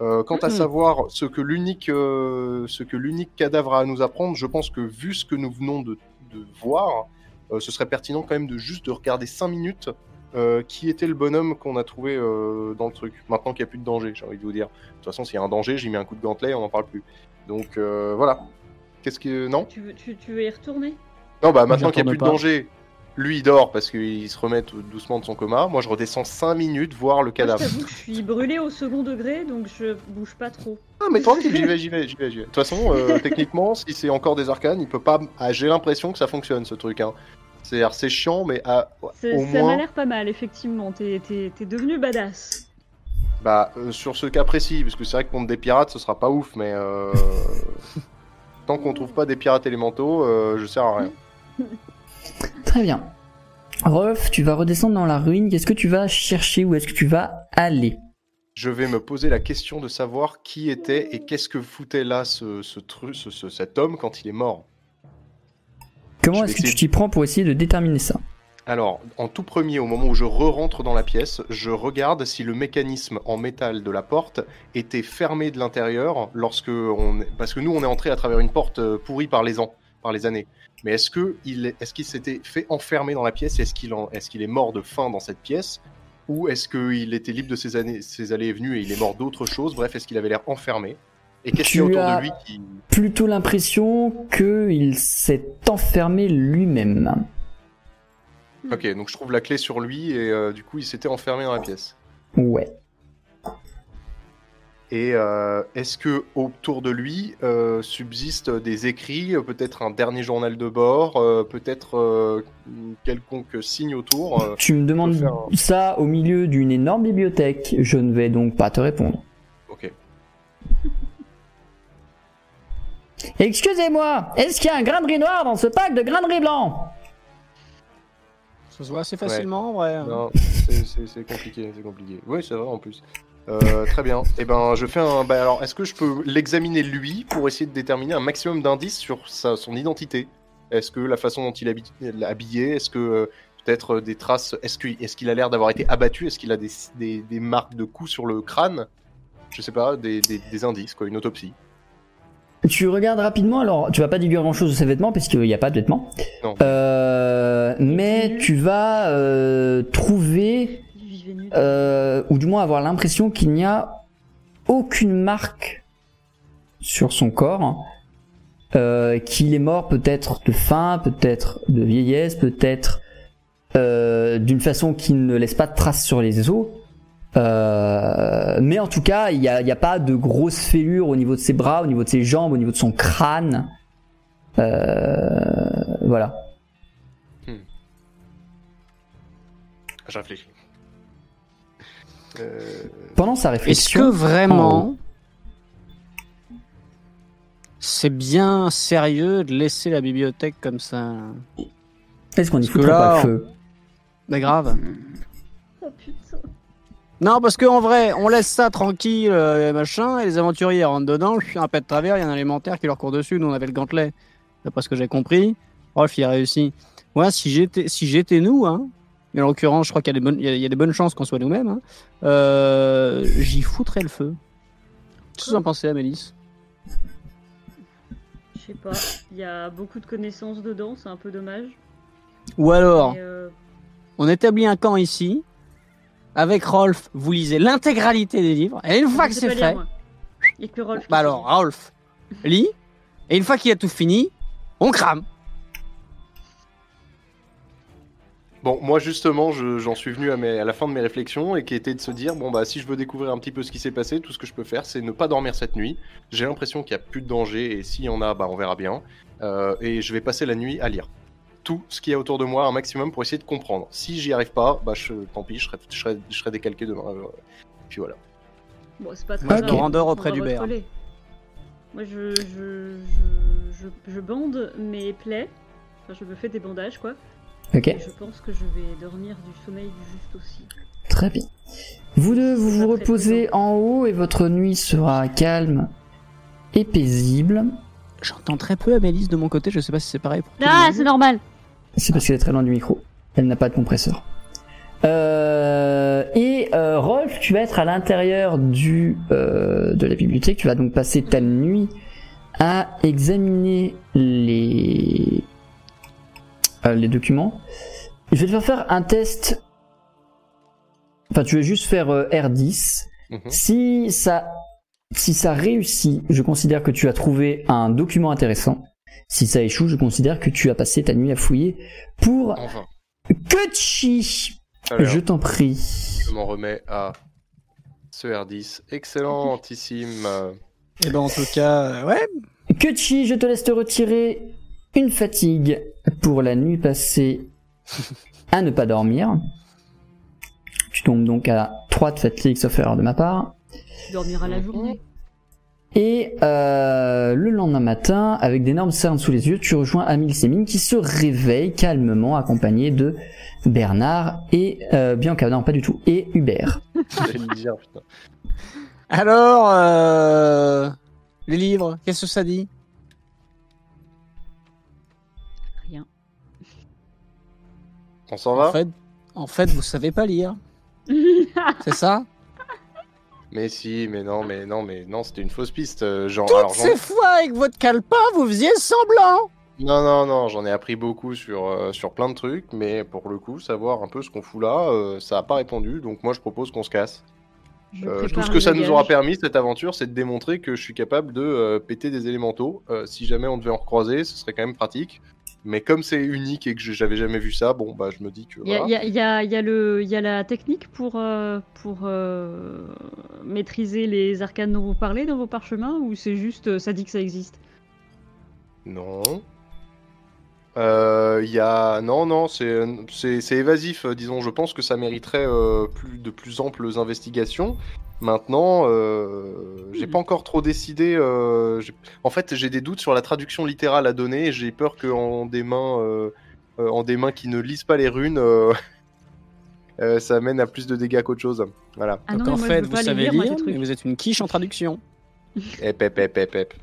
Euh, quant à savoir ce que l'unique euh, ce que l'unique cadavre a à nous apprendre, je pense que vu ce que nous venons de, de voir, euh, ce serait pertinent quand même de juste de regarder 5 minutes euh, qui était le bonhomme qu'on a trouvé euh, dans le truc. Maintenant qu'il n'y a plus de danger, j'ai envie de vous dire. De toute façon, s'il y a un danger, j'y mets un coup de gantelet, on n'en parle plus. Donc euh, voilà. Qu'est-ce que non? Tu veux, tu, tu veux y retourner? Non, bah maintenant qu'il n'y a plus de danger, lui il dort parce qu'il se remet tout doucement de son coma. Moi je redescends 5 minutes voir le Moi, je cadavre. que je suis brûlée au second degré, donc je bouge pas trop. Ah mais tranquille, j'y vais, j'y vais, j'y vais, j'y vais. De toute façon, euh, techniquement, si c'est encore des arcanes, il peut pas. Ah, j'ai l'impression que ça fonctionne ce truc. Hein. C'est c'est chiant, mais à, C'est- au Ça m'a moins, l'air pas mal, effectivement. T'es devenu badass. bah euh, sur ce cas précis, parce que c'est vrai que contre des pirates, ce sera pas ouf, mais euh, tant qu'on trouve pas des pirates élémentaux, je sers à rien. Très bien. Rolf, tu vas redescendre dans la ruine. Qu'est-ce que tu vas chercher Où est-ce que tu vas aller? Je vais me poser la question de savoir qui était et qu'est-ce que foutait là ce, ce truc, ce- ce- cet homme quand il est mort. Comment est-ce que tu t'y prends pour essayer de déterminer ça? Alors, en tout premier, au moment où je re-rentre dans la pièce, je regarde si le mécanisme en métal de la porte était fermé de l'intérieur lorsque on... Parce que nous, on est entré à travers une porte euh, pourrie par les ans, par les années. Mais est-ce est... qu'il s'était fait enfermer dans la pièce? Est-ce qu'il en... est-ce qu'il est mort de faim dans cette pièce? Ou est-ce qu'il était libre de ses, années... ses allées et venues et il est mort d'autre chose Bref, est-ce qu'il avait l'air enfermé? Et qu'est-ce qu'il y a autour as- de lui qui... Plutôt l'impression qu'il s'est enfermé lui-même. Ok, donc je trouve la clé sur lui et euh, du coup, il s'était enfermé dans la pièce. Ouais. Et euh, est-ce que autour de lui euh, subsistent des écrits, euh, peut-être un dernier journal de bord, euh, peut-être euh, quelconque signe autour euh, Tu me demandes faire ça au milieu d'une énorme bibliothèque. Je ne vais donc pas te répondre. Ok. Excusez-moi, est-ce qu'il y a un grain de riz noir dans ce pack de grains de riz blanc? Ça se voit assez facilement, en vrai. Non, c'est- c'est c'est compliqué, c'est compliqué. Oui, c'est vrai en plus. Euh, très bien. Et ben, je fais un. Bah, alors, est-ce que je peux l'examiner lui pour essayer de déterminer un maximum d'indices sur sa, son identité? Est-ce que la façon dont il est habi- il est habillé? Est-ce que euh, peut-être euh, des traces? Est-ce qu'il est a l'air d'avoir été abattu? Est-ce qu'il a des, des, des marques de coups sur le crâne? Je sais pas, des, indices, quoi, une autopsie. Tu regardes rapidement, alors tu vas pas déduire grand chose de ses vêtements parce qu'il n'y a pas de vêtements. Non. Euh, mais tu vas trouver. Euh, ou du moins avoir l'impression qu'il n'y a aucune marque sur son corps, euh, qu'il est mort peut-être de faim, peut-être de vieillesse, peut-être euh, d'une façon qui ne laisse pas de traces sur les os. Euh, mais en tout cas, il n'y a, il y a pas de grosses fêlures au niveau de ses bras, au niveau de ses jambes, au niveau de son crâne. Euh, voilà. Je réfléchis. Euh, Pendant sa Est-ce réflexion, que en vraiment c'est bien sérieux de laisser la bibliothèque comme ça est-ce qu'on y parce que foutrait pas là, le feu Mais grave. Oh putain. Non, parce qu'en vrai, on laisse ça tranquille, euh, machin, et les aventuriers rentrent dedans, je suis un pet de travers, il y a un élémentaire qui leur court dessus, nous on avait le gantelet, d'après ce que j'ai compris. Rolf, il a réussi. Moi, si j'étais si j'étais nous, hein, mais en l'occurrence, je crois qu'il y, a des bonnes- il y a- il y a des bonnes chances qu'on soit nous-mêmes, hein, euh, j'y foutrais le feu. Qu'est-ce que vous en pensez, Amélis? Je sais pas. Il y a beaucoup de connaissances dedans, c'est un peu dommage. Ou alors, euh, on établit un camp ici, avec Rolf, vous lisez l'intégralité des livres, et une fois je que c'est lire, fait, a que Rolf bah alors, lire. Rolf lit, et une fois qu'il a tout fini, on crame. Bon, moi justement, je- j'en suis venu à, mes- à la fin de mes réflexions et qui était de se dire bon bah si je veux découvrir un petit peu ce qui s'est passé, tout ce que je peux faire, c'est ne pas dormir cette nuit. J'ai l'impression qu'il n'y a plus de danger et s'il y en a, bah on verra bien. Euh, et je vais passer la nuit à lire tout ce qu'il y a autour de moi un maximum pour essayer de comprendre. Si j'y arrive pas, bah je, tant pis, je serai, je serai, je serai décalqué demain. euh, puis voilà. Bon, c'est pas très Moi, je grave, on auprès du bear. Moi, je, je, je, je, je bande mes plaies. Enfin, je me fais des bandages, quoi. Ok, Et je pense que je vais dormir du sommeil du juste aussi. très bien. Vous deux, vous vous reposez en haut et votre nuit sera calme et paisible. J'entends très peu Amélis de mon côté, je sais pas si c'est pareil pour Ah, c'est normal C'est parce qu'elle est très loin du micro. Elle n'a pas de compresseur. Euh, et euh, Rolf, tu vas être à l'intérieur du euh, de la bibliothèque. Tu vas donc passer ta nuit à examiner les euh, les documents. Je vais te faire faire un test. Enfin, tu vas juste faire euh, R10. Mhm. Si ça si ça réussit, je considère que tu as trouvé un document intéressant. Si ça échoue, je considère que tu as passé ta nuit à fouiller pour Enfin, Kutchi. Je t'en prie. je m'en remets à ce R10. Excellentissime. Et ben en tout cas, euh, ouais. Kutchi, je te laisse te retirer une fatigue pour la nuit passée à ne pas dormir. Tu tombes donc à 3 de fatigue, sauf erreur de ma part. Tu dormiras la journée. Et euh, le lendemain matin, avec d'énormes cernes sous les yeux, tu rejoins Amil Semine qui se réveille calmement accompagné de Bernard et euh, Bianca, non pas du tout, et Hubert. j'allais le dire, putain. Alors, euh, les livres, qu'est-ce que ça dit? On s'en va En fait, en fait, vous savez pas lire. C'est ça Mais si, mais non, mais non, mais non, c'était une fausse piste. euh, genre, Toutes alors, j'en- ces fois avec votre calepin, vous faisiez semblant. Non, non, non, j'en ai appris beaucoup sur, euh, sur plein de trucs, mais pour le coup, savoir un peu ce qu'on fout là, euh, ça a pas répondu, donc moi je propose qu'on se casse. Je Euh, tout ce que ça nous aura permis, cette aventure, c'est de démontrer que je suis capable de euh, péter des élémentaux. Euh, si jamais on devait en recroiser, ce serait quand même pratique. Mais comme c'est unique et que j'avais jamais vu ça, bon, bah je me dis que. Il y a, voilà. y a- il y a- il y a le- il y a la technique pour, euh, pour euh, maîtriser les arcanes dont vous parlez dans vos parchemins ou c'est juste euh, ça dit que ça existe? Non. Euh, Il y a. Non, non, c'est c'est- c'est évasif, euh, disons. Je pense que ça mériterait euh, plus, de plus amples investigations. Maintenant, euh, j'ai pas encore trop décidé. euh, en fait, j'ai des doutes sur la traduction littérale à donner. et J'ai peur qu'en des mains, en des mains qui ne lisent pas les runes, euh, euh, ça amène à plus de dégâts qu'autre chose. Voilà. Ah Donc en moi, fait, vous savez lire, lire, mais vous êtes une quiche en traduction. Hep, hep, hep, hep.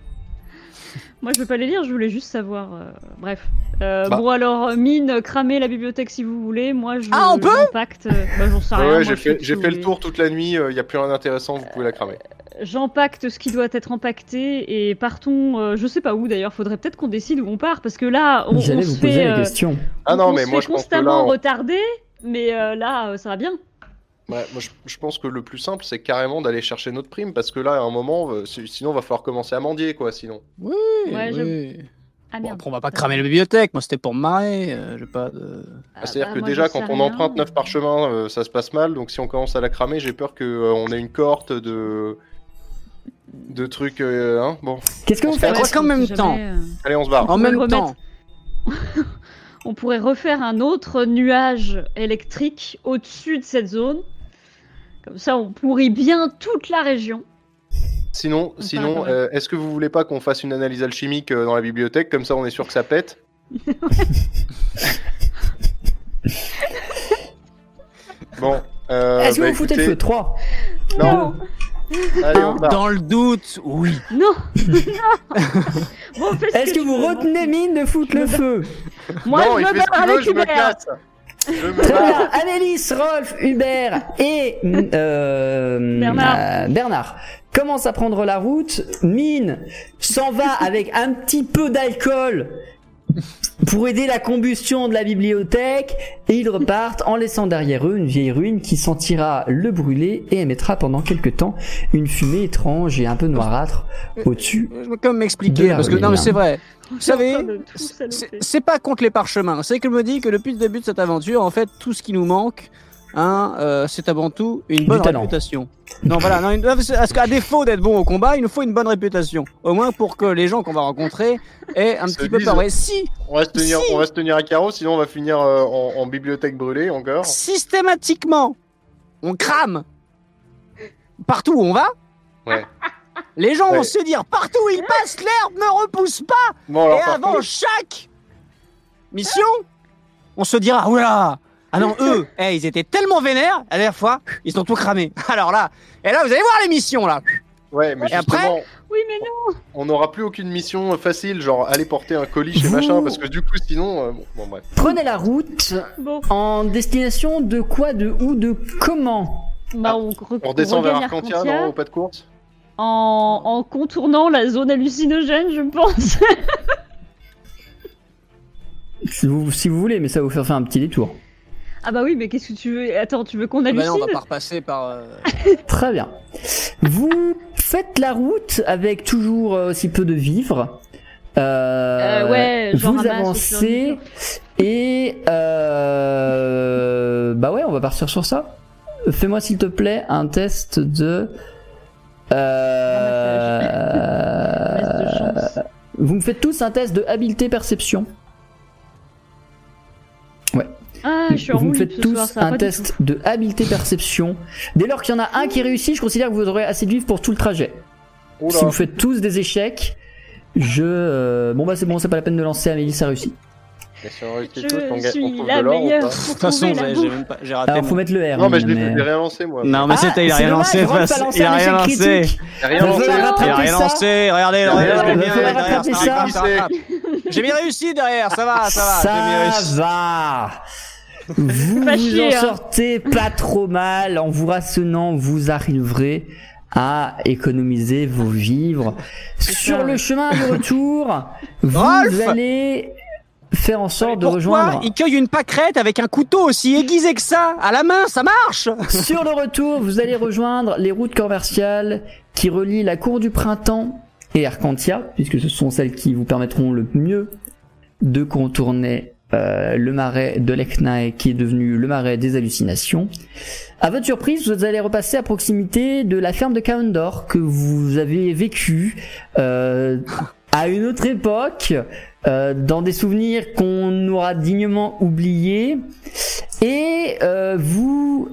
Moi, je veux pas les lire, je voulais juste savoir. euh, Bref. Euh, Bah. Bon, alors, mine, cramez la bibliothèque si vous voulez. Moi, je. Ah, on peut J'empacte. euh, Bah, j'en sais Ouais, rien. moi, j'ai je fait, j'ai le tour toute la nuit. Il n'y a plus rien d'intéressant. Vous pouvez la cramer. J'empacte ce qui doit être empaqueté et partons. euh, je sais pas où d'ailleurs. Faudrait peut-être qu'on décide où on part parce que là, on, on J'allais se vous poser fait. la euh, question. Ah non, on mais se moi fait je pense que là, constamment on- retarder. Mais euh, là, euh, ça va bien. Ouais, moi, je, je pense que le plus simple, c'est carrément d'aller chercher notre prime, parce que là, à un moment, euh, si- sinon, va falloir commencer à mendier, quoi, sinon. Oui, Ouais, je-. Ah Bon, après, on va pas cramer la bibliothèque. Moi, c'était pour me marrer. euh, j'ai pas de. Ah, C'est-à-dire bah, que moi, déjà, quand on rien. emprunte neuf parchemins, euh, ça se passe mal, donc si on commence à la cramer, j'ai peur qu'on ait une cohorte de... de trucs... euh, hein bon, Qu'est-ce que vous faites qu'en même jamais, temps. euh, allez, on se barre. En même temps. on pourrait refaire un autre nuage électrique au-dessus de cette zone. Comme ça, on pourrit bien toute la région. Sinon, sinon euh, est-ce que vous voulez pas qu'on fasse une analyse alchimique euh, dans la bibliothèque, comme ça on est sûr que ça pète. Bon, euh, Est-ce que bah, vous foutez le écoutez, feu? 3 Non, allez, on. Dans le doute, oui. Non ce Est-ce que vous veux. retenez mine de foutre le feu Moi, non, je il me fait ce barre qu'il veut, avec je me Hubert. casse Je me Très barre bien. Annelise, Rolf, Hubert et euh, Bernard. euh, Bernard commencent à prendre la route. Mine s'en va avec un petit peu d'alcool pour aider la combustion de la bibliothèque et ils repartent en laissant derrière eux une vieille ruine qui sentira le brûler et émettra pendant quelque temps une fumée étrange et un peu noirâtre au-dessus. Je vais quand même m'expliquer. Parce que, non, mais c'est vrai. Vous savez, c'est pas contre les parchemins. C'est que je me dis que depuis le début de cette aventure, en fait, tout ce qui nous manque, hein, euh, c'est avant tout une bonne réputation. Non, voilà, non, une- parce qu'à défaut d'être bon au combat, il nous faut une bonne réputation. Au moins pour que les gens qu'on va rencontrer aient un petit peu peur. Ouais, si On va se tenir, Si. on va se tenir à carreau, sinon on va finir euh, en, en bibliothèque brûlée encore. systématiquement on crame partout où on va, Ouais. les gens vont se dire partout où ils passent, l'herbe ne repousse pas. Bon alors Et avant contre, chaque mission, on se dira oula ah non eux, eh, ils étaient tellement vénères la dernière fois, ils ont tout cramé. Alors là, et là vous allez voir les missions là. ouais, mais Et après justement, Oui, mais non on n'aura plus aucune mission facile, genre aller porter un colis chez Vous- machin, parce que du coup sinon, euh, bon, bon, bref. Prenez la route Bon, en destination de quoi, de où, de comment bah, on, re- On redescend vers Arcantia non, au pas de course en, en contournant la zone hallucinogène, je pense. si vous, si vous voulez, mais ça va vous faire faire un petit détour. Ah bah oui, mais qu'est-ce que tu veux? Attends, tu veux qu'on Ah bah non, hallucine on va pas repasser par. euh, Très bien. Vous faites la route avec toujours euh, aussi peu de vivres. Euh, Euh, ouais, vous avancez et euh, bah ouais, on va partir sur ça. Fais-moi s'il te plaît un test de. Euh, de chance. vous me faites tous un test de habileté perception. Ah, je suis en vous me faites tous soir, ça un test de habileté perception. Dès lors qu'il y en a un qui réussit, je considère que vous aurez assez de vivres pour tout le trajet. Oula, Si vous faites tous des échecs, je. euh, Bon bah c'est bon, c'est pas la peine de lancer, Amélie, ça réussit. mais si on réussit Je tous, on, gagne- on suis trouve la de l'or ou meilleure pas De toute façon, j'ai même pas, j'ai raté. Alors faut mon- mettre le R. Non, mais je l'ai mais- j'ai rien lancé moi. Non, mais Ah, c'était, il a c'est rien lancé. Rolf a face- lancé Il a rien lancé. rien Il a rien lancé. Regardez, regardez. J'ai mis réussi derrière, ça va, ça va. Ça réussi. va. Vous Pas vous chier, en hein. sortez pas trop mal. En vous rassennant, vous arriverez à économiser vos vivres. Sur ça. le chemin du retour, vous Rolf allez faire en sorte de rejoindre. il cueille une pâquerette avec un couteau aussi aiguisé que ça à la main Ça marche Sur le retour, vous allez rejoindre les routes commerciales qui relient la cour du printemps et Arcantia, puisque ce sont celles qui vous permettront le mieux de contourner euh, le marais de l'Eknae qui est devenu le marais des hallucinations. À votre surprise, vous allez repasser à proximité de la ferme de Kaondor que vous avez vécu euh, à une autre époque, euh, dans des souvenirs qu'on aura dignement oubliés. Et euh, vous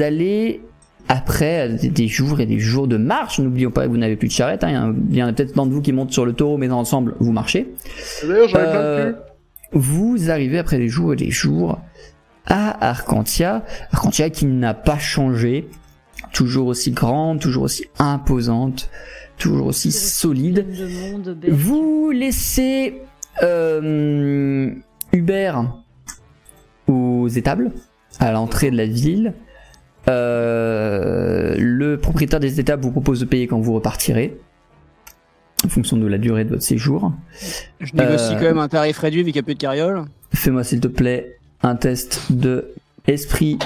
allez, après des- des jours et des jours de marche, n'oublions pas que vous n'avez plus de charrette, hein, il y en a- peut-être tant de vous qui montent sur le taureau, mais ensemble, vous marchez. D'ailleurs, j'en ai plein de Euh, cul. Vous arrivez après des jours et des jours à Arcantia. Arcantia qui n'a pas changé, toujours aussi grande, toujours aussi imposante, toujours aussi solide. Vous laissez euh, Hubert aux étables, à l'entrée de la ville. Euh, le propriétaire des étables vous propose de payer quand vous repartirez, en fonction de la durée de votre séjour. Je négocie Euh, quand même un tarif réduit vu qu'il n'y a plus de carriole. Fais-moi s'il te plaît un test de esprit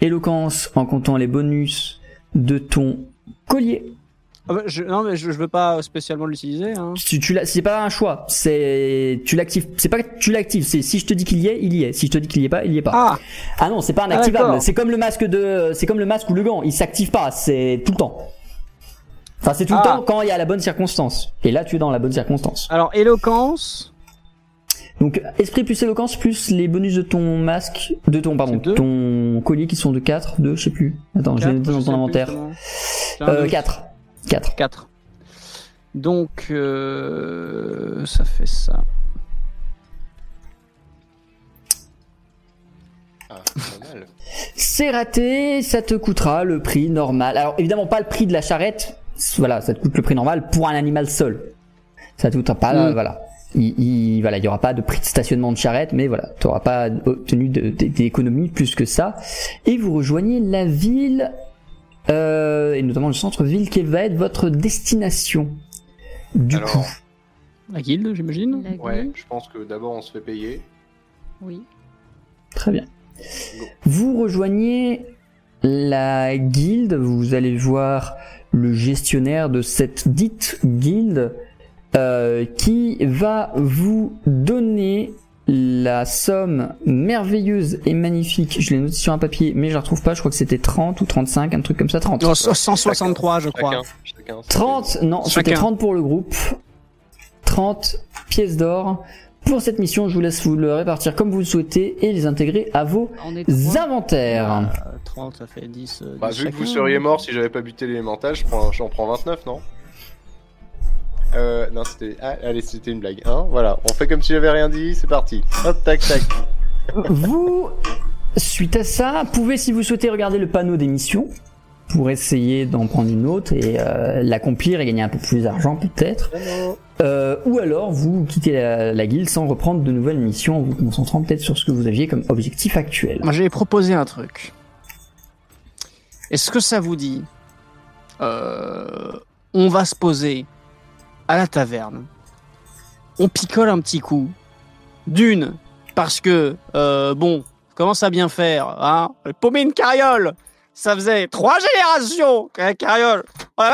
éloquence en comptant les bonus de ton collier. Ah bah, je- non mais je, je veux pas spécialement l'utiliser. Hein. Tu, tu l'as- c'est pas un choix, c'est tu l'actives. C'est pas que tu l'actives, c'est si je te dis qu'il y est, il y est. Si je te dis qu'il y est pas, il y est pas. Ah Ah non, c'est pas un Ah, activable. d'accord. c'est comme le masque de, c'est comme le masque ou le gant. Il s'active pas, c'est tout le temps. Enfin, c'est tout le Ah. temps quand il y a la bonne circonstance. Et là, tu es dans la bonne circonstance. alors éloquence. Donc, esprit plus éloquence plus les bonus de ton masque, de ton, pardon, ton collier qui sont de 4, 2, je sais plus. Attends, je vais Quatre, noter je dans ton inventaire. J'ai Euh, doute. 4. 4. 4. Donc, euh, ça fait ça. Ah. C'est raté, ça te coûtera le prix normal. Alors, évidemment, pas le prix de la charrette. Voilà, ça te coûte le prix normal pour un animal seul. Ça te coûtera pas, Mm. voilà. Il, il- voilà, il y aura pas de prix de stationnement de charrette, mais voilà, tu n'auras pas obtenu d'économie plus que ça. Et vous rejoignez la ville, euh, et notamment le centre-ville, qui va être votre destination. Du Alors, coup, La guilde, j'imagine. Ouais, je pense que d'abord on se fait payer. Oui. très bien. Go. Vous rejoignez la guilde, vous allez voir le gestionnaire de cette dite guilde euh, qui va vous donner la somme merveilleuse et magnifique. Je l'ai noté sur un papier, mais je la retrouve pas. Je crois que c'était 30 ou 35, un truc comme ça. 30. Non, 163, je crois. Chacun, chacun, ça 30, non, c'était Chacun. 30 pour le groupe. 30 pièces d'or. Pour cette mission, je vous laisse vous le répartir comme vous le souhaitez et les intégrer à vos inventaires. Euh, 30, ça fait 10. euh. Bah, 10 vu que vous seriez mort si j'avais pas buté l'élémental, je prends, j'en prends 29, non euh, non, c'était. Ah, allez, c'était une blague. Hein voilà, on fait comme si j'avais rien dit, c'est parti. Hop, tac, tac. Vous, suite à ça, pouvez, si vous souhaitez, regarder le panneau d'émission pour essayer d'en prendre une autre et euh, l'accomplir et gagner un peu plus d'argent peut-être. Euh, ou alors vous quittez la, guilde sans reprendre de nouvelles missions en vous concentrant peut-être sur ce que vous aviez comme objectif actuel. Moi, j'avais proposé un truc. Est-ce que ça vous dit euh, On va se poser à la taverne. On picole un petit coup. D'une, parce que, euh, bon, commence à bien faire, hein? Paumer une carriole Ça faisait trois générations que la carriole Ouais,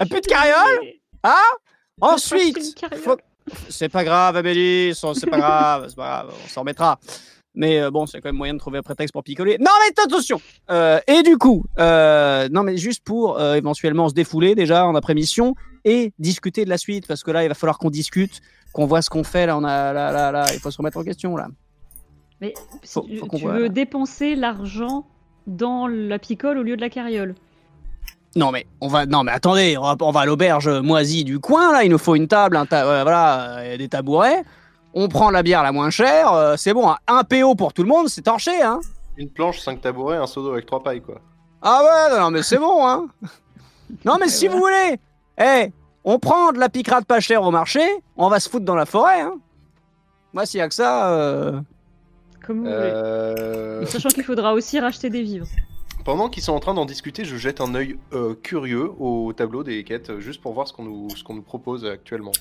Un peu de carriole Hein? Ensuite, faut- c'est pas grave, Amélie, c'est pas grave, c'est pas grave, on s'en remettra. Mais euh, bon, c'est quand même moyen de trouver un prétexte pour picoler. Non, mais attention Euh, Et du coup, euh, non, mais juste pour éventuellement se défouler déjà en après-mission et discuter de la suite, parce que là, il va falloir qu'on discute, qu'on voit ce qu'on fait. Là, on a, là, là, là, il faut se remettre en question là. Mais si Faut- tu- faut qu'on tu voit, veux là. dépenser l'argent dans la picole au lieu de la carriole. Non, mais on va, non, mais attendez, on va, on va à l'auberge moisie du coin là. Il nous faut une table, un ta- euh, voilà, euh, des tabourets. On prend la bière la moins chère. euh, c'est bon, hein. un PO pour tout le monde, c'est torché, hein. Une planche, 5 tabourets, un seau d'eau avec 3 pailles, quoi. Ah ouais, non, mais c'est bon, hein. Non, mais si vous voulez, eh, on prend de la picrate pas chère au marché, on va se foutre dans la forêt, hein. Moi, s'il y a que ça, euh, Comme vous voulez. Euh, Sachant qu'il faudra aussi racheter des vivres. Pendant qu'ils sont en train d'en discuter, je jette un œil euh, curieux au tableau des quêtes, euh, juste pour voir ce qu'on nous, qu'on nous propose actuellement.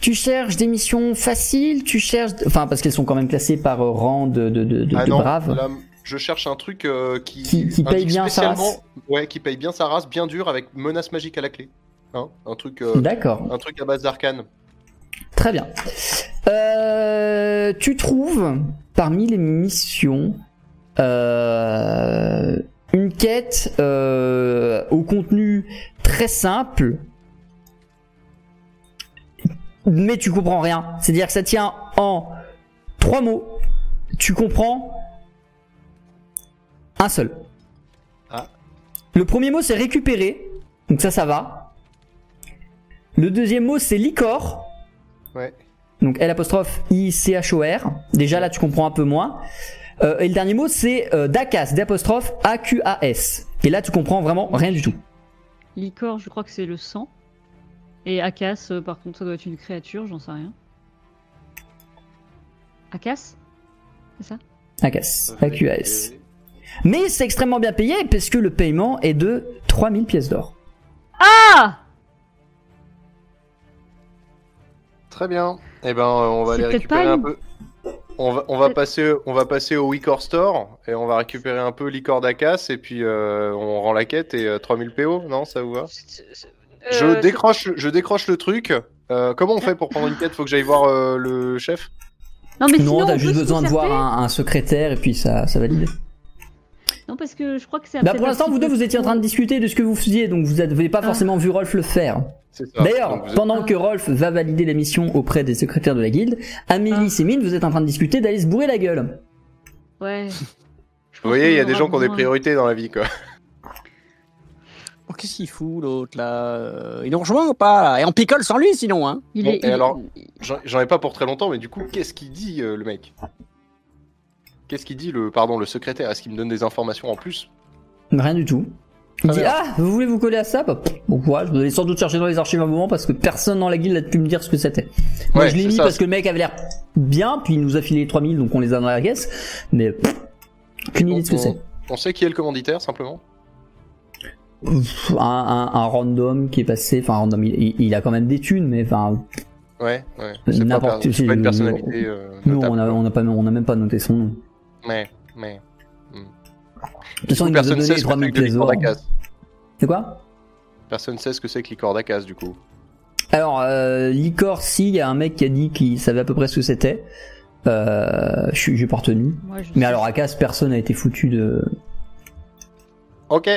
Tu cherches des missions faciles, tu cherches, enfin parce qu'elles sont quand même classées par euh, rang de, de, de, de- ah non, braves. là, je cherche un truc euh, qui, Qui- qui paye bien sa race. Ouais, qui paye bien sa race, bien dur, avec menace magique à la clé. Hein un truc, euh, D'accord, un truc à base d'arcane. très bien. Euh, tu trouves parmi les missions une quête euh, au contenu très simple, mais tu comprends rien. C'est-à-dire que ça tient en trois mots. Tu comprends un seul. Ah. Le premier mot c'est récupérer, donc ça ça va. Le deuxième mot c'est licor, Ouais. donc L apostrophe I C H O R. Déjà là tu comprends un peu moins. Euh, et le dernier mot c'est euh, Dacas, d'apostrophe A Q A S. Et là tu comprends vraiment rien du tout. Licor, je crois que c'est le sang. Et Akas, euh, par contre, ça doit être une créature, j'en sais rien. Akas C'est ça? Dacas, A Q A S. Mais c'est extrêmement bien payé parce que le paiement est de 3000 pièces d'or. Ah Très bien. Eh ben, on va aller récupérer un peu. On va, on va Peut-être- passer, on va passer au Wicor Store et on va récupérer un peu l'icor d'Acas et puis euh, on rend la quête et euh, 3000 PO, non, ça vous va? Je Euh, décroche, je décroche le truc. Euh, comment on fait pour prendre une quête? Faut que j'aille voir euh, le chef? Non, mais sinon, non, on t'as juste besoin de voir un secrétaire et puis ça, ça valide. Non, parce que je crois que c'est. Bah pour l'instant vous deux vous étiez en train de discuter de ce que vous faisiez donc vous n'avez pas Ah. forcément vu Rolf le faire. C'est ça. D'ailleurs, êtes- pendant que Rolf va valider la mission auprès des secrétaires de la guilde, Amélie Ah. et Mine, vous êtes en train de discuter d'aller se bourrer la gueule. Ouais. Vous voyez, il y a des gens qui ont des priorités dans la vie, quoi. Oh, Qu'est-ce qu'il fout l'autre là Euh, Il nous rejoint ou pas là? Et on picole sans lui sinon hein? Il Bon, est. et il- alors J'en j'en ai pas pour très longtemps, mais du coup, qu'est-ce qu'il dit, euh, le mec? Qu'est-ce qu'il dit, le, pardon, le secrétaire? Est-ce qu'il me donne des informations en plus? Rien du tout. Il Très dit. Ah, vous voulez vous coller à ça? Bah, Bon courage, vous allez sans doute chercher dans les archives un moment parce que personne dans la guilde n'a pu me dire ce que c'était. Moi Ouais, je l'ai mis ça. parce que le mec avait l'air bien, puis il nous a filé les 3000 donc on les a dans la caisse, mais pff, aucune idée de ce que c'est. on sait qui est le commanditaire, simplement? Un, un, un random qui est passé, enfin random, il, a quand même des thunes, mais enfin, Ouais, ouais. C'est pas, pas une personnalité euh, nous notable, on a, quoi. on a pas, on a même pas noté son nom. Mais, mais... De toute façon, il nous a Personne donné sait les ce que c'est 3000 que de pièces l'icor d'or. d'Acas. C'est quoi? Personne sait ce que c'est que l'icor d'Acas, du coup. Alors, euh, Licor, si, il y a un mec qui a dit qu'il savait à peu près ce que c'était. Euh, je suis- j'ai pas retenu. Je Mais sais. alors, à casse, personne n'a été foutu de. Ok,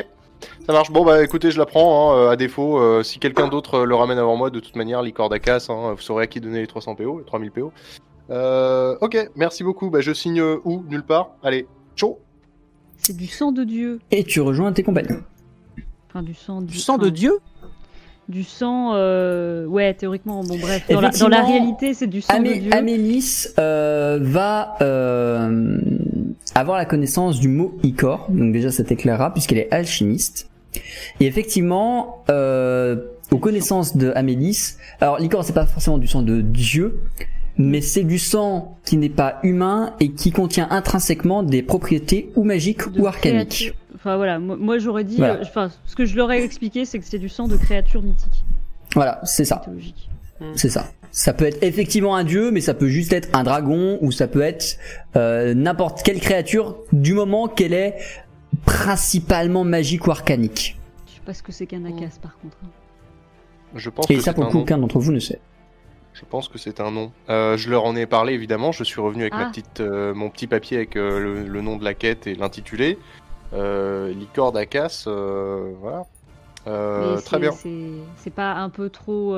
ça marche. Bon, bah écoutez, je la prends. hein, euh, à défaut, euh, si quelqu'un d'autre le ramène avant moi, de toute manière, l'icor d'Acas, hein, vous saurez à qui donner les 300 PO, les 3000 PO. Euh, ok, merci beaucoup. Bah, je signe euh, où? Nulle part. Allez, chaud C'est du sang de Dieu. Et tu rejoins tes compagnons. Enfin, du sang Du sang de Dieu? Du sang. euh, Ouais, théoriquement, bon, bref. Dans la, dans la Effectivement, réalité, c'est du sang Amé- de Dieu. Amélis euh, va euh, avoir la connaissance du mot Icor. Donc déjà, ça t'éclairera puisqu'elle est alchimiste. Et effectivement, euh, aux connaissances de Amélis, alors l'Icor c'est pas forcément du sang de Dieu, mais c'est du sang qui n'est pas humain et qui contient intrinsèquement des propriétés ou magiques de ou arcaniques. Enfin voilà, moi, moi, j'aurais dit, Voilà. euh, enfin ce que je leur ai expliqué, c'est que c'est du sang de créatures mythiques, Voilà, c'est ça. mythologiques. C'est ça. Ça peut être effectivement un dieu, mais ça peut juste être un dragon ou ça peut être euh, n'importe quelle créature du moment qu'elle est principalement magique ou arcanique. Je sais pas ce que c'est qu'un akas par contre. hein. Je pense Et que ça, pour le coup, aucun d'entre vous ne sait. Je pense que c'est un nom. Euh, je leur en ai parlé évidemment. Je suis revenu avec ma Ah. petite, euh, mon petit papier avec euh, le, le nom de la quête et l'intitulé. Euh, Licor d'Acas, voilà. Très c'est- bien. c'est- pas un peu trop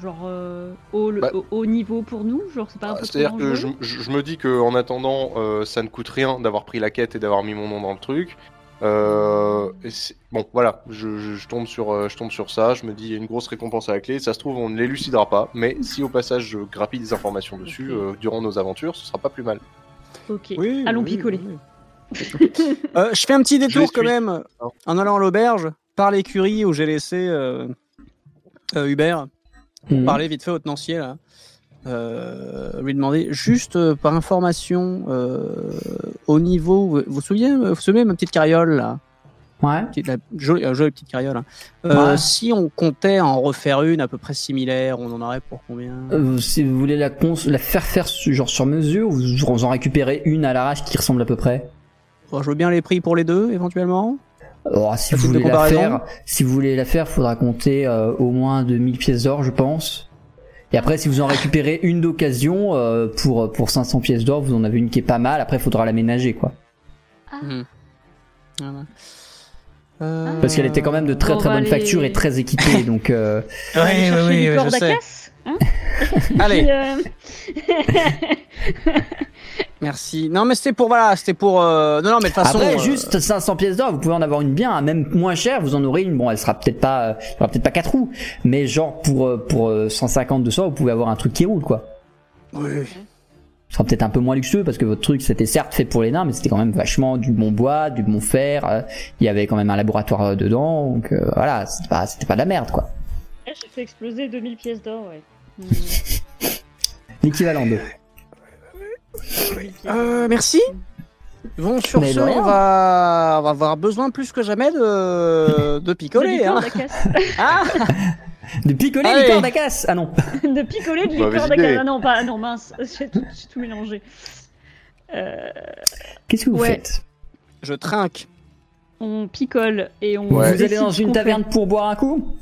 genre euh, haut, le- Bah. haut- haut niveau pour nous, genre c'est pas un peu trop C'est-à-dire que je, dangereux je- je me dis que en attendant, euh, ça ne coûte rien d'avoir pris la quête et d'avoir mis mon nom dans le truc. Euh, et bon, voilà, je, je- je tombe sur, euh, je tombe sur ça. Je me dis, il y a une grosse récompense à la clé. Ça se trouve, on ne l'élucidera pas. Mais si au passage, je grappille des informations dessus euh, durant nos aventures, ce sera pas plus mal. Ok, Oui, allons oui, picoler. oui. Euh, je fais un petit détour quand suis. même en allant à l'auberge par l'écurie où j'ai laissé euh, euh, Hubert. Mhm. Parler vite fait au tenancier là. Euh, lui demander juste euh, par information euh, au niveau. Vous vous souvenez, vous souvenez ma petite carriole là? Ouais. La jolie, la jolie petite carriole. hein. Euh, Ouais. Si on comptait en refaire une à peu près similaire, on en aurait pour combien? Euh, si vous voulez la, cons- la faire faire genre sur mesure, ou vous en récupérez une à l'arrache qui ressemble à peu près? Bon, Je veux bien les prix pour les deux éventuellement? Alors, si vous voulez la faire, si vous voulez la faire, faudra compter euh, au moins 2000 pièces d'or, je pense. Et après, si vous en récupérez une d'occasion euh, pour pour 500 pièces d'or, vous en avez une qui est pas mal. Après, faudra l'aménager, quoi. Mhm. Voilà. Euh, Parce qu'elle était quand même de très On très va bonne aller- facture et très équipée, donc. euh, Ouais, je sais. Hein Allez. Euh, Merci. Non, mais c'était pour voilà, c'était pour. euh, Non, non, mais de toute façon. Après, euh, juste 500 pièces d'or, vous pouvez en avoir une bien, hein, même moins chère. Vous en aurez une. Bon, elle sera peut-être pas, euh, aura peut-être pas quatre roues, mais genre pour pour euh, 150 de ça, vous pouvez avoir un truc qui roule, quoi. Oui. Ce sera peut-être un peu moins luxueux parce que votre truc c'était certes fait pour les nains mais c'était quand même vachement du bon bois, du bon fer, euh, il y avait quand même un laboratoire dedans donc euh, voilà, c'était pas, c'était pas de la merde quoi. J'ai fait exploser 2000 pièces d'or, ouais. Hmm, L'équivalent de. 2000 pièces Euh, merci. Bon, sur Mais ce, on va... on va avoir besoin plus que jamais de, de De picoler. Hein. Ah De picoler cordes à casse Ah non de picoler de idée. casse. Ah non, pas, non, mince, j'ai tout, j'ai tout mélangé. Euh, Qu'est-ce que vous Ouais. faites? Je trinque. on picole et on. Ouais. Vous allez dans une taverne pour boire un coup?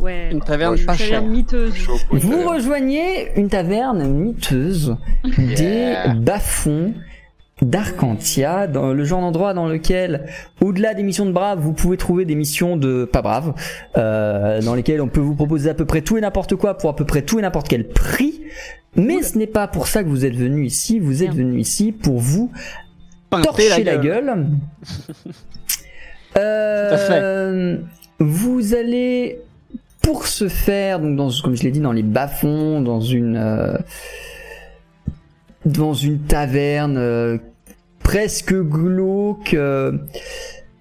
Ouais. Une taverne pas taverne miteuse. Vous rejoignez une taverne miteuse Yeah. des bas-fonds d'Arcantia, dans le genre d'endroit dans lequel, au-delà des missions de braves, vous pouvez trouver des missions de pas braves, euh, dans lesquelles on peut vous proposer à peu près tout et n'importe quoi pour à peu près tout et n'importe quel prix. Mais ce n'est pas pour ça que vous êtes venu ici. Vous êtes venu ici pour vous Pinter torcher la gueule. à Euh, vous allez pour ce faire, donc dans, comme je l'ai dit, dans les bas-fonds, dans une euh, dans une taverne euh, presque glauque. euh,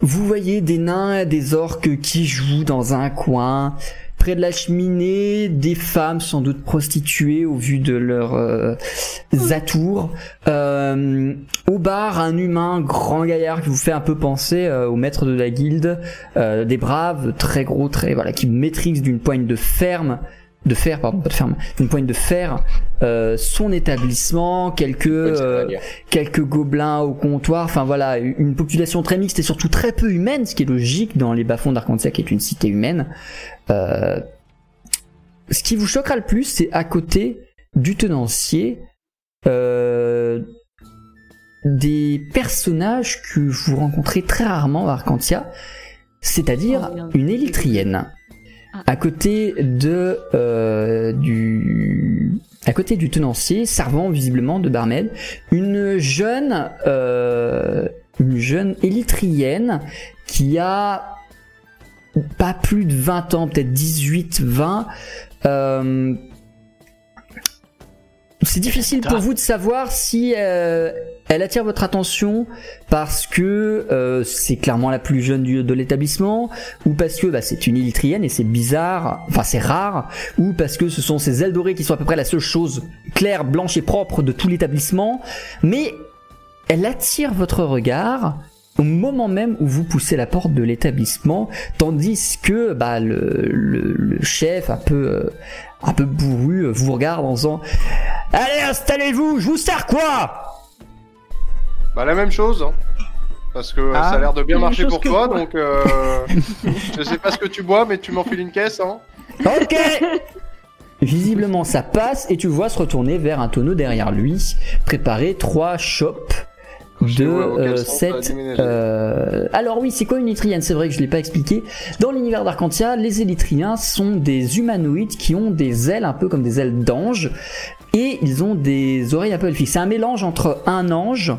vous voyez des nains et des orques qui jouent dans un coin. Près de la cheminée, des femmes sans doute prostituées au vu de leurs euh, atours. Euh, au bar, un humain grand gaillard qui vous fait un peu penser euh, au maître de la guilde, des braves, très gros, très voilà, qui maîtrise d'une poigne de ferme, de fer, pardon, pas de ferme, d'une poigne de fer, euh, son établissement, quelques euh, quelques gobelins au comptoir, enfin voilà, une population très mixte et surtout très peu humaine, ce qui est logique dans les bas-fonds d'Arcantia qui est une cité humaine. Euh, ce qui vous choquera le plus, c'est à côté du tenancier, euh, des personnages que vous rencontrez très rarement à Arcantia, c'est-à-dire Oh, une élytrienne. À côté de euh, du à côté du tenancier, servant visiblement de barmaid, une jeune euh, une jeune élytrienne qui a pas plus de 20 ans, peut-être 18, 20. Euh, c'est difficile pour vous de savoir si euh, elle attire votre attention parce que euh, c'est clairement la plus jeune du- de l'établissement, ou parce que bah, c'est une illytrienne et c'est bizarre, enfin c'est rare, ou parce que ce sont ces ailes dorées qui sont à peu près la seule chose claire, blanche et propre de tout l'établissement, mais elle attire votre regard au moment même où vous poussez la porte de l'établissement, tandis que bah, le, le- le chef un peu euh, un peu bourru euh, vous regarde en disant Allez installez-vous, je vous sers quoi? Bah la même chose. Hein. Parce que Ah. ça a l'air de bien marcher pour toi, donc euh, je sais pas ce que tu bois, mais tu m'enfiles une caisse, hein. Ok Visiblement ça passe et tu vois se retourner vers un tonneau derrière lui, préparer trois chopes de euh, cette... euh, Alors oui, c'est quoi une élytrienne C'est vrai que je l'ai pas expliqué. Dans l'univers d'Arcantia, les élytriens sont des humanoïdes qui ont des ailes un peu comme des ailes d'ange et ils ont des oreilles un peu elfiques. C'est un mélange entre un ange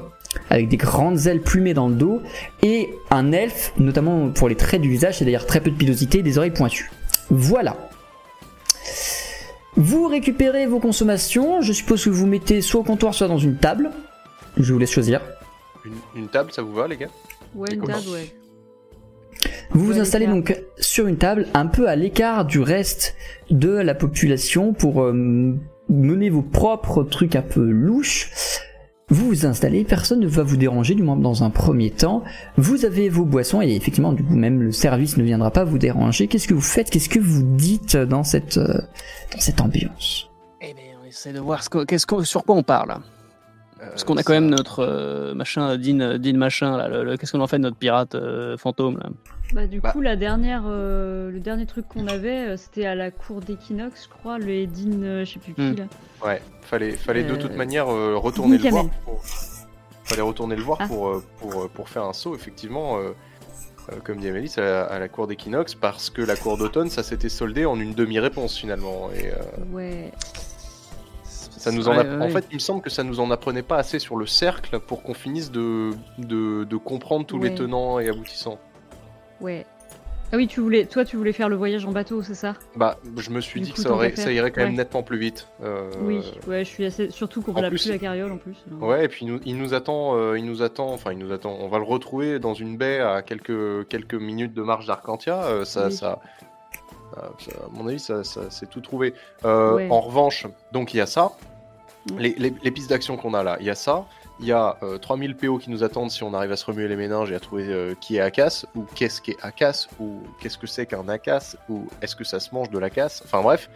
avec des grandes ailes plumées dans le dos et un elfe, notamment pour les traits du visage, c'est d'ailleurs très peu de pilosité et des oreilles pointues. Voilà. Vous récupérez vos consommations, je suppose que vous mettez soit au comptoir, soit dans une table. Je vous laisse choisir. Une, une table, ça vous va, les gars? Ouais, une table, ouais. Vous vous installez donc sur une table un peu à l'écart du reste de la population pour euh, menez vos propres trucs un peu louches. Vous vous installez, personne ne va vous déranger, du moins dans un premier temps. Vous avez vos boissons et effectivement, du coup, même le service ne viendra pas vous déranger. Qu'est-ce que vous faites? Qu'est-ce que vous dites dans cette, euh, dans cette ambiance? Eh bien, on essaie de voir ce qu'on- qu'est-ce qu'on- sur quoi on parle. Parce qu'on a quand même notre euh, machin, Dean, Dean machin, là. le- le- Qu'est-ce qu'on en fait de notre pirate euh, fantôme, là? Bah, du Bah. coup, la dernière, euh, le dernier truc qu'on avait, c'était à la cour d'Equinox, je crois, le Edine, euh, je sais plus qui, Hmm. là. Ouais, fallait, fallait de toute manière euh, retourner le voir. Pour... Fallait retourner le voir Ah. pour, pour, pour faire un saut, effectivement, euh, euh, comme dit Amélie, à, la- à la cour d'Equinox, parce que la cour d'automne, ça s'était soldé en une demi-réponse finalement. Et euh, Ouais. Ça nous en, Ouais, a- ouais, en ouais. fait, il me semble que ça nous en apprenait pas assez sur le cercle pour qu'on finisse de, de, de comprendre tous les tenants et aboutissants. Ouais. Ah oui, tu voulais, toi, tu voulais faire le voyage en bateau, c'est ça? Bah, je me suis Du dit coup, que ça, aurait, ça irait quand même nettement plus vite. Euh, Oui, ouais, je suis assez. Surtout qu'on n'a plus, plus la carriole en plus. alors. Ouais, et puis il nous, il nous attend, euh, il nous attend, enfin il nous attend. On va le retrouver dans une baie à quelques quelques minutes de marche d'Arcantia. euh, ça, Oui. ça, euh, ça- à mon avis, ça, ça c'est tout trouvé. Euh, Ouais. En revanche, donc il y a ça. Mm. Les, les- les pistes d'action qu'on a là, il y a ça. Il y a euh, 3000 PO qui nous attendent si on arrive à se remuer les méninges et à trouver euh, qui est Akas, ou qu'est-ce qu'est Akas, ou qu'est-ce que c'est qu'un Akas, ou est-ce que ça se mange de la casse? Enfin bref,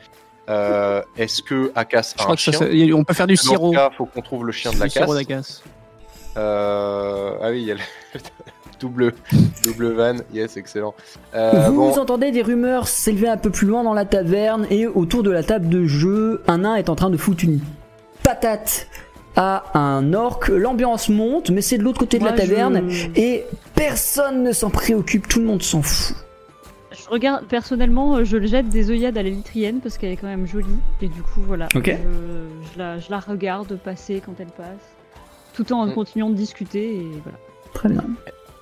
Euh, est-ce que Akas Je a un crois que ça, chien? ça- on peut faire du sirop. cas, faut qu'on trouve le chien de la sirop casse. d'acace. Euh, Ah oui, il y a le double, double van, yes, excellent. Euh, vous bon, entendez des rumeurs s'élever un peu plus loin dans la taverne et autour de la table de jeu, un nain est en train de foutre une patate à un orc. L'ambiance monte, mais c'est de l'autre côté de la je- taverne et personne ne s'en préoccupe, tout le monde s'en fout. Je regarde personnellement, euh, je le jette des œillades à la litrienne parce qu'elle est quand même jolie et du coup voilà. Ok. Je, je la, je la regarde passer quand elle passe, tout en Mm. continuant de discuter et voilà. Très bien.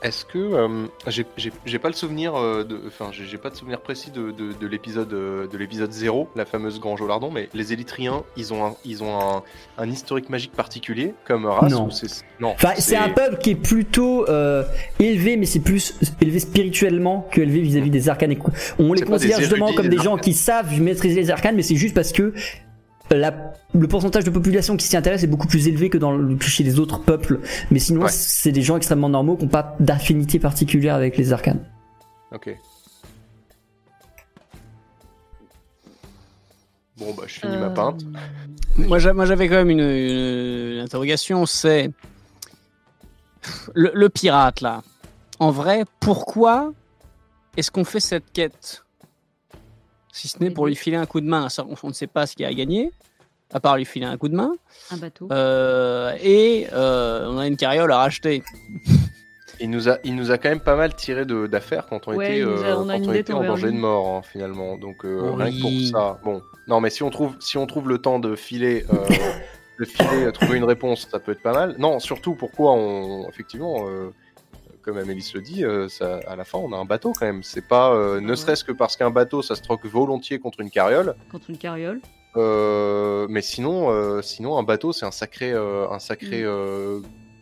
Est-ce que euh, j'ai- pas le souvenir, euh, de, enfin, j'ai j'ai pas de souvenir précis de, de, de l'épisode euh, de l'épisode 0, la fameuse Grange au Lardon, mais les Élytriens, ils ont un, ils ont un, un historique magique particulier comme race. Non. non. Enfin, c'est un peuple qui est plutôt euh, élevé, mais c'est plus élevé spirituellement que élevé vis-à-vis des arcanes. On les considère justement comme des des gens qui savent maîtriser les arcanes, mais c'est juste parce que la- le pourcentage de population qui s'y intéresse est beaucoup plus élevé que, dans le, que chez les autres peuples. Mais sinon, Ouais. c'est des gens extrêmement normaux qui n'ont pas d'affinité particulière avec les arcanes. Ok. Bon bah je finis ma Euh, pinte. Moi, j'a- moi, j'avais quand même une, une- une interrogation, c'est le, le pirate là. En vrai, pourquoi est-ce qu'on fait cette quête? Si ce n'est pour lui filer un coup de main, ça, on, on ne sait pas ce qu'il y a à gagner, à part lui filer un coup de main. Un bateau. Euh, et euh, on a une carriole à racheter. Il nous a, il nous a quand même pas mal tiré d'affaires quand on Ouais, était, il nous a- euh, on quand on était en danger de mort hein, finalement. Donc euh, Oui. rien que pour ça. Bon, non mais si on trouve, si on trouve le temps de filer, euh, de filer, trouver une réponse, ça peut être pas mal. Non, surtout pourquoi on, effectivement, euh, comme Amélie le dit, euh, ça, à la fin on a un bateau quand même. C'est pas, euh, ne Ouais. serait-ce que parce qu'un bateau ça se troque volontiers contre une carriole. Contre une carriole. Euh, mais sinon, euh, sinon un bateau c'est un sacré, euh, un sacré Mm. euh,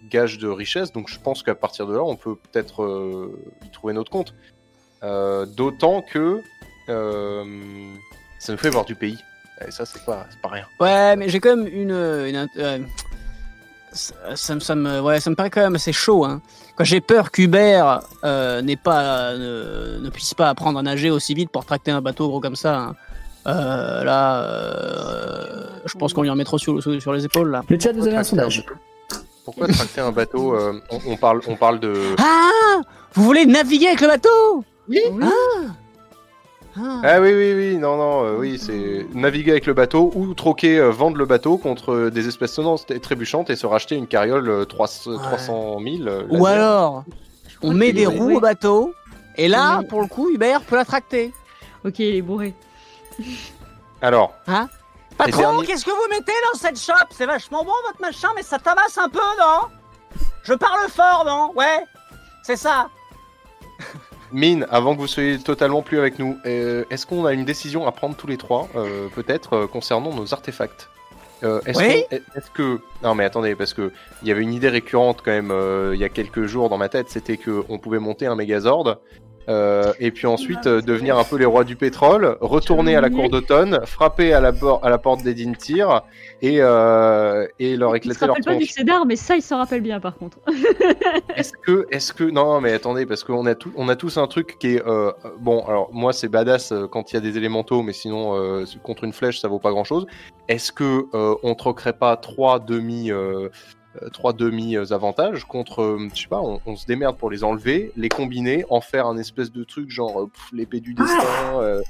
gage de richesse. Donc je pense qu'à partir de là, on peut peut-être euh, y trouver notre compte. Euh, D'autant que euh, ça nous fait voir du pays. Et ça, c'est pas, c'est pas rien. Ouais, mais j'ai quand même une. euh, ça, ça me- ça me, ouais, ça me paraît quand même assez chaud. Hein. J'ai peur qu'Hubert euh, n'ait pas, ne, ne puisse pas apprendre à nager aussi vite pour tracter un bateau gros comme ça. hein. Euh, là, euh, je pense qu'on lui en met trop sur, sur, sur les épaules là. Le chat, vous avez un Pourquoi tracter sondage. Pourquoi tracter un bateau euh, on, on parle, on parle de. Ah Vous voulez naviguer avec le bateau? Oui. Ah. Ah oui, oui, oui, non, non, euh, oui, c'est naviguer avec le bateau ou troquer, euh, vendre le bateau contre euh, des espèces sonnantes et trébuchantes et se racheter une carriole euh, 300 300 000. euh, Ou alors, on met des roues au bateau, et là, Oui. pour le coup, Hubert peut la tracter. Ok, il est bourré. Alors, Patron, derniers- qu'est-ce que vous mettez dans cette shop C'est vachement bon votre machin, mais ça tabasse un peu, non? Je parle fort, non? Ouais, c'est ça. Mine, avant que vous soyez totalement plus avec nous, euh, est-ce qu'on a une décision à prendre tous les trois, euh, peut-être, euh, concernant nos artefacts Euh, est-ce Oui. est- que non mais attendez parce que il y avait une idée récurrente quand même euh, il y a quelques jours dans ma tête c'était que on pouvait monter un Megazord Euh, et puis ensuite euh, devenir un peu les rois du pétrole, retourner à la cour d'automne, frapper à la, à la porte des Dintir et, euh, et leur éclater leur rappelle pas du tronche. Cédar, mais ça, il s'en rappelle bien par contre. Est-ce que, est-ce que, non, mais attendez, parce qu'on a, tout, on a tous un truc qui est, euh, bon, alors moi c'est badass quand il y a des élémentaux, mais sinon contre une flèche ça vaut pas grand-chose. Est-ce que on troquerait pas trois demi, trois demi euh, avantages contre, euh, je sais pas, on, on se démerde pour les enlever, les combiner, en faire un espèce de truc genre euh, l'épée du destin. euh,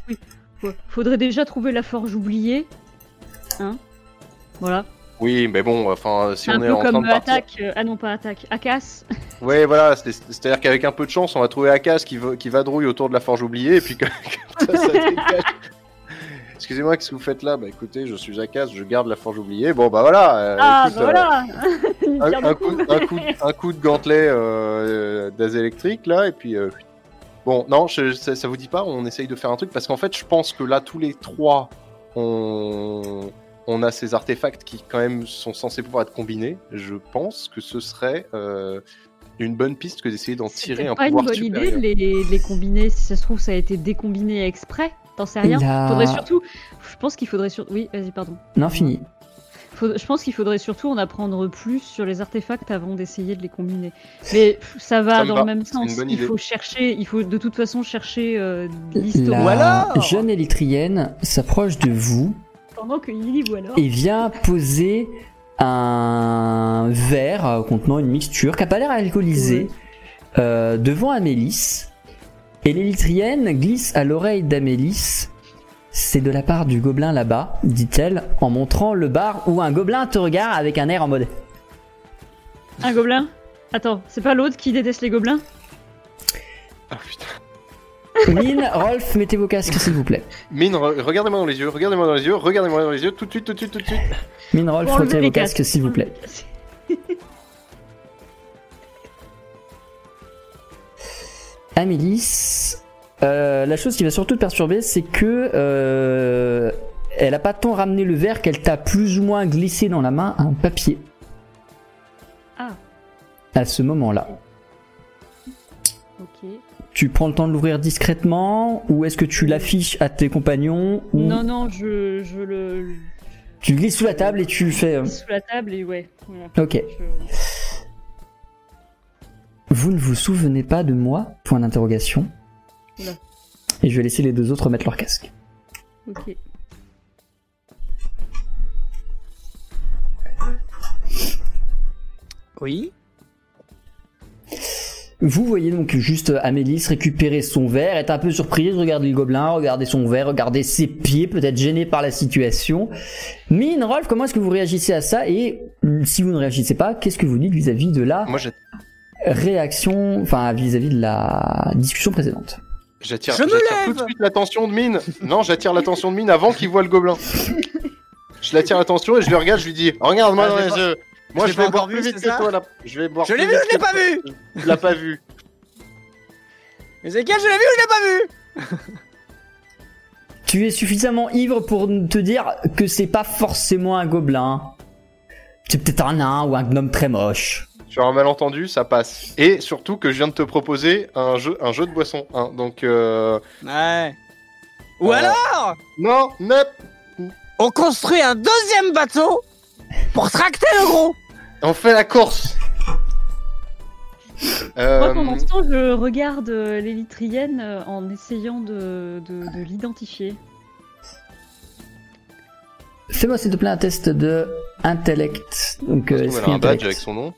Ouais. Faudrait déjà trouver la forge oubliée. Hein Voilà. Oui, mais bon, enfin, si un on est en train comme de partir. attaque. euh, ah non, pas attaque. Akas. Ouais, voilà, c'est- c'est-à-dire qu'avec un peu de chance, on va trouver Akas qui, va- qui vadrouille autour de la forge oubliée, et puis comme ça, ça dégage. Excusez-moi, qu'est-ce que vous faites là? Bah écoutez, je suis Akas, je garde la forge oubliée. Bon, bah voilà. euh, ah, écoute, bah voilà euh, pierre un, coup, coups. un, coup, un coup de gantelet euh, d'az électrique, là, et puis. euh, Bon, non, je- ça, ça vous dit pas, on essaye de faire un truc, parce qu'en fait, je pense que là, tous les trois, on, on a ces artefacts qui, quand même, sont censés pouvoir être combinés. Je pense que ce serait euh, une bonne piste que d'essayer d'en tirer un pas une pouvoir bonne supérieur. idée de les, de les combiner. Si ça se trouve, ça a été décombiné exprès. T'en sais rien. La- Faudrait surtout. Je pense qu'il faudrait surtout. Oui, vas-y, pardon. Non, fini. Faut- Je pense qu'il faudrait surtout en apprendre plus sur les artefacts avant d'essayer de les combiner. Mais ça va Ça dans va, le même sens. Il idée. faut chercher, il faut de toute façon chercher euh, La l'histoire. Ou alors jeune élytrienne s'approche de vous Pendant que Lily ou alors. et vient poser un verre contenant une mixture qui n'a pas l'air alcoolisée euh, devant Amélis. Et l'élytrienne glisse à l'oreille d'Amélis. C'est de la part du gobelin là-bas, dit-elle, en montrant le bar où un gobelin te regarde avec un air en mode Un gobelin? Attends, c'est pas l'autre qui déteste les gobelins? Ah putain. Mine, Rolf, mettez vos casques s'il vous plaît. Mine, re- regardez-moi dans les yeux, regardez-moi dans les yeux, regardez-moi dans les yeux, tout de suite, tout de suite, tout de suite. Mine, Rolf, les vos casques s'il vous plaît. Amélis, euh, la chose qui va surtout te perturber, c'est que euh, elle a pas tant ramené le verre qu'elle t'a plus ou moins glissé dans la main un papier. Ah. À ce moment-là, Ok. tu prends le temps de l'ouvrir discrètement ou est-ce que tu l'affiches à tes compagnons ou Non, non, je, je le. le- tu le glisses sous la table et tu fais. euh, sous la table et ouais. Voilà. Ok. Je- Vous ne vous souvenez pas de moi? Point d'interrogation. Et je vais laisser les deux autres mettre leur casque. Ok. Oui. Vous voyez donc juste Amélis récupérer son verre, être un peu surprise, regarder le gobelin, regarder son verre, regarder ses pieds, peut-être gêné par la situation. Mine, Rolf, comment est-ce que vous réagissez à ça? Et si vous ne réagissez pas, qu'est-ce que vous dites vis-à-vis de la Moi, j'ai- réaction, enfin vis-à-vis de la discussion précédente j'attire tout de suite l'attention de Mine. Non, j'attire l'attention de Mine avant qu'il voit le gobelin. Je l'attire l'attention et je le regarde, je lui dis Regarde-moi Ah, dans je les yeux. Moi, je vais pas boire plus vu, vite c'est que toi là. Je vais boire Je l'ai vu, je l'ai pas vu Je l'ai pas vu. Ezekiel, je l'ai vu ou je l'ai pas vu? Tu es suffisamment ivre pour te dire que c'est pas forcément un gobelin. C'est peut-être un nain ou un gnome très moche. Sur un malentendu, ça passe. Et surtout que je viens de te proposer un jeu, un jeu de boisson. hein. Donc, euh... Ouais. Ou Euh, alors, non, nep. on construit un deuxième bateau pour tracter le gros On fait la course. Euh, Moi, pendant ce temps, je regarde euh, l'élytrienne euh, en essayant de, de, de l'identifier. Fais-moi s'il te plaît un test de intellect. Donc euh, elle esprit a un badge avec son nom.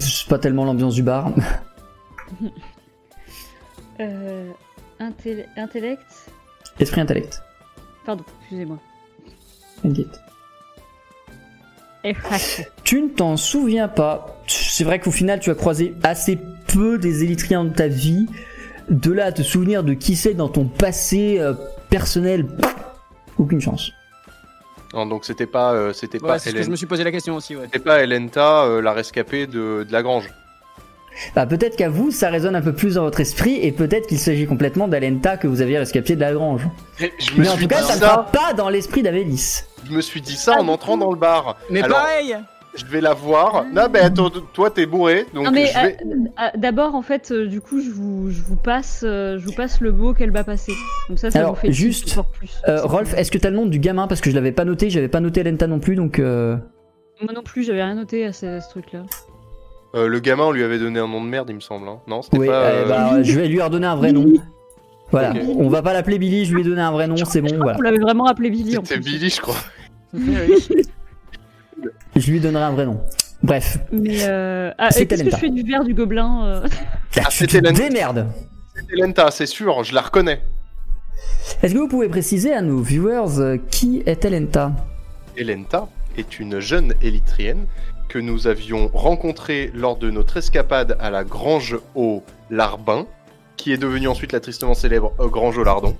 C'est pas tellement l'ambiance du bar. Euh, intel- intellect Esprit intellect. Pardon, excusez-moi. Tu ne t'en souviens pas. C'est vrai qu'au final, tu as croisé assez peu des élytriens de ta vie. De là à te souvenir de qui c'est dans ton passé euh, personnel, aucune chance. Non, donc c'était pas, euh, c'était pas c'est ce que je me suis posé la question aussi, ouais. C'était pas Elenta, euh, la rescapée de, de la grange. Bah, peut-être qu'à vous, ça résonne un peu plus dans votre esprit, et peut-être qu'il s'agit complètement d'Alenta que vous aviez rescapé de la grange. Je me Mais en tout cas, ça ne sera pas dans l'esprit d'Amélis. Je me suis dit ça en entrant dans le bar. Mais Alors, pareil je vais la voir. Non, mais attends, toi t'es bourré, donc Non mais je vais. euh, euh, d'abord en fait euh, du coup je vous, je vous passe euh, je vous passe le mot qu'elle va passer. Comme ça ça Alors, vous fait juste, encore plus. Euh, Rolf, est-ce que t'as le nom du gamin? Parce que je l'avais pas noté, j'avais pas noté Lenta non plus, donc. euh, Moi non plus j'avais rien noté à ce, à ce truc là. Euh, le gamin, on lui avait donné un nom de merde, il me semble. hein. Non, c'était Oui, pas. euh, euh, bah, je vais lui redonner un vrai nom. Voilà, on va pas l'appeler Billy, je lui ai donné un vrai nom, c'est bon, voilà. On l'avait vraiment appelé Billy en C'était plus. Billy, je crois. Je lui donnerai un vrai nom. Bref, Mais euh... ah, qu'est-ce que je fais du verre du gobelin euh Ah, tu c'était Lenta. démerdes. C'était Lenta, c'est sûr, je la reconnais. Est-ce que vous pouvez préciser à nos viewers euh, qui est Elenta Elenta est une jeune élytrienne que nous avions rencontrée lors de notre escapade à la Grange au Larbin, qui est devenue ensuite la tristement célèbre euh, Grange au Lardon.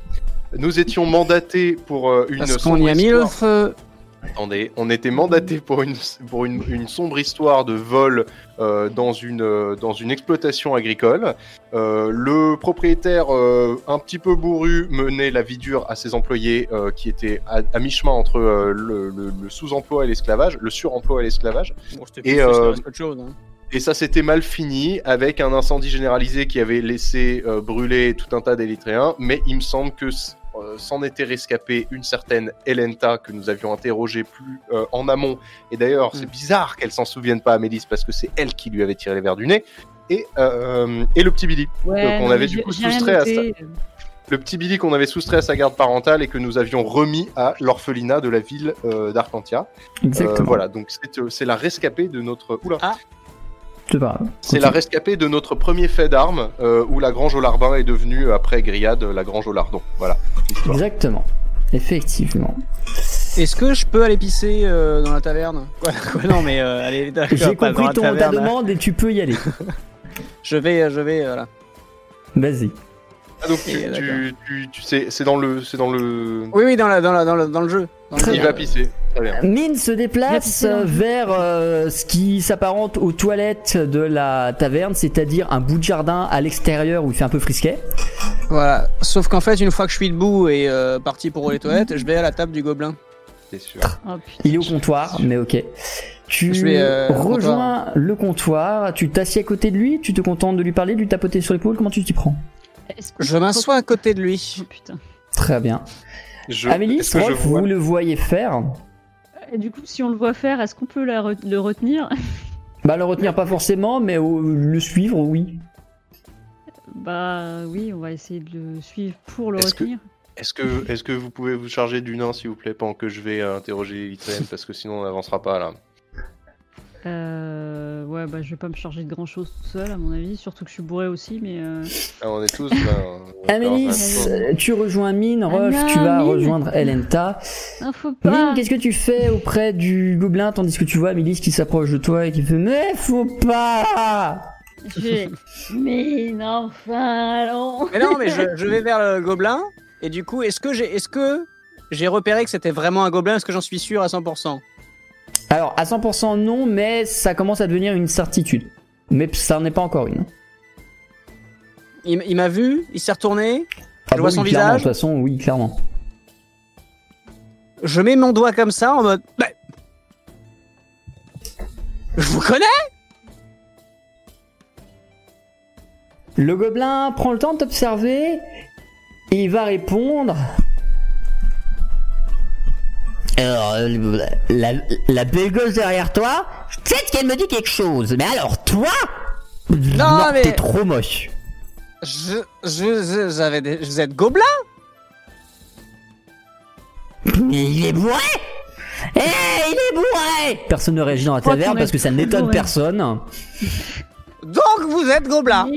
Nous étions mandatés pour euh, une Parce qu'on y a mis le feu. Attendez, on était mandaté pour une pour une, une sombre histoire de vol euh, dans une euh, dans une exploitation agricole. Euh, le propriétaire euh, un petit peu bourru menait la vie dure à ses employés qui étaient à, à mi-chemin entre le, le- le sous-emploi et l'esclavage, le suremploi et l'esclavage. Bon, Et, hein. Et ça s'était mal fini avec un incendie généralisé qui avait laissé euh, brûler tout un tas d'Érythréens. Mais il me semble que euh, s'en était rescapée une certaine Elenta que nous avions interrogée plus euh, en amont. Et d'ailleurs, c'est Mm. bizarre qu'elle s'en souvienne pas, Amélis, parce que c'est elle qui lui avait tiré les verres du nez. Et, euh, et le petit Billy. Ouais, Donc, on non, avait du coup soustrait à noté. Le petit Billy qu'on avait soustrait à sa garde parentale et que nous avions remis à l'orphelinat de la ville euh, d'Arcantia. Euh, Exactement. voilà, donc c'est euh, c'est la rescapée de notre... Oula grave. C'est la rescapée de notre premier fait d'armes, euh, où la Grange au Larbin est devenue, après Grillade, la Grange au Lardon. Voilà. Exactement. Effectivement. Est-ce que je peux aller pisser euh, dans la taverne? Quoi, quoi, Non, mais euh, allez, d'accord, J'ai compris la ton, ta demande et tu peux y aller. Je vais, je vais, voilà. Vas-y. Ah, donc tu, tu, tu, tu sais, c'est dans le... C'est dans le... Oui, oui, dans, la, dans, la, dans, le, dans le jeu. Très Il va pisser. Très bien. Mine se déplace vers euh, ce qui s'apparente aux toilettes de la taverne, c'est-à-dire un bout de jardin à l'extérieur où il fait un peu frisquet. Voilà. Sauf qu'en fait, une fois que je suis debout et euh, parti pour les toilettes, je vais à la table du gobelin. C'est sûr. Oh, putain. Il est au comptoir, mais ok. Tu Je vais, euh, rejoins le comptoir, tu t'assieds à côté de lui, tu te contentes de lui parler, de lui tapoter sur l'épaule, comment tu t'y prends? Je m'assois à côté de lui. Oh putain. Très bien. Je... Amélie, est-ce que je Rolf, vois- vous le voyez faire. Et du coup, si on le voit faire, est-ce qu'on peut la re- le retenir? Bah le retenir pas forcément, mais au- le suivre, oui. Bah oui, on va essayer de le suivre pour le Est-ce que- retenir. Est-ce que, est-ce que vous pouvez vous charger du nain, s'il vous plaît, pendant que je vais euh, interroger l'Élytréenne, parce que sinon on n'avancera pas là. Euh, ouais, bah je vais pas me charger de grand chose tout seul, à mon avis. Surtout que je suis bourré aussi, mais. euh, Ah, on est tous va Amélis, tu rejoins Mine, Rolf, Ah non, tu vas Mine. rejoindre Elenta. Non, faut Mine, pas. qu'est-ce que tu fais auprès du gobelin tandis que tu vois Amélis qui s'approche de toi et qui fait Mais faut pas non, enfin, allons. Mais non, mais je, je vais vers le gobelin. Et du coup, est-ce que j'ai, est-ce que j'ai repéré que c'était vraiment un gobelin? Est-ce que j'en suis sûr à 100% Alors, à 100% non, mais ça commence à devenir une certitude. Mais ça n'en est pas encore une. Il, m'a vu, il s'est retourné. Ah Je vois bah son oui, visage. De toute façon, oui, clairement. Je mets mon doigt comme ça en mode. Bah, je vous connais Le gobelin prend le temps de t'observer et il va répondre. Alors, euh, la, la belle gosse derrière toi, peut-être qu'elle me dit quelque chose, mais alors toi Non, mais- t'es trop moche. Je, je, je- j'avais des- vous êtes gobelin Mais il est bourré. Eh, il est bourré. Personne ne réagit dans la taverne parce que ça n'étonne personne. Donc vous êtes gobelin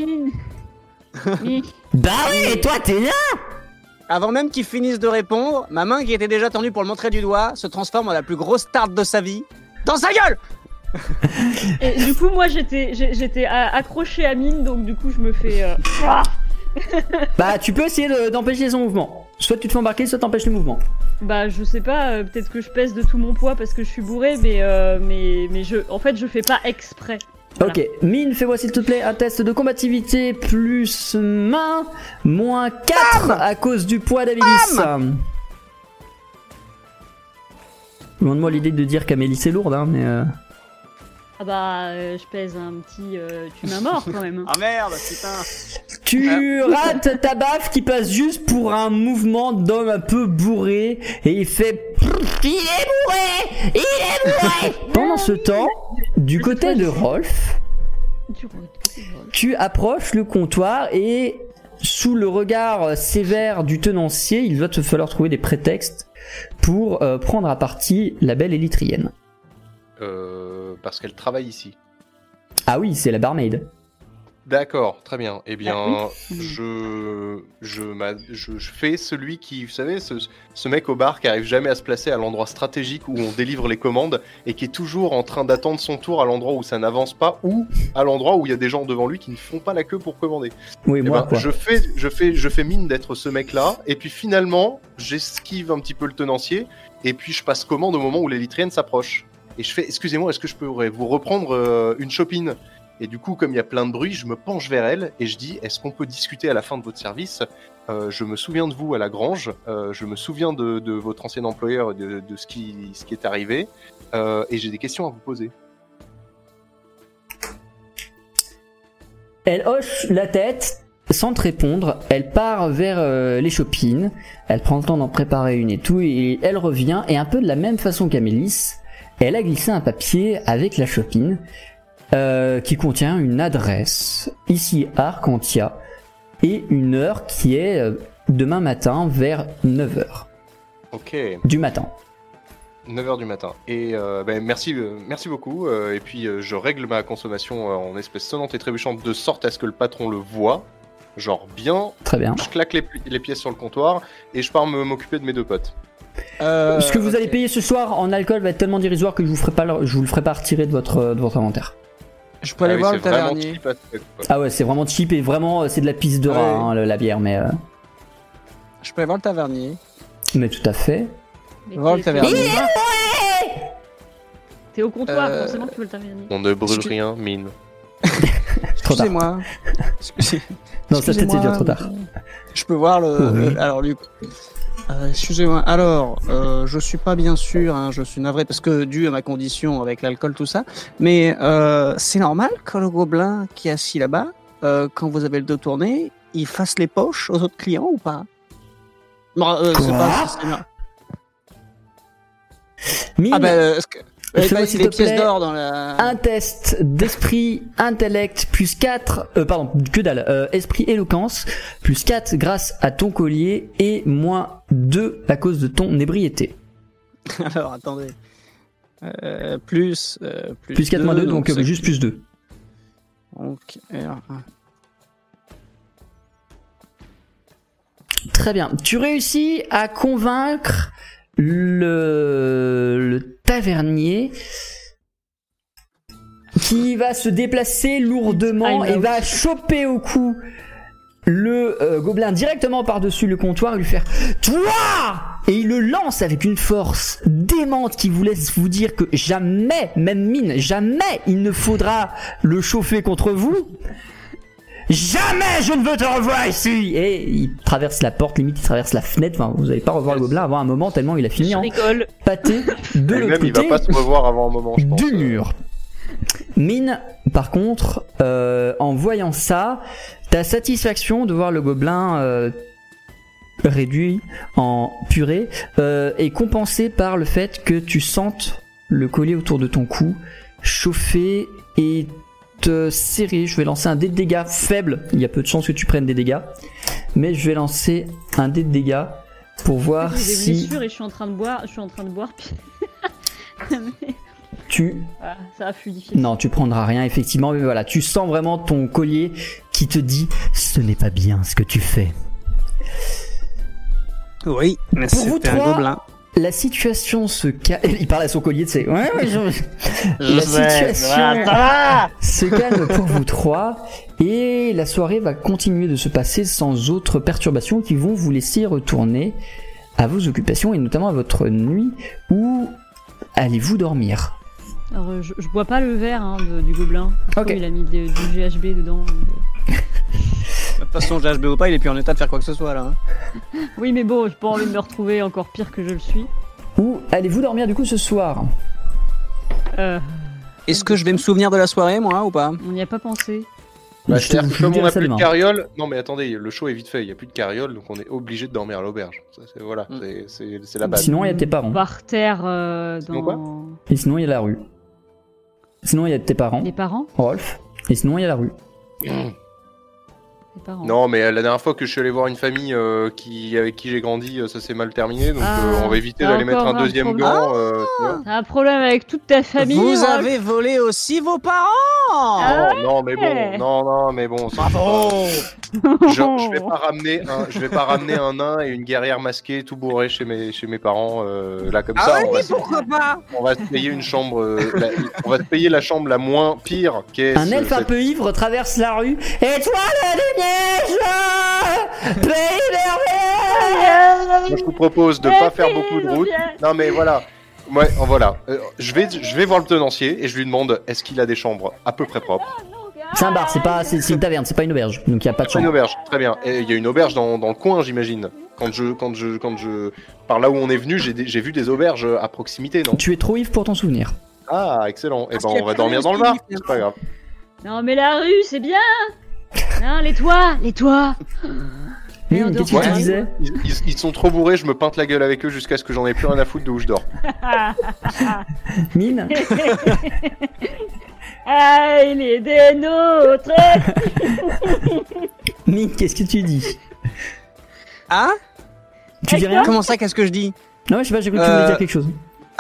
Bah oui, et toi t'es là Avant même qu'il finisse de répondre, ma main qui était déjà tendue pour le montrer du doigt se transforme en la plus grosse tarte de sa vie. Dans sa gueule Et du coup, moi, j'étais, j'étais accroché à mine, donc du coup, je me fais. euh, ah Bah tu peux essayer de- d'empêcher son mouvement. Soit tu te fais embarquer, soit t'empêches le mouvement. Bah, je sais pas. euh, peut-être que je pèse de tout mon poids parce que je suis bourré, mais euh, mais mais je, en fait, je fais pas exprès. Voilà. Ok, Mine, fais-moi s'il te plaît un test de combativité plus main, moins 4 à cause du poids d'Amélis. Demande-moi l'idée de dire qu'Amélis est lourde, hein, mais... Euh... Ah bah, euh, je pèse un petit. euh, tu m'as mort quand même. Ah merde, putain. Tu rates ta baffe qui passe juste pour un mouvement d'homme un peu bourré et il fait Il est bourré Il est bourré Pendant ce temps, du côté de Rolf, tu approches le comptoir et sous le regard sévère du tenancier, il va te falloir trouver des prétextes pour euh, prendre à partie la belle élytrienne. Euh, parce qu'elle travaille ici. Ah oui, c'est la barmaid. D'accord, très bien. Eh bien, Ah je, je, je, je fais celui qui, vous savez, ce, ce mec au bar qui arrive jamais à se placer à l'endroit stratégique où on délivre les commandes et qui est toujours en train d'attendre son tour à l'endroit où ça n'avance pas ou à l'endroit où il y a des gens devant lui qui ne font pas la queue pour commander. Oui, Eh moi ben, quoi. je fais, je fais, je fais mine d'être ce mec-là, et puis finalement, j'esquive un petit peu le tenancier, et puis je passe commande au moment où l'élytrienne s'approche. Et je fais, excusez-moi, est-ce que je pourrais vous reprendre euh, une chopine? Et du coup, comme il y a plein de bruit, je me penche vers elle et je dis, est-ce qu'on peut discuter à la fin de votre service? Euh, Je me souviens de vous à la grange, euh, je me souviens de, votre ancien employeur, et de, de ce qui, ce qui est arrivé, euh, et j'ai des questions à vous poser. Elle hoche la tête sans te répondre. Elle part vers les chopines. Elle prend le temps d'en préparer une et tout. Et elle revient. Et un peu de la même façon qu'Amélis, elle a glissé un papier avec la chopine euh, qui contient une adresse ici à Arcantia et une heure qui est euh, demain matin vers 9h Ok. du matin. 9h du matin. Et euh, ben, merci, euh, merci beaucoup. euh, et puis euh, je règle ma consommation euh, en espèces sonnantes et trébuchantes de sorte à ce que le patron le voit. Genre bien, Très bien. je claque les, pièces sur le comptoir et je pars me- m'occuper de mes deux potes. Euh, Ce que vous allez payer ce soir en alcool va être tellement dérisoire que je vous ferai pas, le- je vous le ferai pas retirer de votre, de votre inventaire. Je peux aller Ah voir le tavernier. cheap. Ah ouais, c'est vraiment cheap et vraiment euh, c'est de la pisse de rat Ouais. hein, le- la bière, mais euh, Je peux aller voir le tavernier. mais tout à fait. Mais Voir le tavernier. T'es au comptoir, Euh, forcément que tu veux le tavernier. On ne brûle rien, mine. Excusez-moi. Excusez- Non, ça c'est déjà trop tard. Je peux voir le. Oui. alors, Luc. Euh, Excusez-moi. Alors, euh, je suis pas bien sûr. hein, je suis navré parce que dû à ma condition avec l'alcool tout ça. Mais euh, c'est normal que le gobelin qui est assis là-bas, euh, quand vous avez le dos tourné, il fasse les poches aux autres clients ou pas? Non, c'est pas. Ah ben, euh, pièces d'or dans la. un test d'esprit, intellect, plus 4, euh, pardon, que dalle, euh, esprit, éloquence, plus 4 grâce à ton collier et moins 2 à cause de ton ébriété. Alors, attendez. Euh, plus, euh, plus. Plus 4 moins 2, deux, donc, euh, juste plus 2. Donc. Très bien. Tu réussis à convaincre le, le tavernier qui va se déplacer lourdement Time et va choper au cou le euh, gobelin directement par-dessus le comptoir et lui faire Toi Et il le lance avec une force démente qui vous laisse vous dire que jamais, même mine, jamais il ne faudra le chauffer contre vous. Jamais je ne veux te revoir ici Et il traverse la porte, limite il traverse la fenêtre, enfin vous n'allez pas revoir le gobelin avant un moment tellement il a fini Je en rigole. pâté de Et l'autre même, il va côté pas se revoir avant un moment, je pense. du mur. Mine, par contre, euh, en voyant ça, ta satisfaction de voir le gobelin euh, réduit en purée euh, est compensée par le fait que tu sentes le collier autour de ton cou chauffer et te serrer. Je vais lancer un dé de dégâts faible. Il y a peu de chances que tu prennes des dégâts, mais je vais lancer un dé de dégâts pour voir des si blessures et je suis en train de boire. Je suis en train de boire. Mais, tu ça a fui difficile. Non, tu prendras rien, effectivement, mais voilà, tu sens vraiment ton collier qui te dit ce n'est pas bien ce que tu fais. Oui, mais Pour vous c'était un trois, gobelin. La situation se calme. Il parle à son collier, tu sais. Ouais, ouais, je- La situation se calme pour vous trois et la soirée va continuer de se passer sans autres perturbations qui vont vous laisser retourner à vos occupations et notamment à votre nuit où allez-vous dormir? Alors, euh, je, je bois pas le verre hein, de- du gobelin. Ok. Il a mis de- du GHB dedans. donc. De toute façon, GHB ou pas, il est plus en état de faire quoi que ce soit là. hein. Oui, mais bon, j'ai pas envie de me retrouver encore pire que je le suis. Où allez-vous dormir du coup ce soir? Euh, Est-ce que je vais me souvenir de la soirée, moi, ou pas? On n'y a pas pensé. Bah, Je te- c'est-à-dire que je comme vous on a plus de carriole, non mais attendez, le show est vite fait, il y a plus de carriole, donc on est obligé de dormir à l'auberge. Ça, c'est- Voilà, Mm. c'est- c'est c'est la base. Sinon, il y a tes parents. Par terre euh, Sinon quoi? Dans. Et sinon, il y a la rue. Sinon, il y a tes parents, Les parents? Rolf. Et sinon, il y a la rue. Les parents. Non, mais euh, la dernière fois que je suis allé voir une famille euh, qui, avec qui j'ai grandi, euh, ça s'est mal terminé, donc Ah, euh, on va éviter d'aller mettre un deuxième problème. gant. euh. T'as un problème avec toute ta famille Vous avez volé aussi vos parents Ah non, non, mais bon, non, non, mais bon. Bravo Je, je vais pas ramener un, je vais pas ramener un nain et une guerrière masquée tout bourré chez mes, chez mes parents euh, là comme Ah ça. ouais, on, va, se- pourquoi pas on va se payer une chambre, euh, la- on va se payer la chambre la moins pire qu'est. Un elfe un peu ivre traverse la rue. Et toi, merveilleux Moi, je vous propose de pas faire beaucoup de route. Non, mais voilà. Ouais, voilà. Euh, je vais, je vais voir le tenancier et je lui demande est-ce qu'il a des chambres à peu près propres? C'est un bar, c'est pas, c'est c'est une taverne, c'est pas une auberge. Donc il y a pas de Une chambre. auberge, très bien. Il y a une auberge dans, dans le coin, j'imagine. Quand je, quand je, quand je, par là où on est venu, j'ai vu des auberges à proximité, non? Tu es trop ivre pour t'en souvenir. Ah, excellent. Et Parce ben, on va dormir dans le bar. C'est pas grave. Non mais la rue c'est bien Non les toits Les toits Mais Mine, on qu'est-ce que dort tu pas. disais Ils, ils- ils sont trop bourrés, je me peinte la gueule avec eux jusqu'à ce que j'en ai plus rien à foutre de où je dors. Mine Ah il est des nôtres Mine, qu'est-ce que tu dis Hein Tu dis rien? Comment ça, qu'est-ce que je dis? Non, je sais pas, j'ai cru que tu voulais Euh, dire quelque chose.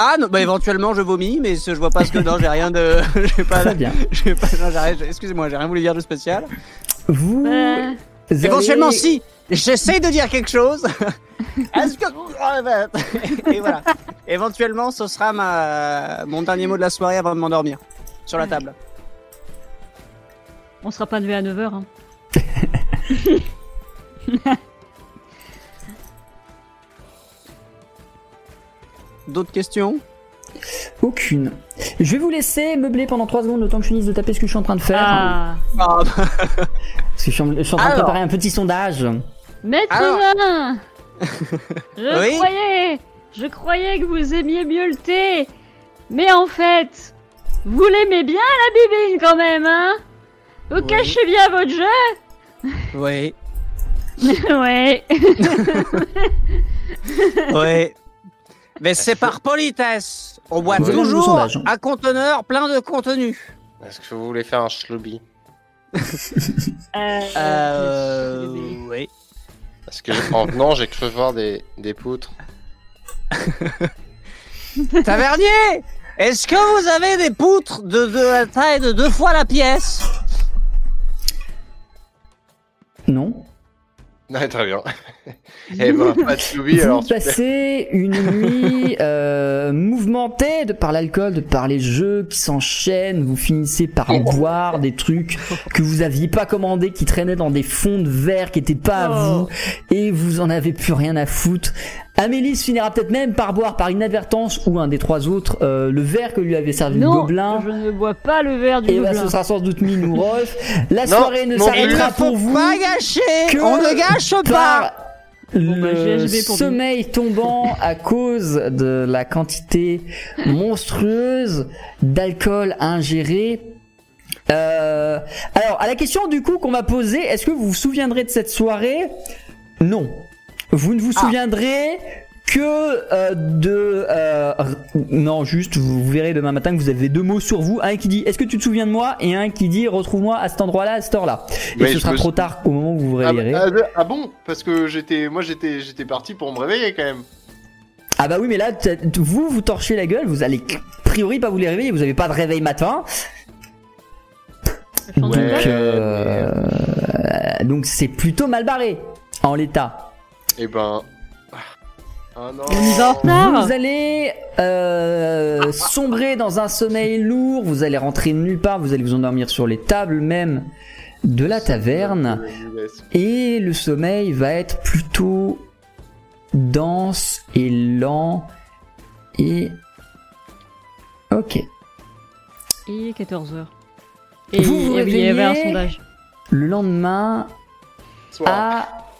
Ah, non, bah éventuellement je vomis, mais ce- je vois pas ce que. Non, j'ai rien de. J'ai pas. Très bien. j'ai pas non, j'ai rien- Excusez-moi, j'ai rien voulu dire de spécial. Vous. Euh, allez- Éventuellement, si J'essaye de dire quelque chose. Est-ce que. Et voilà. Éventuellement, ce sera ma... mon dernier mot de la soirée avant de m'endormir. Sur la table. On sera pas levé à 9h hein. D'autres questions? Aucune. Je vais vous laisser meubler pendant 3 secondes le temps que je finisse de taper ce que je suis en train de faire. Ah Ah, Parce que je suis en, je suis en train de préparer un petit sondage. Maître Alors. Je Oui croyais Je croyais que vous aimiez mieux le thé Mais en fait, vous l'aimez bien la bibine quand même, hein? Vous Oui. cachez bien votre jeu? Oui. Ouais Oui. Mais c'est par politesse. On boit toujours sondage. un conteneur plein de contenu. Est-ce que vous voulez faire un schlubi Euh... Euh. Oui. Parce que en venant, j'ai cru voir des, des poutres. Tavernier Est-ce que vous avez des poutres de, de la taille de deux fois la pièce? Non Ouais, très bien. Eh ben, pas de Vous alors passez une nuit euh, mouvementée de par l'alcool, de par les jeux qui s'enchaînent. Vous finissez par boire des trucs que vous aviez pas commandés, qui traînaient dans des fonds de verre qui étaient pas à Oh. vous, et vous en avez plus rien à foutre. Amélie finira peut-être même par boire par inadvertance ou un des trois autres euh, le verre que lui avait servi le Non, gobelin. je ne bois pas le verre du Et bah, gobelin. ce sera sans doute Mine ou Rolf. La Non, soirée ne non, s'arrêtera pour vous pas gâcher que On ne gâche pas bah, le GHB pour sommeil tombant à cause de la quantité monstrueuse d'alcool ingéré. Euh, alors, à la question du coup qu'on m'a posée, est-ce que vous vous souviendrez de cette soirée? Non. Vous ne vous Ah. Que euh, de... euh, non, juste, vous, vous verrez demain matin que vous avez deux mots sur vous. Un qui dit « Est-ce que tu te souviens de moi ?» et un qui dit « Retrouve-moi à cet endroit-là, à cette heure-là. » Et Mais ce sera me trop sou- tard au moment où vous vous Ah, réveillerez. ah, ah bon? Parce que j'étais, moi j'étais, j'étais parti pour me réveiller quand même. Ah bah oui, mais là, vous, vous torchez la gueule, vous allez a priori pas vous les réveiller, vous avez pas de réveil matin. Donc, Ouais. euh, donc c'est plutôt mal barré en l'état. Et ben. Non. On y va en retard Vous allez euh, sombrer dans un sommeil lourd, vous allez rentrer nulle part, vous allez vous endormir sur les tables même de la taverne. Et le sommeil va être plutôt dense et lent. Et... Ok. Et 14h. Et Vous vous oui, il y avait un réveillez sondage. Le lendemain, Soir. à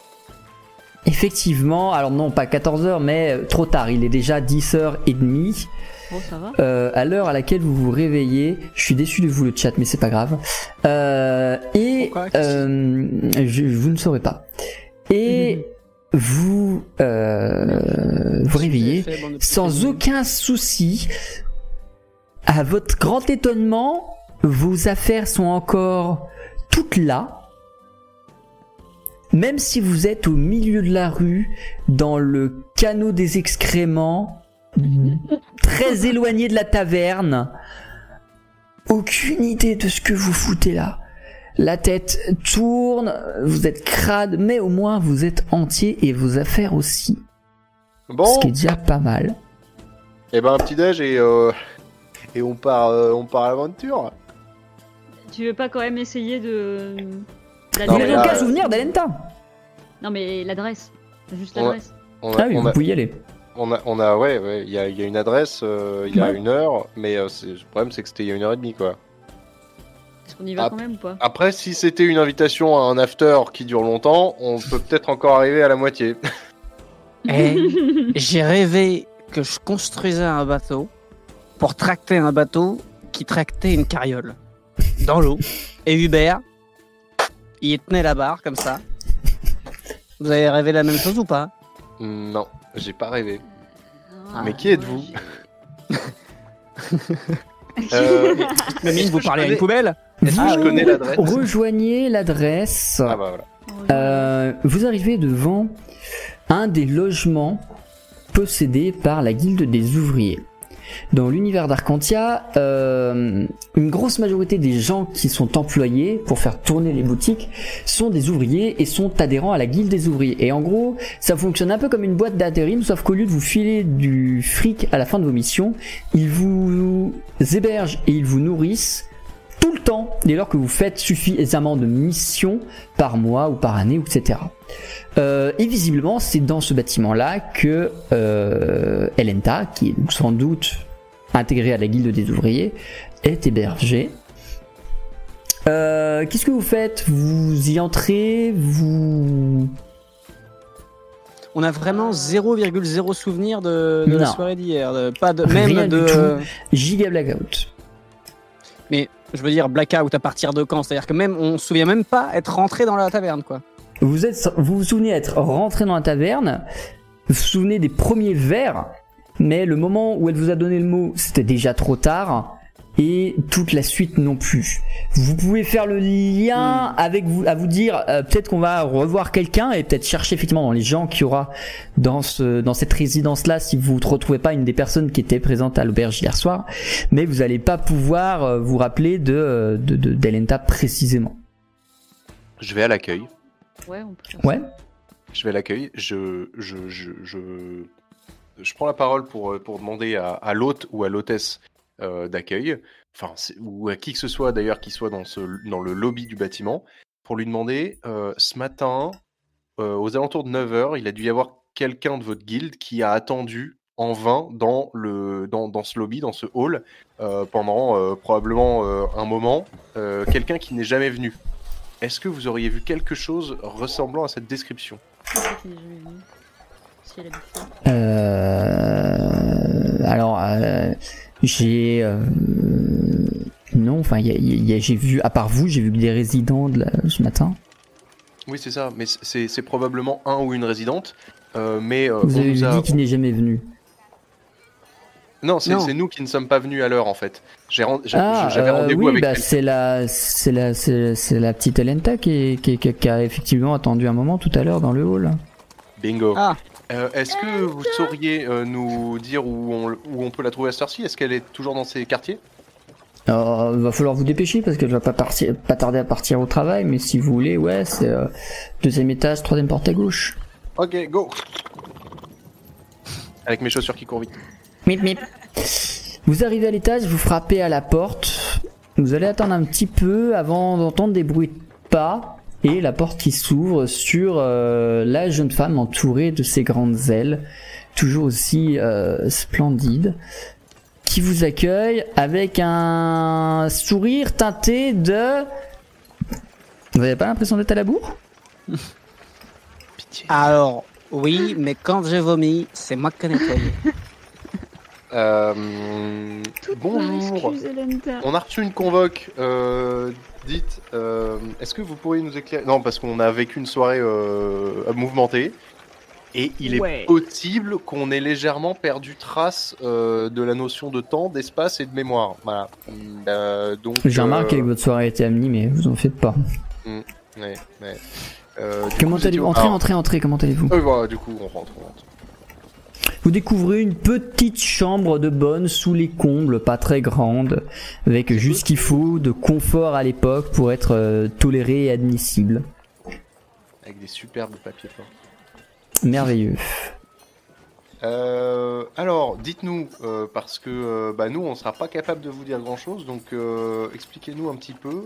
effectivement, alors non pas 14h mais euh, trop tard, il est déjà 10h30. Bon, ça va. euh, à l'heure à laquelle vous vous réveillez. Je suis déçu de vous le chat, mais c'est pas grave. Euh, et euh, je, vous ne saurez pas. Et vous euh, vous réveillez sans aucun souci. À votre grand étonnement, vos affaires sont encore toutes là. Même si vous êtes au milieu de la rue, dans le canot des excréments, très éloigné de la taverne, aucune idée de ce que vous foutez là. La tête tourne, vous êtes crade, mais au moins vous êtes entier et vos affaires aussi. Bon, Ce qui est déjà pas mal. et ben un petit déj et euh, et on part euh, on part à l'aventure. Tu veux pas quand même essayer de. Non, Vous mais là, aucun souvenir d'Alenta Non, mais l'adresse. Juste l'adresse. On a, Ah oui, on vous a, pouvez y aller. on a, on a- ouais, ouais, il y a, il y a une adresse, euh, il y a Ouais. une heure, mais euh, le problème c'est que c'était il y a une heure et demie quoi. Est-ce qu'on y va quand même ou pas? Après, si c'était une invitation à un after qui dure longtemps, on peut peut-être encore arriver à la moitié. Eh, J'ai rêvé que je construisais un bateau pour tracter un bateau qui tractait une carriole dans l'eau. Et Hubert, il tenait la barre comme ça. Vous avez rêvé la même chose ou pas? Non, j'ai pas rêvé. Ah, Mais qui êtes-vous? Euh, Mamie, vous parlez à une poubelle? Est-ce que Vous je connais l'adresse? Rejoignez l'adresse. Ah bah voilà. Euh, vous arrivez devant un des logements possédés par la guilde des ouvriers. Dans l'univers d'Arcantia, euh, une grosse majorité des gens qui sont employés pour faire tourner les boutiques sont des ouvriers et sont adhérents à la guilde des ouvriers. Et en gros, ça fonctionne un peu comme une boîte d'intérim, sauf qu'au lieu de vous filer du fric à la fin de vos missions, ils vous hébergent et ils vous nourrissent tout le temps dès lors que vous faites suffisamment de missions par mois ou par année, etc. Euh, et visiblement, c'est dans ce bâtiment-là que euh, Elenta, qui est donc sans doute intégrée à la guilde des ouvriers, est hébergée. Euh, Qu'est-ce que vous faites? Vous y entrez? Vous... On a vraiment 0,0 souvenir de, de la soirée d'hier. Pas de Rien même du de. tout. Giga blackout. Je veux dire blackout à partir de quand? C'est-à-dire que même on se souvient même pas être rentré dans la taverne quoi. Vous êtes, vous vous souvenez être rentré dans la taverne, vous vous souvenez des premiers verres, mais le moment où elle vous a donné le mot, c'était déjà trop tard, et toute la suite non plus. Vous pouvez faire le lien avec vous, à vous dire, euh, peut-être qu'on va revoir quelqu'un et peut-être chercher effectivement dans les gens qu'il y aura dans ce, dans cette résidence-là si vous ne retrouvez pas une des personnes qui était présente à l'auberge hier soir, mais vous n'allez pas pouvoir euh, vous rappeler de, euh, de, de d'Elenta précisément. Je vais à l'accueil. Ouais, on peut Ouais. Je vais à l'accueil. Je, je, je, je, je prends la parole pour, pour demander à, à l'hôte ou à l'hôtesse euh, d'accueil, enfin, ou à qui que ce soit d'ailleurs qui soit dans, ce, dans le lobby du bâtiment, pour lui demander euh, ce matin, euh, aux alentours de 9h, il a dû y avoir quelqu'un de votre guilde qui a attendu en vain dans, le, dans, dans ce lobby, dans ce hall, euh, pendant euh, probablement euh, un moment, euh, quelqu'un qui n'est jamais venu. Est-ce que vous auriez vu quelque chose ressemblant à cette description? Euh, alors, euh, j'ai euh, non, enfin, j'ai vu, à part vous, j'ai vu que des résidents de la- ce matin. Oui, c'est ça, mais c'est probablement un ou une résidente. euh, mais euh, Vous on avez nous a- dit qu'il n'est jamais venu. Non, c'est nous qui ne sommes pas venus à l'heure en fait. Ah, J'avais euh, rendez-vous oui, avec bah, c'est la, c'est la, c'est c'est la petite Elenta qui, qui, qui- qui a effectivement attendu un moment tout à l'heure dans le hall. Bingo. Ah. Euh, Est-ce que vous sauriez euh, nous dire où on, où on peut la trouver à cette heure-ci? Est-ce qu'elle est toujours dans ces quartiers? Alors, va falloir vous dépêcher parce qu'elle va pas partir, pas tarder à partir au travail, mais si vous voulez, ouais, c'est euh, deuxième étage, troisième porte à gauche. Ok, go Avec mes chaussures qui courent vite. Mip, mip. Vous arrivez à l'étage, vous frappez à la porte. Vous allez attendre un petit peu avant d'entendre des bruits de pas et la porte qui s'ouvre sur euh, la jeune femme entourée de ses grandes ailes, toujours aussi euh, splendide, qui vous accueille avec un sourire teinté de... Vous n'avez pas l'impression d'être à la bourre? Pitié. Alors oui, mais quand j'ai vomi, c'est moi qui ai nettoyé. Euh, bonjour. On a reçu une convoque. Euh, dites, euh, est-ce que vous pourriez nous éclairer? Non, parce qu'on a vécu une soirée euh, mouvementée. Et il Ouais. est possible qu'on ait légèrement perdu trace euh, de la notion de temps, d'espace et de mémoire. Voilà. Euh, donc. J'ai remarqué que euh, votre soirée a été amenée, mais vous en faites pas. ouais, ouais. Euh, du Comment allez-vous? Entrez, Alors, entrez, entrez, comment allez-vous? Euh, voilà, du coup, on rentre. On rentre. Vous découvrez une petite chambre de bonne sous les combles, pas très grande, avec juste ce qu'il faut de confort à l'époque pour être euh, toléré et admissible. Avec des superbes papiers forts. Merveilleux. Euh, alors, dites-nous, euh, parce que euh, bah, nous, on sera pas capable de vous dire grand-chose, donc euh, expliquez-nous un petit peu.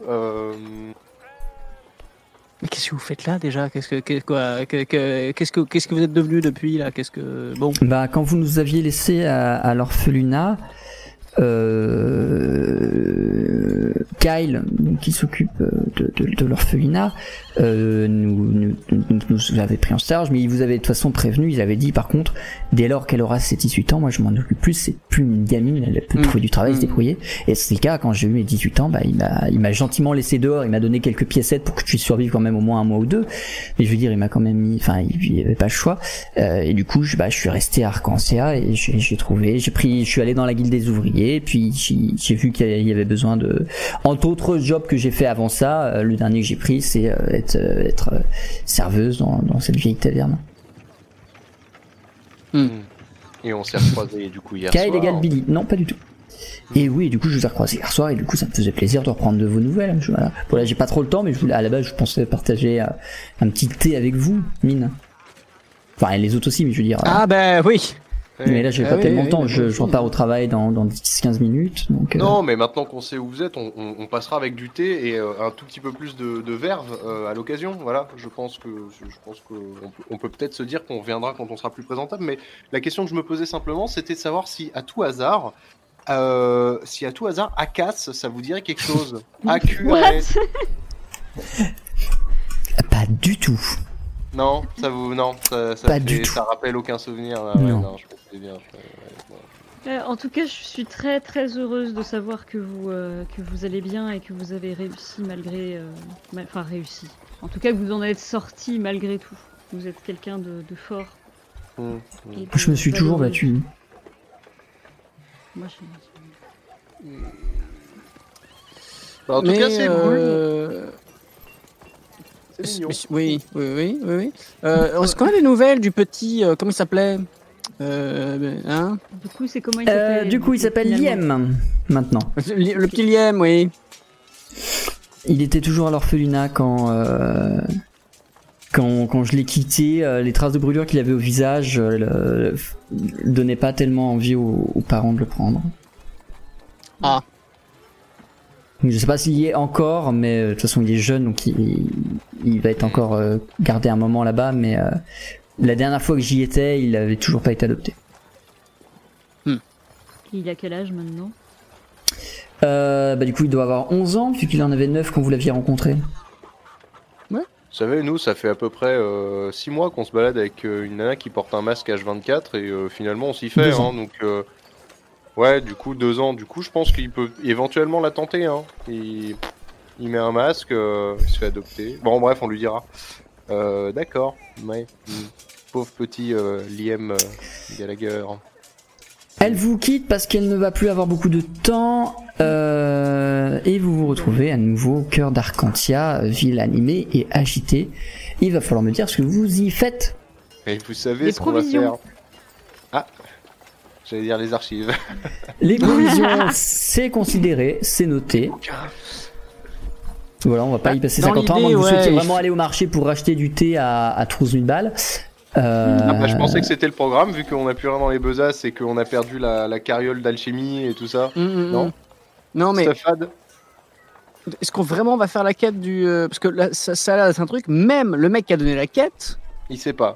Mais qu'est-ce que vous faites là déjà? Qu'est-ce que- Qu'est-ce que qu'est-ce que vous êtes devenu depuis là? Qu'est-ce que bon. Bah, quand vous nous aviez laissé à, à l'orphelinat, euh, Kyle, qui s'occupe euh, de, de, de l'orphelinat, euh, nous, nous, nous, nous avait pris en charge, mais il vous avait de toute façon prévenu, il avait dit par contre, dès lors qu'elle aura ses 18 ans, moi je m'en occupe plus, c'est plus une gamine, elle peut Mm. trouver du travail, se Mm. débrouiller. Et c'est le cas, quand j'ai eu mes 18 ans, bah, il m'a, gentiment laissé dehors, il m'a donné quelques piécettes pour que je puisse survivre quand même au moins un mois ou deux. Mais je veux dire, il m'a quand même mis, enfin, il il avait pas le choix. Euh, et du coup, je, bah, je suis resté à Arcancia et j'ai trouvé, j'ai pris, je suis allé dans la guilde des ouvriers, puis j'ai vu qu'il y avait besoin de, entre autres jobs que j'ai fait avant ça, euh, le dernier que j'ai pris, c'est euh, être, euh, être serveuse dans, dans cette vieille taverne. Et on s'est recroisés du coup hier Kyle soir. égale Billy, non pas du tout. Et oui, du coup, je vous ai recroisé hier soir et du coup, ça me faisait plaisir de reprendre de vos nouvelles. Je, voilà. Bon, là, j'ai pas trop le temps, mais je voulais, à la base, je pensais partager euh, un petit thé avec vous, mine. Enfin, et les autres aussi, mais je veux dire. euh, Ah ben oui. Mais là, j'ai Ah pas oui, tellement oui, de temps. Je, repars au travail dans, dans 10-15 minutes. Donc, euh, Non, mais maintenant qu'on sait où vous êtes, on, on- on passera avec du thé et euh, un tout petit peu plus de, de verve euh, à l'occasion. Voilà, je pense que je pense que on peut, on peut peut-être se dire qu'on reviendra quand on sera plus présentable. Mais la question que je me posais simplement, c'était de savoir si à tout hasard, euh, si à tout hasard, ACAS, ça vous dirait quelque chose AQ, What? Pas du tout. Non, ça vous non, ça, ça Pas fait- du tout. ça rappelle aucun souvenir. là. Non. Ouais, non, je bien. je- ouais, ouais. Euh, en tout cas, je suis très très heureuse de savoir que vous euh, que vous allez bien et que vous avez réussi malgré, euh, mal- enfin réussi. En tout cas, que vous en êtes sorti malgré tout. Vous êtes quelqu'un de, de fort. Hum, hum. et de Je me suis toujours valeureux. battu. Moi, je... Bah, en tout Mais, cas, c'est cool. euh, C'est mignon. mais- oui, oui, oui, oui, oui. Euh, Est-ce qu'on a des nouvelles du petit euh, comment il s'appelait euh, hein Du coup, c'est comment il Euh, s'appelle du coup, il s'appelle finalement Liem maintenant. le, le petit Liem, oui. Il était toujours à l'orphelinat quand, euh, quand, quand je l'ai quitté. euh, les traces de brûlure qu'il avait au visage euh, le donnaient pas tellement envie aux, aux parents de le prendre. Ah. Donc, Je sais pas s'il y est encore, mais euh, de toute façon il est jeune, donc il, il va être encore euh, gardé un moment là-bas. Mais euh, la dernière fois que j'y étais, il avait toujours pas été adopté. Il a quel âge maintenant? Euh, bah, du coup, il doit avoir 11 ans, vu qu'il en avait 9 quand vous l'aviez rencontré. Vous savez, nous, ça fait à peu près 6 mois qu'on se balade avec euh, une nana qui porte un masque H24 et euh, finalement on s'y fait. Deux ans. Hein, donc, euh, ouais, du coup, deux ans. Du coup, je pense qu'il peut éventuellement la tenter. Hein. Il, il met un masque, euh, il se fait adopter. Bon, bref, on lui dira. Euh, D'accord. Ouais. Pauvre petit euh, Liam euh, Gallagher. Elle vous quitte parce qu'elle ne va plus avoir beaucoup de temps euh, et vous vous retrouvez à nouveau au cœur d'Arcantia, ville animée et agitée. Il va falloir me dire ce que vous y faites. Et vous savez Les ce qu'on va faire. J'allais dire les archives. Les provisions, c'est considéré, c'est noté. Voilà, on va pas y passer Dans 50 ans. l'idée, Moi, vous ouais, vraiment aller au marché pour racheter du thé à, à 12 000 balles. Euh, Ah bah, je pensais que c'était le programme, vu qu'on a plus rien dans les besaces et qu'on a perdu la, la carriole d'alchimie et tout ça. Mm, mm, Non. mm. Non mais Stuffad est-ce qu'on vraiment va faire la quête du euh, parce que là, ça, ça a l'air d'être un truc. Même le mec qui a donné la quête, Il sait pas.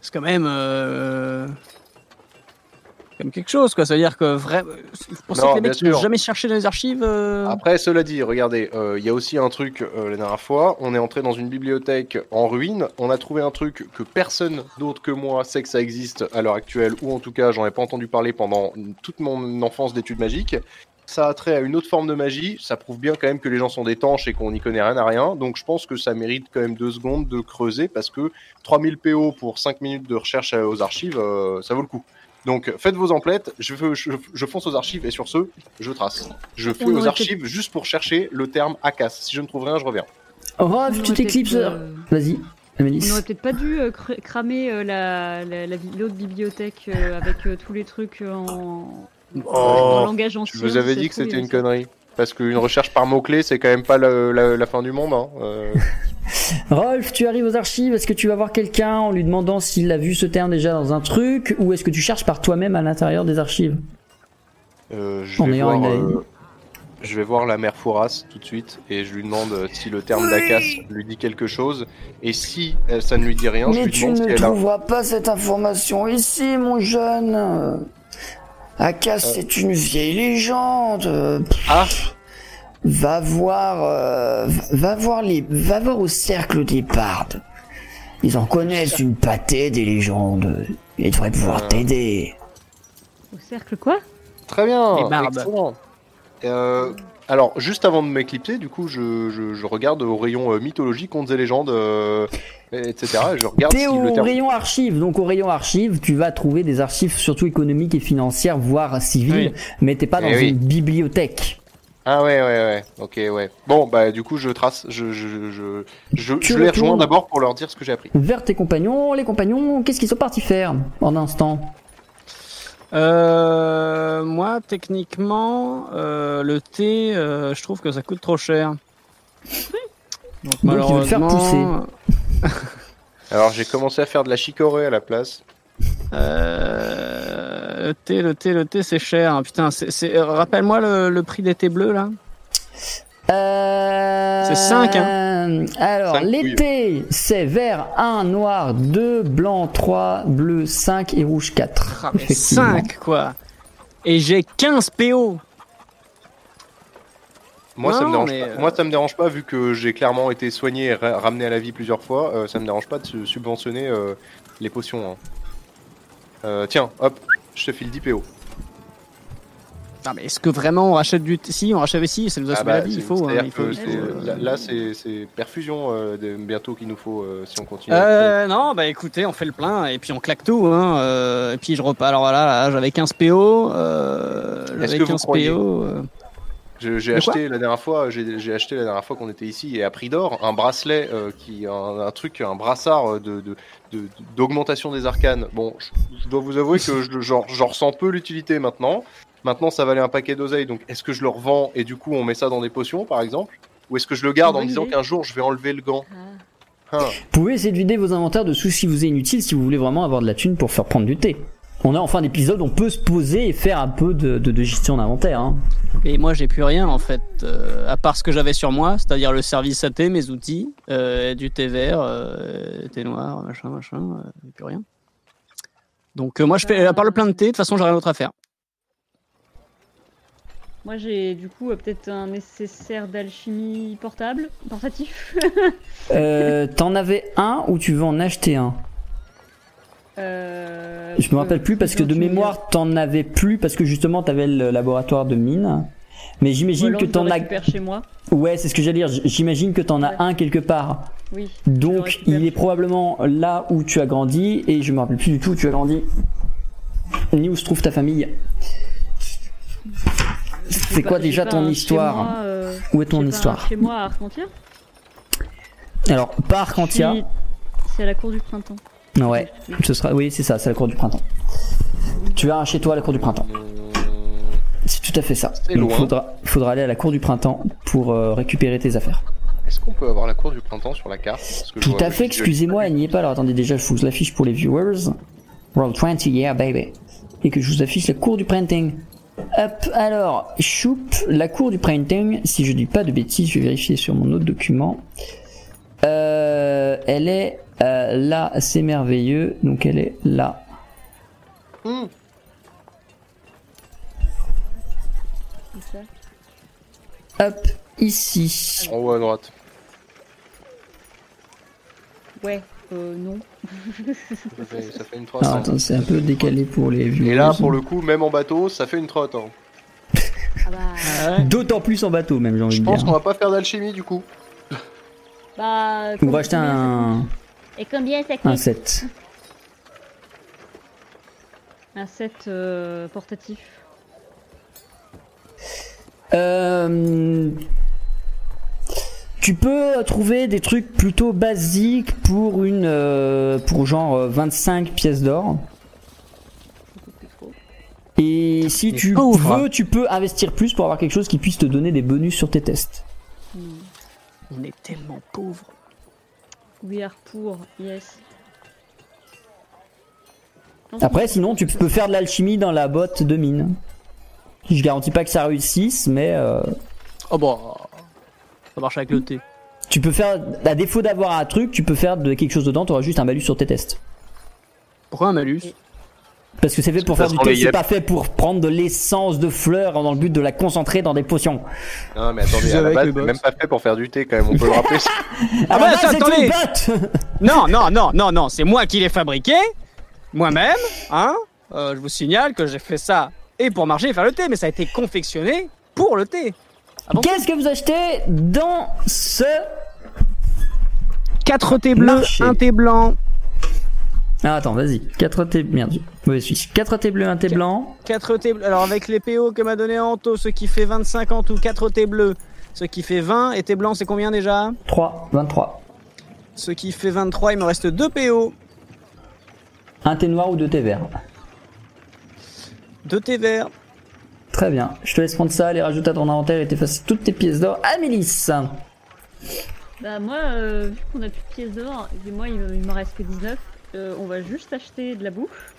c'est quand même. euh, comme quelque chose, quoi. Ça veut dire que vraiment. Pensez Non, que les mecs n'ont jamais cherché dans les archives euh, Après, cela dit, regardez, euh, il y a aussi un truc euh, la dernière fois. On est entré dans une bibliothèque en ruine. On a trouvé un truc que personne d'autre que moi sait que ça existe à l'heure actuelle, ou en tout cas, j'en ai pas entendu parler pendant toute mon enfance d'études magiques. Ça a trait à une autre forme de magie. Ça prouve bien quand même que les gens sont d'étanches et qu'on n'y connaît rien à rien. Donc, je pense que ça mérite quand même deux secondes de creuser parce que 3000 PO pour 5 minutes de recherche aux archives, ça vaut le coup. Donc, faites vos emplettes. Je, veux- je, je fonce aux archives et sur ce, je trace. Je fais On aux archives juste pour chercher le terme ACAS. Si je ne trouve rien, je reviens. On Oh, tu euh, Vas-y, On Amélis. n'aurait peut-être pas dû euh, cr- cramer euh, la, la, l'autre bibliothèque euh, avec euh, tous les trucs en, en langage Je ancien. vous avais dit que c'était une ça. connerie. Parce qu'une recherche par mots-clés, c'est quand même pas la, la- la fin du monde. Hein. Euh, Rolf, tu arrives aux archives. Est-ce que tu vas voir quelqu'un en lui demandant s'il a vu ce terme déjà dans un truc ou est-ce que tu cherches par toi-même à l'intérieur des archives? Euh, je, En vais ayant voir, une- euh, je vais voir la mère Fouras tout de suite et je lui demande si le terme d'ACAS lui dit quelque chose. Et si ça ne lui dit rien, je Mais lui tu demande si ne elle a. trouveras pas cette information ici, mon jeune. Akas, c'est une vieille légende. Euh. Ah Va voir, euh, va voir les, va voir au cercle des bardes. Ils en connaissent une pâtée des légendes. Ils devraient pouvoir Euh. t'aider. Au cercle quoi? Très bien. Les barbes. excellent. Euh, alors, juste avant de m'éclipser, du coup, je, je, je regarde au rayon euh, mythologie, contes et légendes, euh, etc. Et je regarde T'es au le rayon archives, donc au rayon archives, tu vas trouver des archives surtout économiques et financières, voire civiles, mais t'es pas dans Eh oui. une bibliothèque. Ah ouais, ouais, ouais. Ok, ouais. Bon, bah, du coup, je trace. Je, je, je, je, je les rejoins d'abord pour leur dire ce que j'ai appris. Vers tes compagnons, les compagnons, qu'est-ce qu'ils sont partis faire en un instant? Euh, moi, techniquement, euh, le thé, euh, je trouve que ça coûte trop cher. Donc, faire malheureusement, Alors, j'ai commencé à faire de la chicorée à la place. euh, le thé, le thé, le thé, c'est cher. hein. Putain, rappelle-moi le, le prix des thés bleus là. Euh... C'est cinq, Alors, l'été, c'est vert 1, noir 2, blanc 3, bleu 5 et rouge 4. Ah, mais Effectivement. 5 quoi. Et j'ai 15 PO. Moi, ça me dérange mais, pas. euh, Moi, ça me dérange pas vu que j'ai clairement été soigné et ra- ramené à la vie plusieurs fois. euh, ça me dérange pas de su- subventionner euh, les potions. hein. Euh, tiens, hop, je te file 10 PO. Non mais est-ce que vraiment on rachète du Si, on rachète ici, ça nous a Ah sauvé bah, la vie. Il faut. hein, c'est-à-dire il faut, que il c'est- faut, euh, là, c'est perfusion euh, de- bientôt qu'il nous faut euh, si on continue. Non, bah écoutez, on fait le plein et puis on claque tout. Hein, et puis je repars. Alors voilà, là, j'avais 15 PO. J'avais que vous 15 croyez PO. J'ai De acheté la dernière fois, j'ai acheté la dernière fois qu'on était ici et à prix d'or un bracelet euh, qui un, un truc, un brassard de de- de- d'augmentation des arcanes. Bon, je, je dois vous avouer que je- j'en j'en ressens peu l'utilité maintenant. Maintenant, ça valait un paquet d'oseille, donc est-ce que je le revends et du coup on met ça dans des potions par exemple, ou est-ce que je le garde en me disant qu'un jour je vais enlever le gant? Ah. Hein. Vous pouvez essayer de vider vos inventaires de soucis vous inutiles si vous voulez vraiment avoir de la thune pour faire prendre du thé. On a en fin d'épisode, on peut se poser et faire un peu de, de- de gestion d'inventaire. Hein. Et moi, j'ai plus rien en fait, euh, à part ce que j'avais sur moi, c'est-à-dire le service à thé, mes outils, euh, du thé vert, euh, thé noir, machin, machin, euh, plus rien. Donc euh, moi, je fais, à part le plein de thé, de toute façon, j'ai rien d'autre à faire. Moi j'ai du coup euh, peut-être un nécessaire d'alchimie portable, portatif. Euh, T'en avais un ou tu veux en acheter un Euh, Je me rappelle plus parce que de mémoire t'en avais plus parce que justement t'avais le laboratoire de mine. Mais j'imagine que t'en as. chez moi. Ouais, c'est ce que j'allais dire. J'imagine que t'en as Ouais. un quelque part. Oui. Donc il est probablement là où tu as grandi et je me rappelle plus du tout où tu as grandi. Ni où se trouve ta famille. C'est quoi déjà ton histoire moi, euh, Où est ton histoire Chez moi à Arcantia. Alors, pas Arcantia. Suis- C'est à la cour du printemps. Ouais, ce sera. Oui, c'est ça, c'est la cour du printemps. Tu as un chez toi à la cour du printemps. C'est tout à fait ça. Loin. faudra, faudra aller à la cour du printemps pour euh, récupérer tes affaires. Est-ce qu'on peut avoir la cour du printemps sur la carte Parce que je Tout à fait, excusez-moi, elle n'y est pas. Alors attendez, déjà je vous l'affiche pour les viewers. Roll 20, yeah baby. Et que je vous affiche la cour du printing. Hop, alors, choup, la cour du printing, si je dis pas de bêtises, je vais vérifier sur mon autre document. Euh, elle est euh, là, c'est merveilleux, donc elle est là. Mmh. Hop, ici. En haut à droite. Ouais euh, non. Ça fait, ça fait une trotte. Alors hein. attends, c'est un peu décalé pour les vieux. Et là, pour le coup, même en bateau, ça fait une trotte. hein. Ah bah. D'autant plus en bateau, même, j'ai envie Je de pense dire. qu'on va pas faire d'alchimie du coup. bah Ou racheter un, Et combien ça coûte un set. Un set euh, portatif. Euh, tu peux trouver des trucs plutôt basiques pour une euh, pour genre euh, 25 pièces d'or. Et si tu veux, tu peux investir plus pour avoir quelque chose qui puisse te donner des bonus sur tes tests. Hmm. On est tellement pauvres. We are poor, yes. Après, sinon, tu peux faire de l'alchimie dans la botte de mine. Je garantis pas que ça réussisse, mais euh, Oh bah. Ça marche avec le thé. tu peux faire, à défaut d'avoir un truc, tu peux faire de quelque chose dedans, tu auras juste un malus sur tes tests. Pourquoi un malus? Parce que c'est fait pour faire du thé, c'est pas fait pour prendre de l'essence de fleurs dans le but de la concentrer dans des potions. Non mais attendez, à la base, c'est même pas fait pour faire du thé quand même, on peut le rappeler. Ah, bah, attends, c'est attendez. une botte Non, non, non, non, non, c'est moi qui l'ai fabriqué, moi-même, hein. Euh, je vous signale que j'ai fait ça et pour marcher et faire le thé, mais ça a été confectionné pour le thé. Ah Qu'est-ce que vous achetez dans ce... 4 thés bleus, Marché. un thé blanc, Ah attends, vas-y. 4 thés... Merde, mauvais fiche. 4 thés bleus, un thé blanc. 4 thés bleus. Alors avec les PO que m'a donné Anto, ce qui fait 25 en tout, 4 thés bleus, ce qui fait 20, et thé blanc c'est combien déjà? 3, 23. Ce qui fait 23, il me reste 2 PO, Un thé noir ou deux thés verts? 2 thés verts. Très bien. Je te laisse prendre ça, les rajouter à ton inventaire et t'effacer toutes tes pièces d'or. Ah, Mélisse Bah moi, euh, vu qu'on a plus de pièces d'or, et moi il, me- il me reste que 19, euh, on va juste acheter de la bouffe.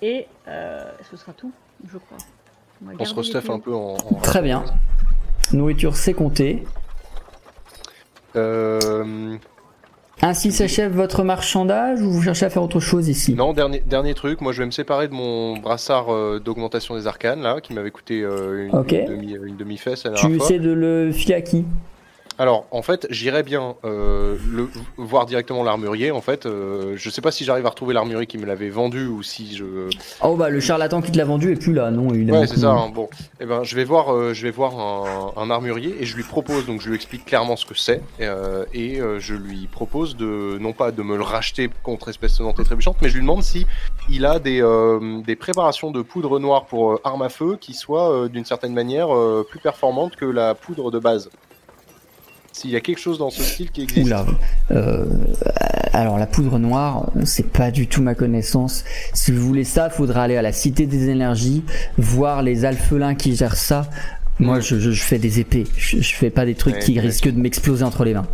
Et euh, ce sera tout, je crois. On se restuff un peu en. en- Très bien. Nourriture, c'est compté. Euh, Ainsi s'achève votre marchandage ou vous cherchez à faire autre chose ici? Non, dernier, dernier truc, moi je vais me séparer de mon brassard euh, d'augmentation des arcanes là, qui m'avait coûté euh, une, demi, une demi-fesse la Tu fois. essaies de le filer à qui? Alors, en fait, j'irais bien euh, le, voir directement l'armurier. En fait, euh, je sais pas si j'arrive à retrouver l'armurier qui me l'avait vendu ou si je. Oh bah le charlatan qui te l'a vendu est plus là, non il Ouais, c'est ça. hein, Bon, eh ben, je vais voir, euh, je vais voir un, un armurier et je lui propose. Donc, je lui explique clairement ce que c'est euh, et euh, je lui propose de non pas de me le racheter contre espèce sonnante et trébuchante, mais je lui demande si il a des euh, des préparations de poudre noire pour euh, arme à feu qui soient euh, d'une certaine manière euh, plus performantes que la poudre de base. S'il y a quelque chose dans ce style qui existe. Oula. Euh, alors la poudre noire, c'est pas du tout ma connaissance. Si vous voulez ça, faudra aller à la Cité des Énergies, voir les alphelins qui gèrent ça. Moi, Mm. je, je- je fais des épées. Je, je fais pas des trucs Ouais, qui ouais. risquent de m'exploser entre les mains.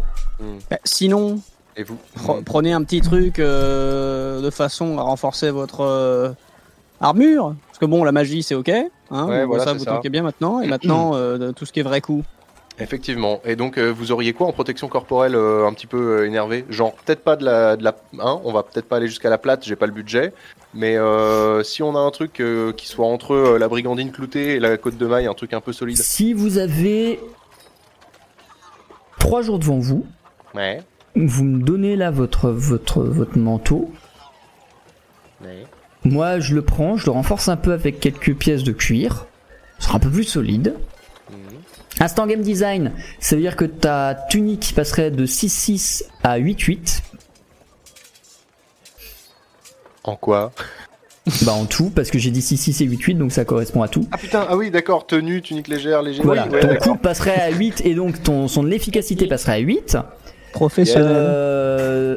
Bah, sinon, Et vous Pre- Prenez un petit truc euh, de façon à renforcer votre euh, armure. Parce que bon, la magie c'est ok. Hein, Ouais, voilà, ça vous ça. tankez bien maintenant. Et maintenant, euh, de- tout ce qui est vrai coup. Effectivement. Et donc, euh, vous auriez quoi en protection corporelle euh, un petit peu euh, énervé Genre, peut-être pas de la, de la, hein, on va peut-être pas aller jusqu'à la plate, j'ai pas le budget. Mais si on a un truc qui soit entre la brigandine cloutée et la côte de maille, un truc un peu solide. Si vous avez trois jours devant vous, Ouais. vous me donnez là votre votre votre manteau. ouais. Moi, je le prends, je le renforce un peu avec quelques pièces de cuir. Ce sera un peu plus solide. Mhm. Instant game design, ça veut dire que ta tunique passerait de 6-6 à 8-8. En quoi? Bah en tout, parce que j'ai dit 6-6 et 8-8, donc ça correspond à tout. Ah putain, ah oui, d'accord, tenue, tunique légère, léger. Voilà, ouais, ton coup passerait à 8 et donc ton, son efficacité passerait à 8. Professionnel. Euh,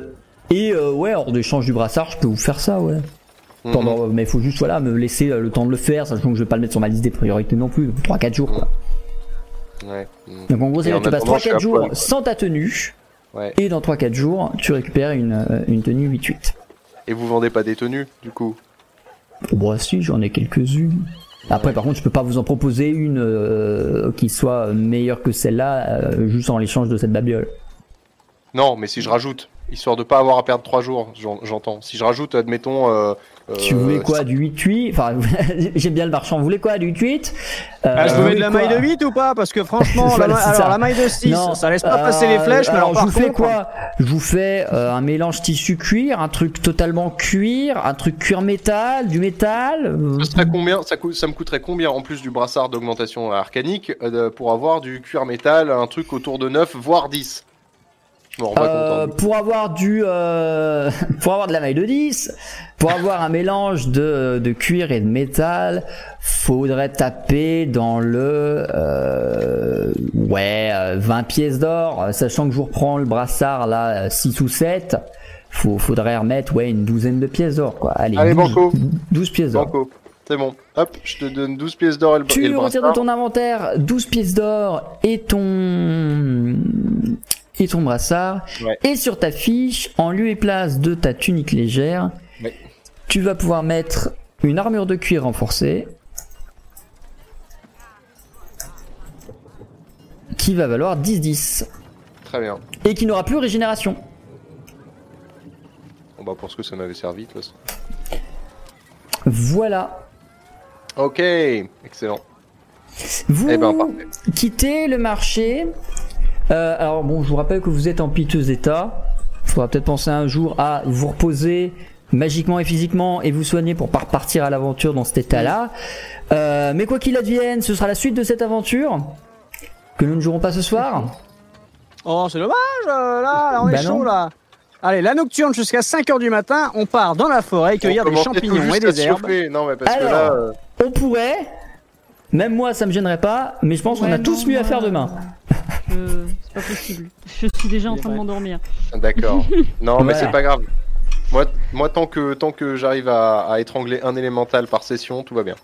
et euh, ouais, hors d'échange du brassard, je peux vous faire ça, ouais. Mhm. Pendant, mais il faut juste voilà, me laisser euh, le temps de le faire, sachant que je vais pas le mettre sur ma liste des priorités non plus. 3-4 jours quoi. Ouais. Donc en gros, c'est là tu passes attendant, je suis 3-4 à jours poil. sans ta tenue. Ouais. Et dans 3-4 jours, tu récupères une, euh, une tenue 8-8. Et vous vendez pas des tenues, du coup? Bon, si, j'en ai quelques-unes. Après, par contre, je peux pas vous en proposer une euh, qui soit meilleure que celle-là, euh, juste en l'échange de cette babiole. Non, mais si je rajoute. Histoire de pas avoir à perdre 3 jours, j'en- j'entends. Si je rajoute, admettons. euh, Tu euh, voulais quoi Du 8-8 Enfin, j'aime bien le marchand. Vous voulez quoi Du 8-8 Euh, Ah, je mets voulez de la maille de 8 ou pas? Parce que franchement, Voilà, la, alors, la maille de 6, Non, ça laisse pas euh, passer les flèches, mais alors, je vous fais quoi? Je vous fais euh, un mélange tissu cuir, un truc totalement cuir, un truc cuir métal, du métal. euh, Ça, serait combien, ça, coûte- ça me coûterait combien en plus du brassard d'augmentation arcanique euh, pour avoir du cuir métal, un truc autour de 9 voire 10 Pas Euh, hein. pour avoir du euh, pour avoir de la maille de 10 pour avoir un mélange de, de cuir et de métal faudrait taper dans le euh, ouais euh, 20 pièces d'or euh, sachant que je vous reprends le brassard là 6 ou 7 faut, faudrait remettre ouais une douzaine de pièces d'or quoi allez, Allez, 12, banco. 12 pièces d'or Banco. C'est bon. Hop, je te donne 12 pièces d'or et le, et tu le retires de ton inventaire 12 pièces d'or et ton et ton brassard Ouais. et sur ta fiche en lieu et place de ta tunique légère Ouais. tu vas pouvoir mettre une armure de cuir renforcée qui va valoir 10-10 Très bien. et qui n'aura plus régénération Bon bah pour ce que ça m'avait servi de toute façon. voilà Ok, excellent. vous Eh ben quittez le marché. Euh, alors bon, je vous rappelle que vous êtes en piteux état. Il faudra peut-être penser un jour à vous reposer magiquement et physiquement et vous soigner pour pas repartir à l'aventure dans cet état-là. Euh, mais quoi qu'il advienne, ce sera la suite de cette aventure que nous ne jouerons pas ce soir. Oh, c'est dommage, euh, là, là, on est Bah non. chaud, là. Allez, la nocturne jusqu'à 5h du matin, on part dans la forêt cueillir des champignons et des herbes. Non mais parce que là, euh, On pourrait, même moi ça me gênerait pas, mais je pense qu'on a tous non, mieux à faire demain. je- C'est pas possible. Je suis déjà en train de m'endormir. d'accord. non mais Voilà. c'est pas grave. Moi, moi tant que tant que j'arrive à, à étrangler un élémental par session, tout va bien.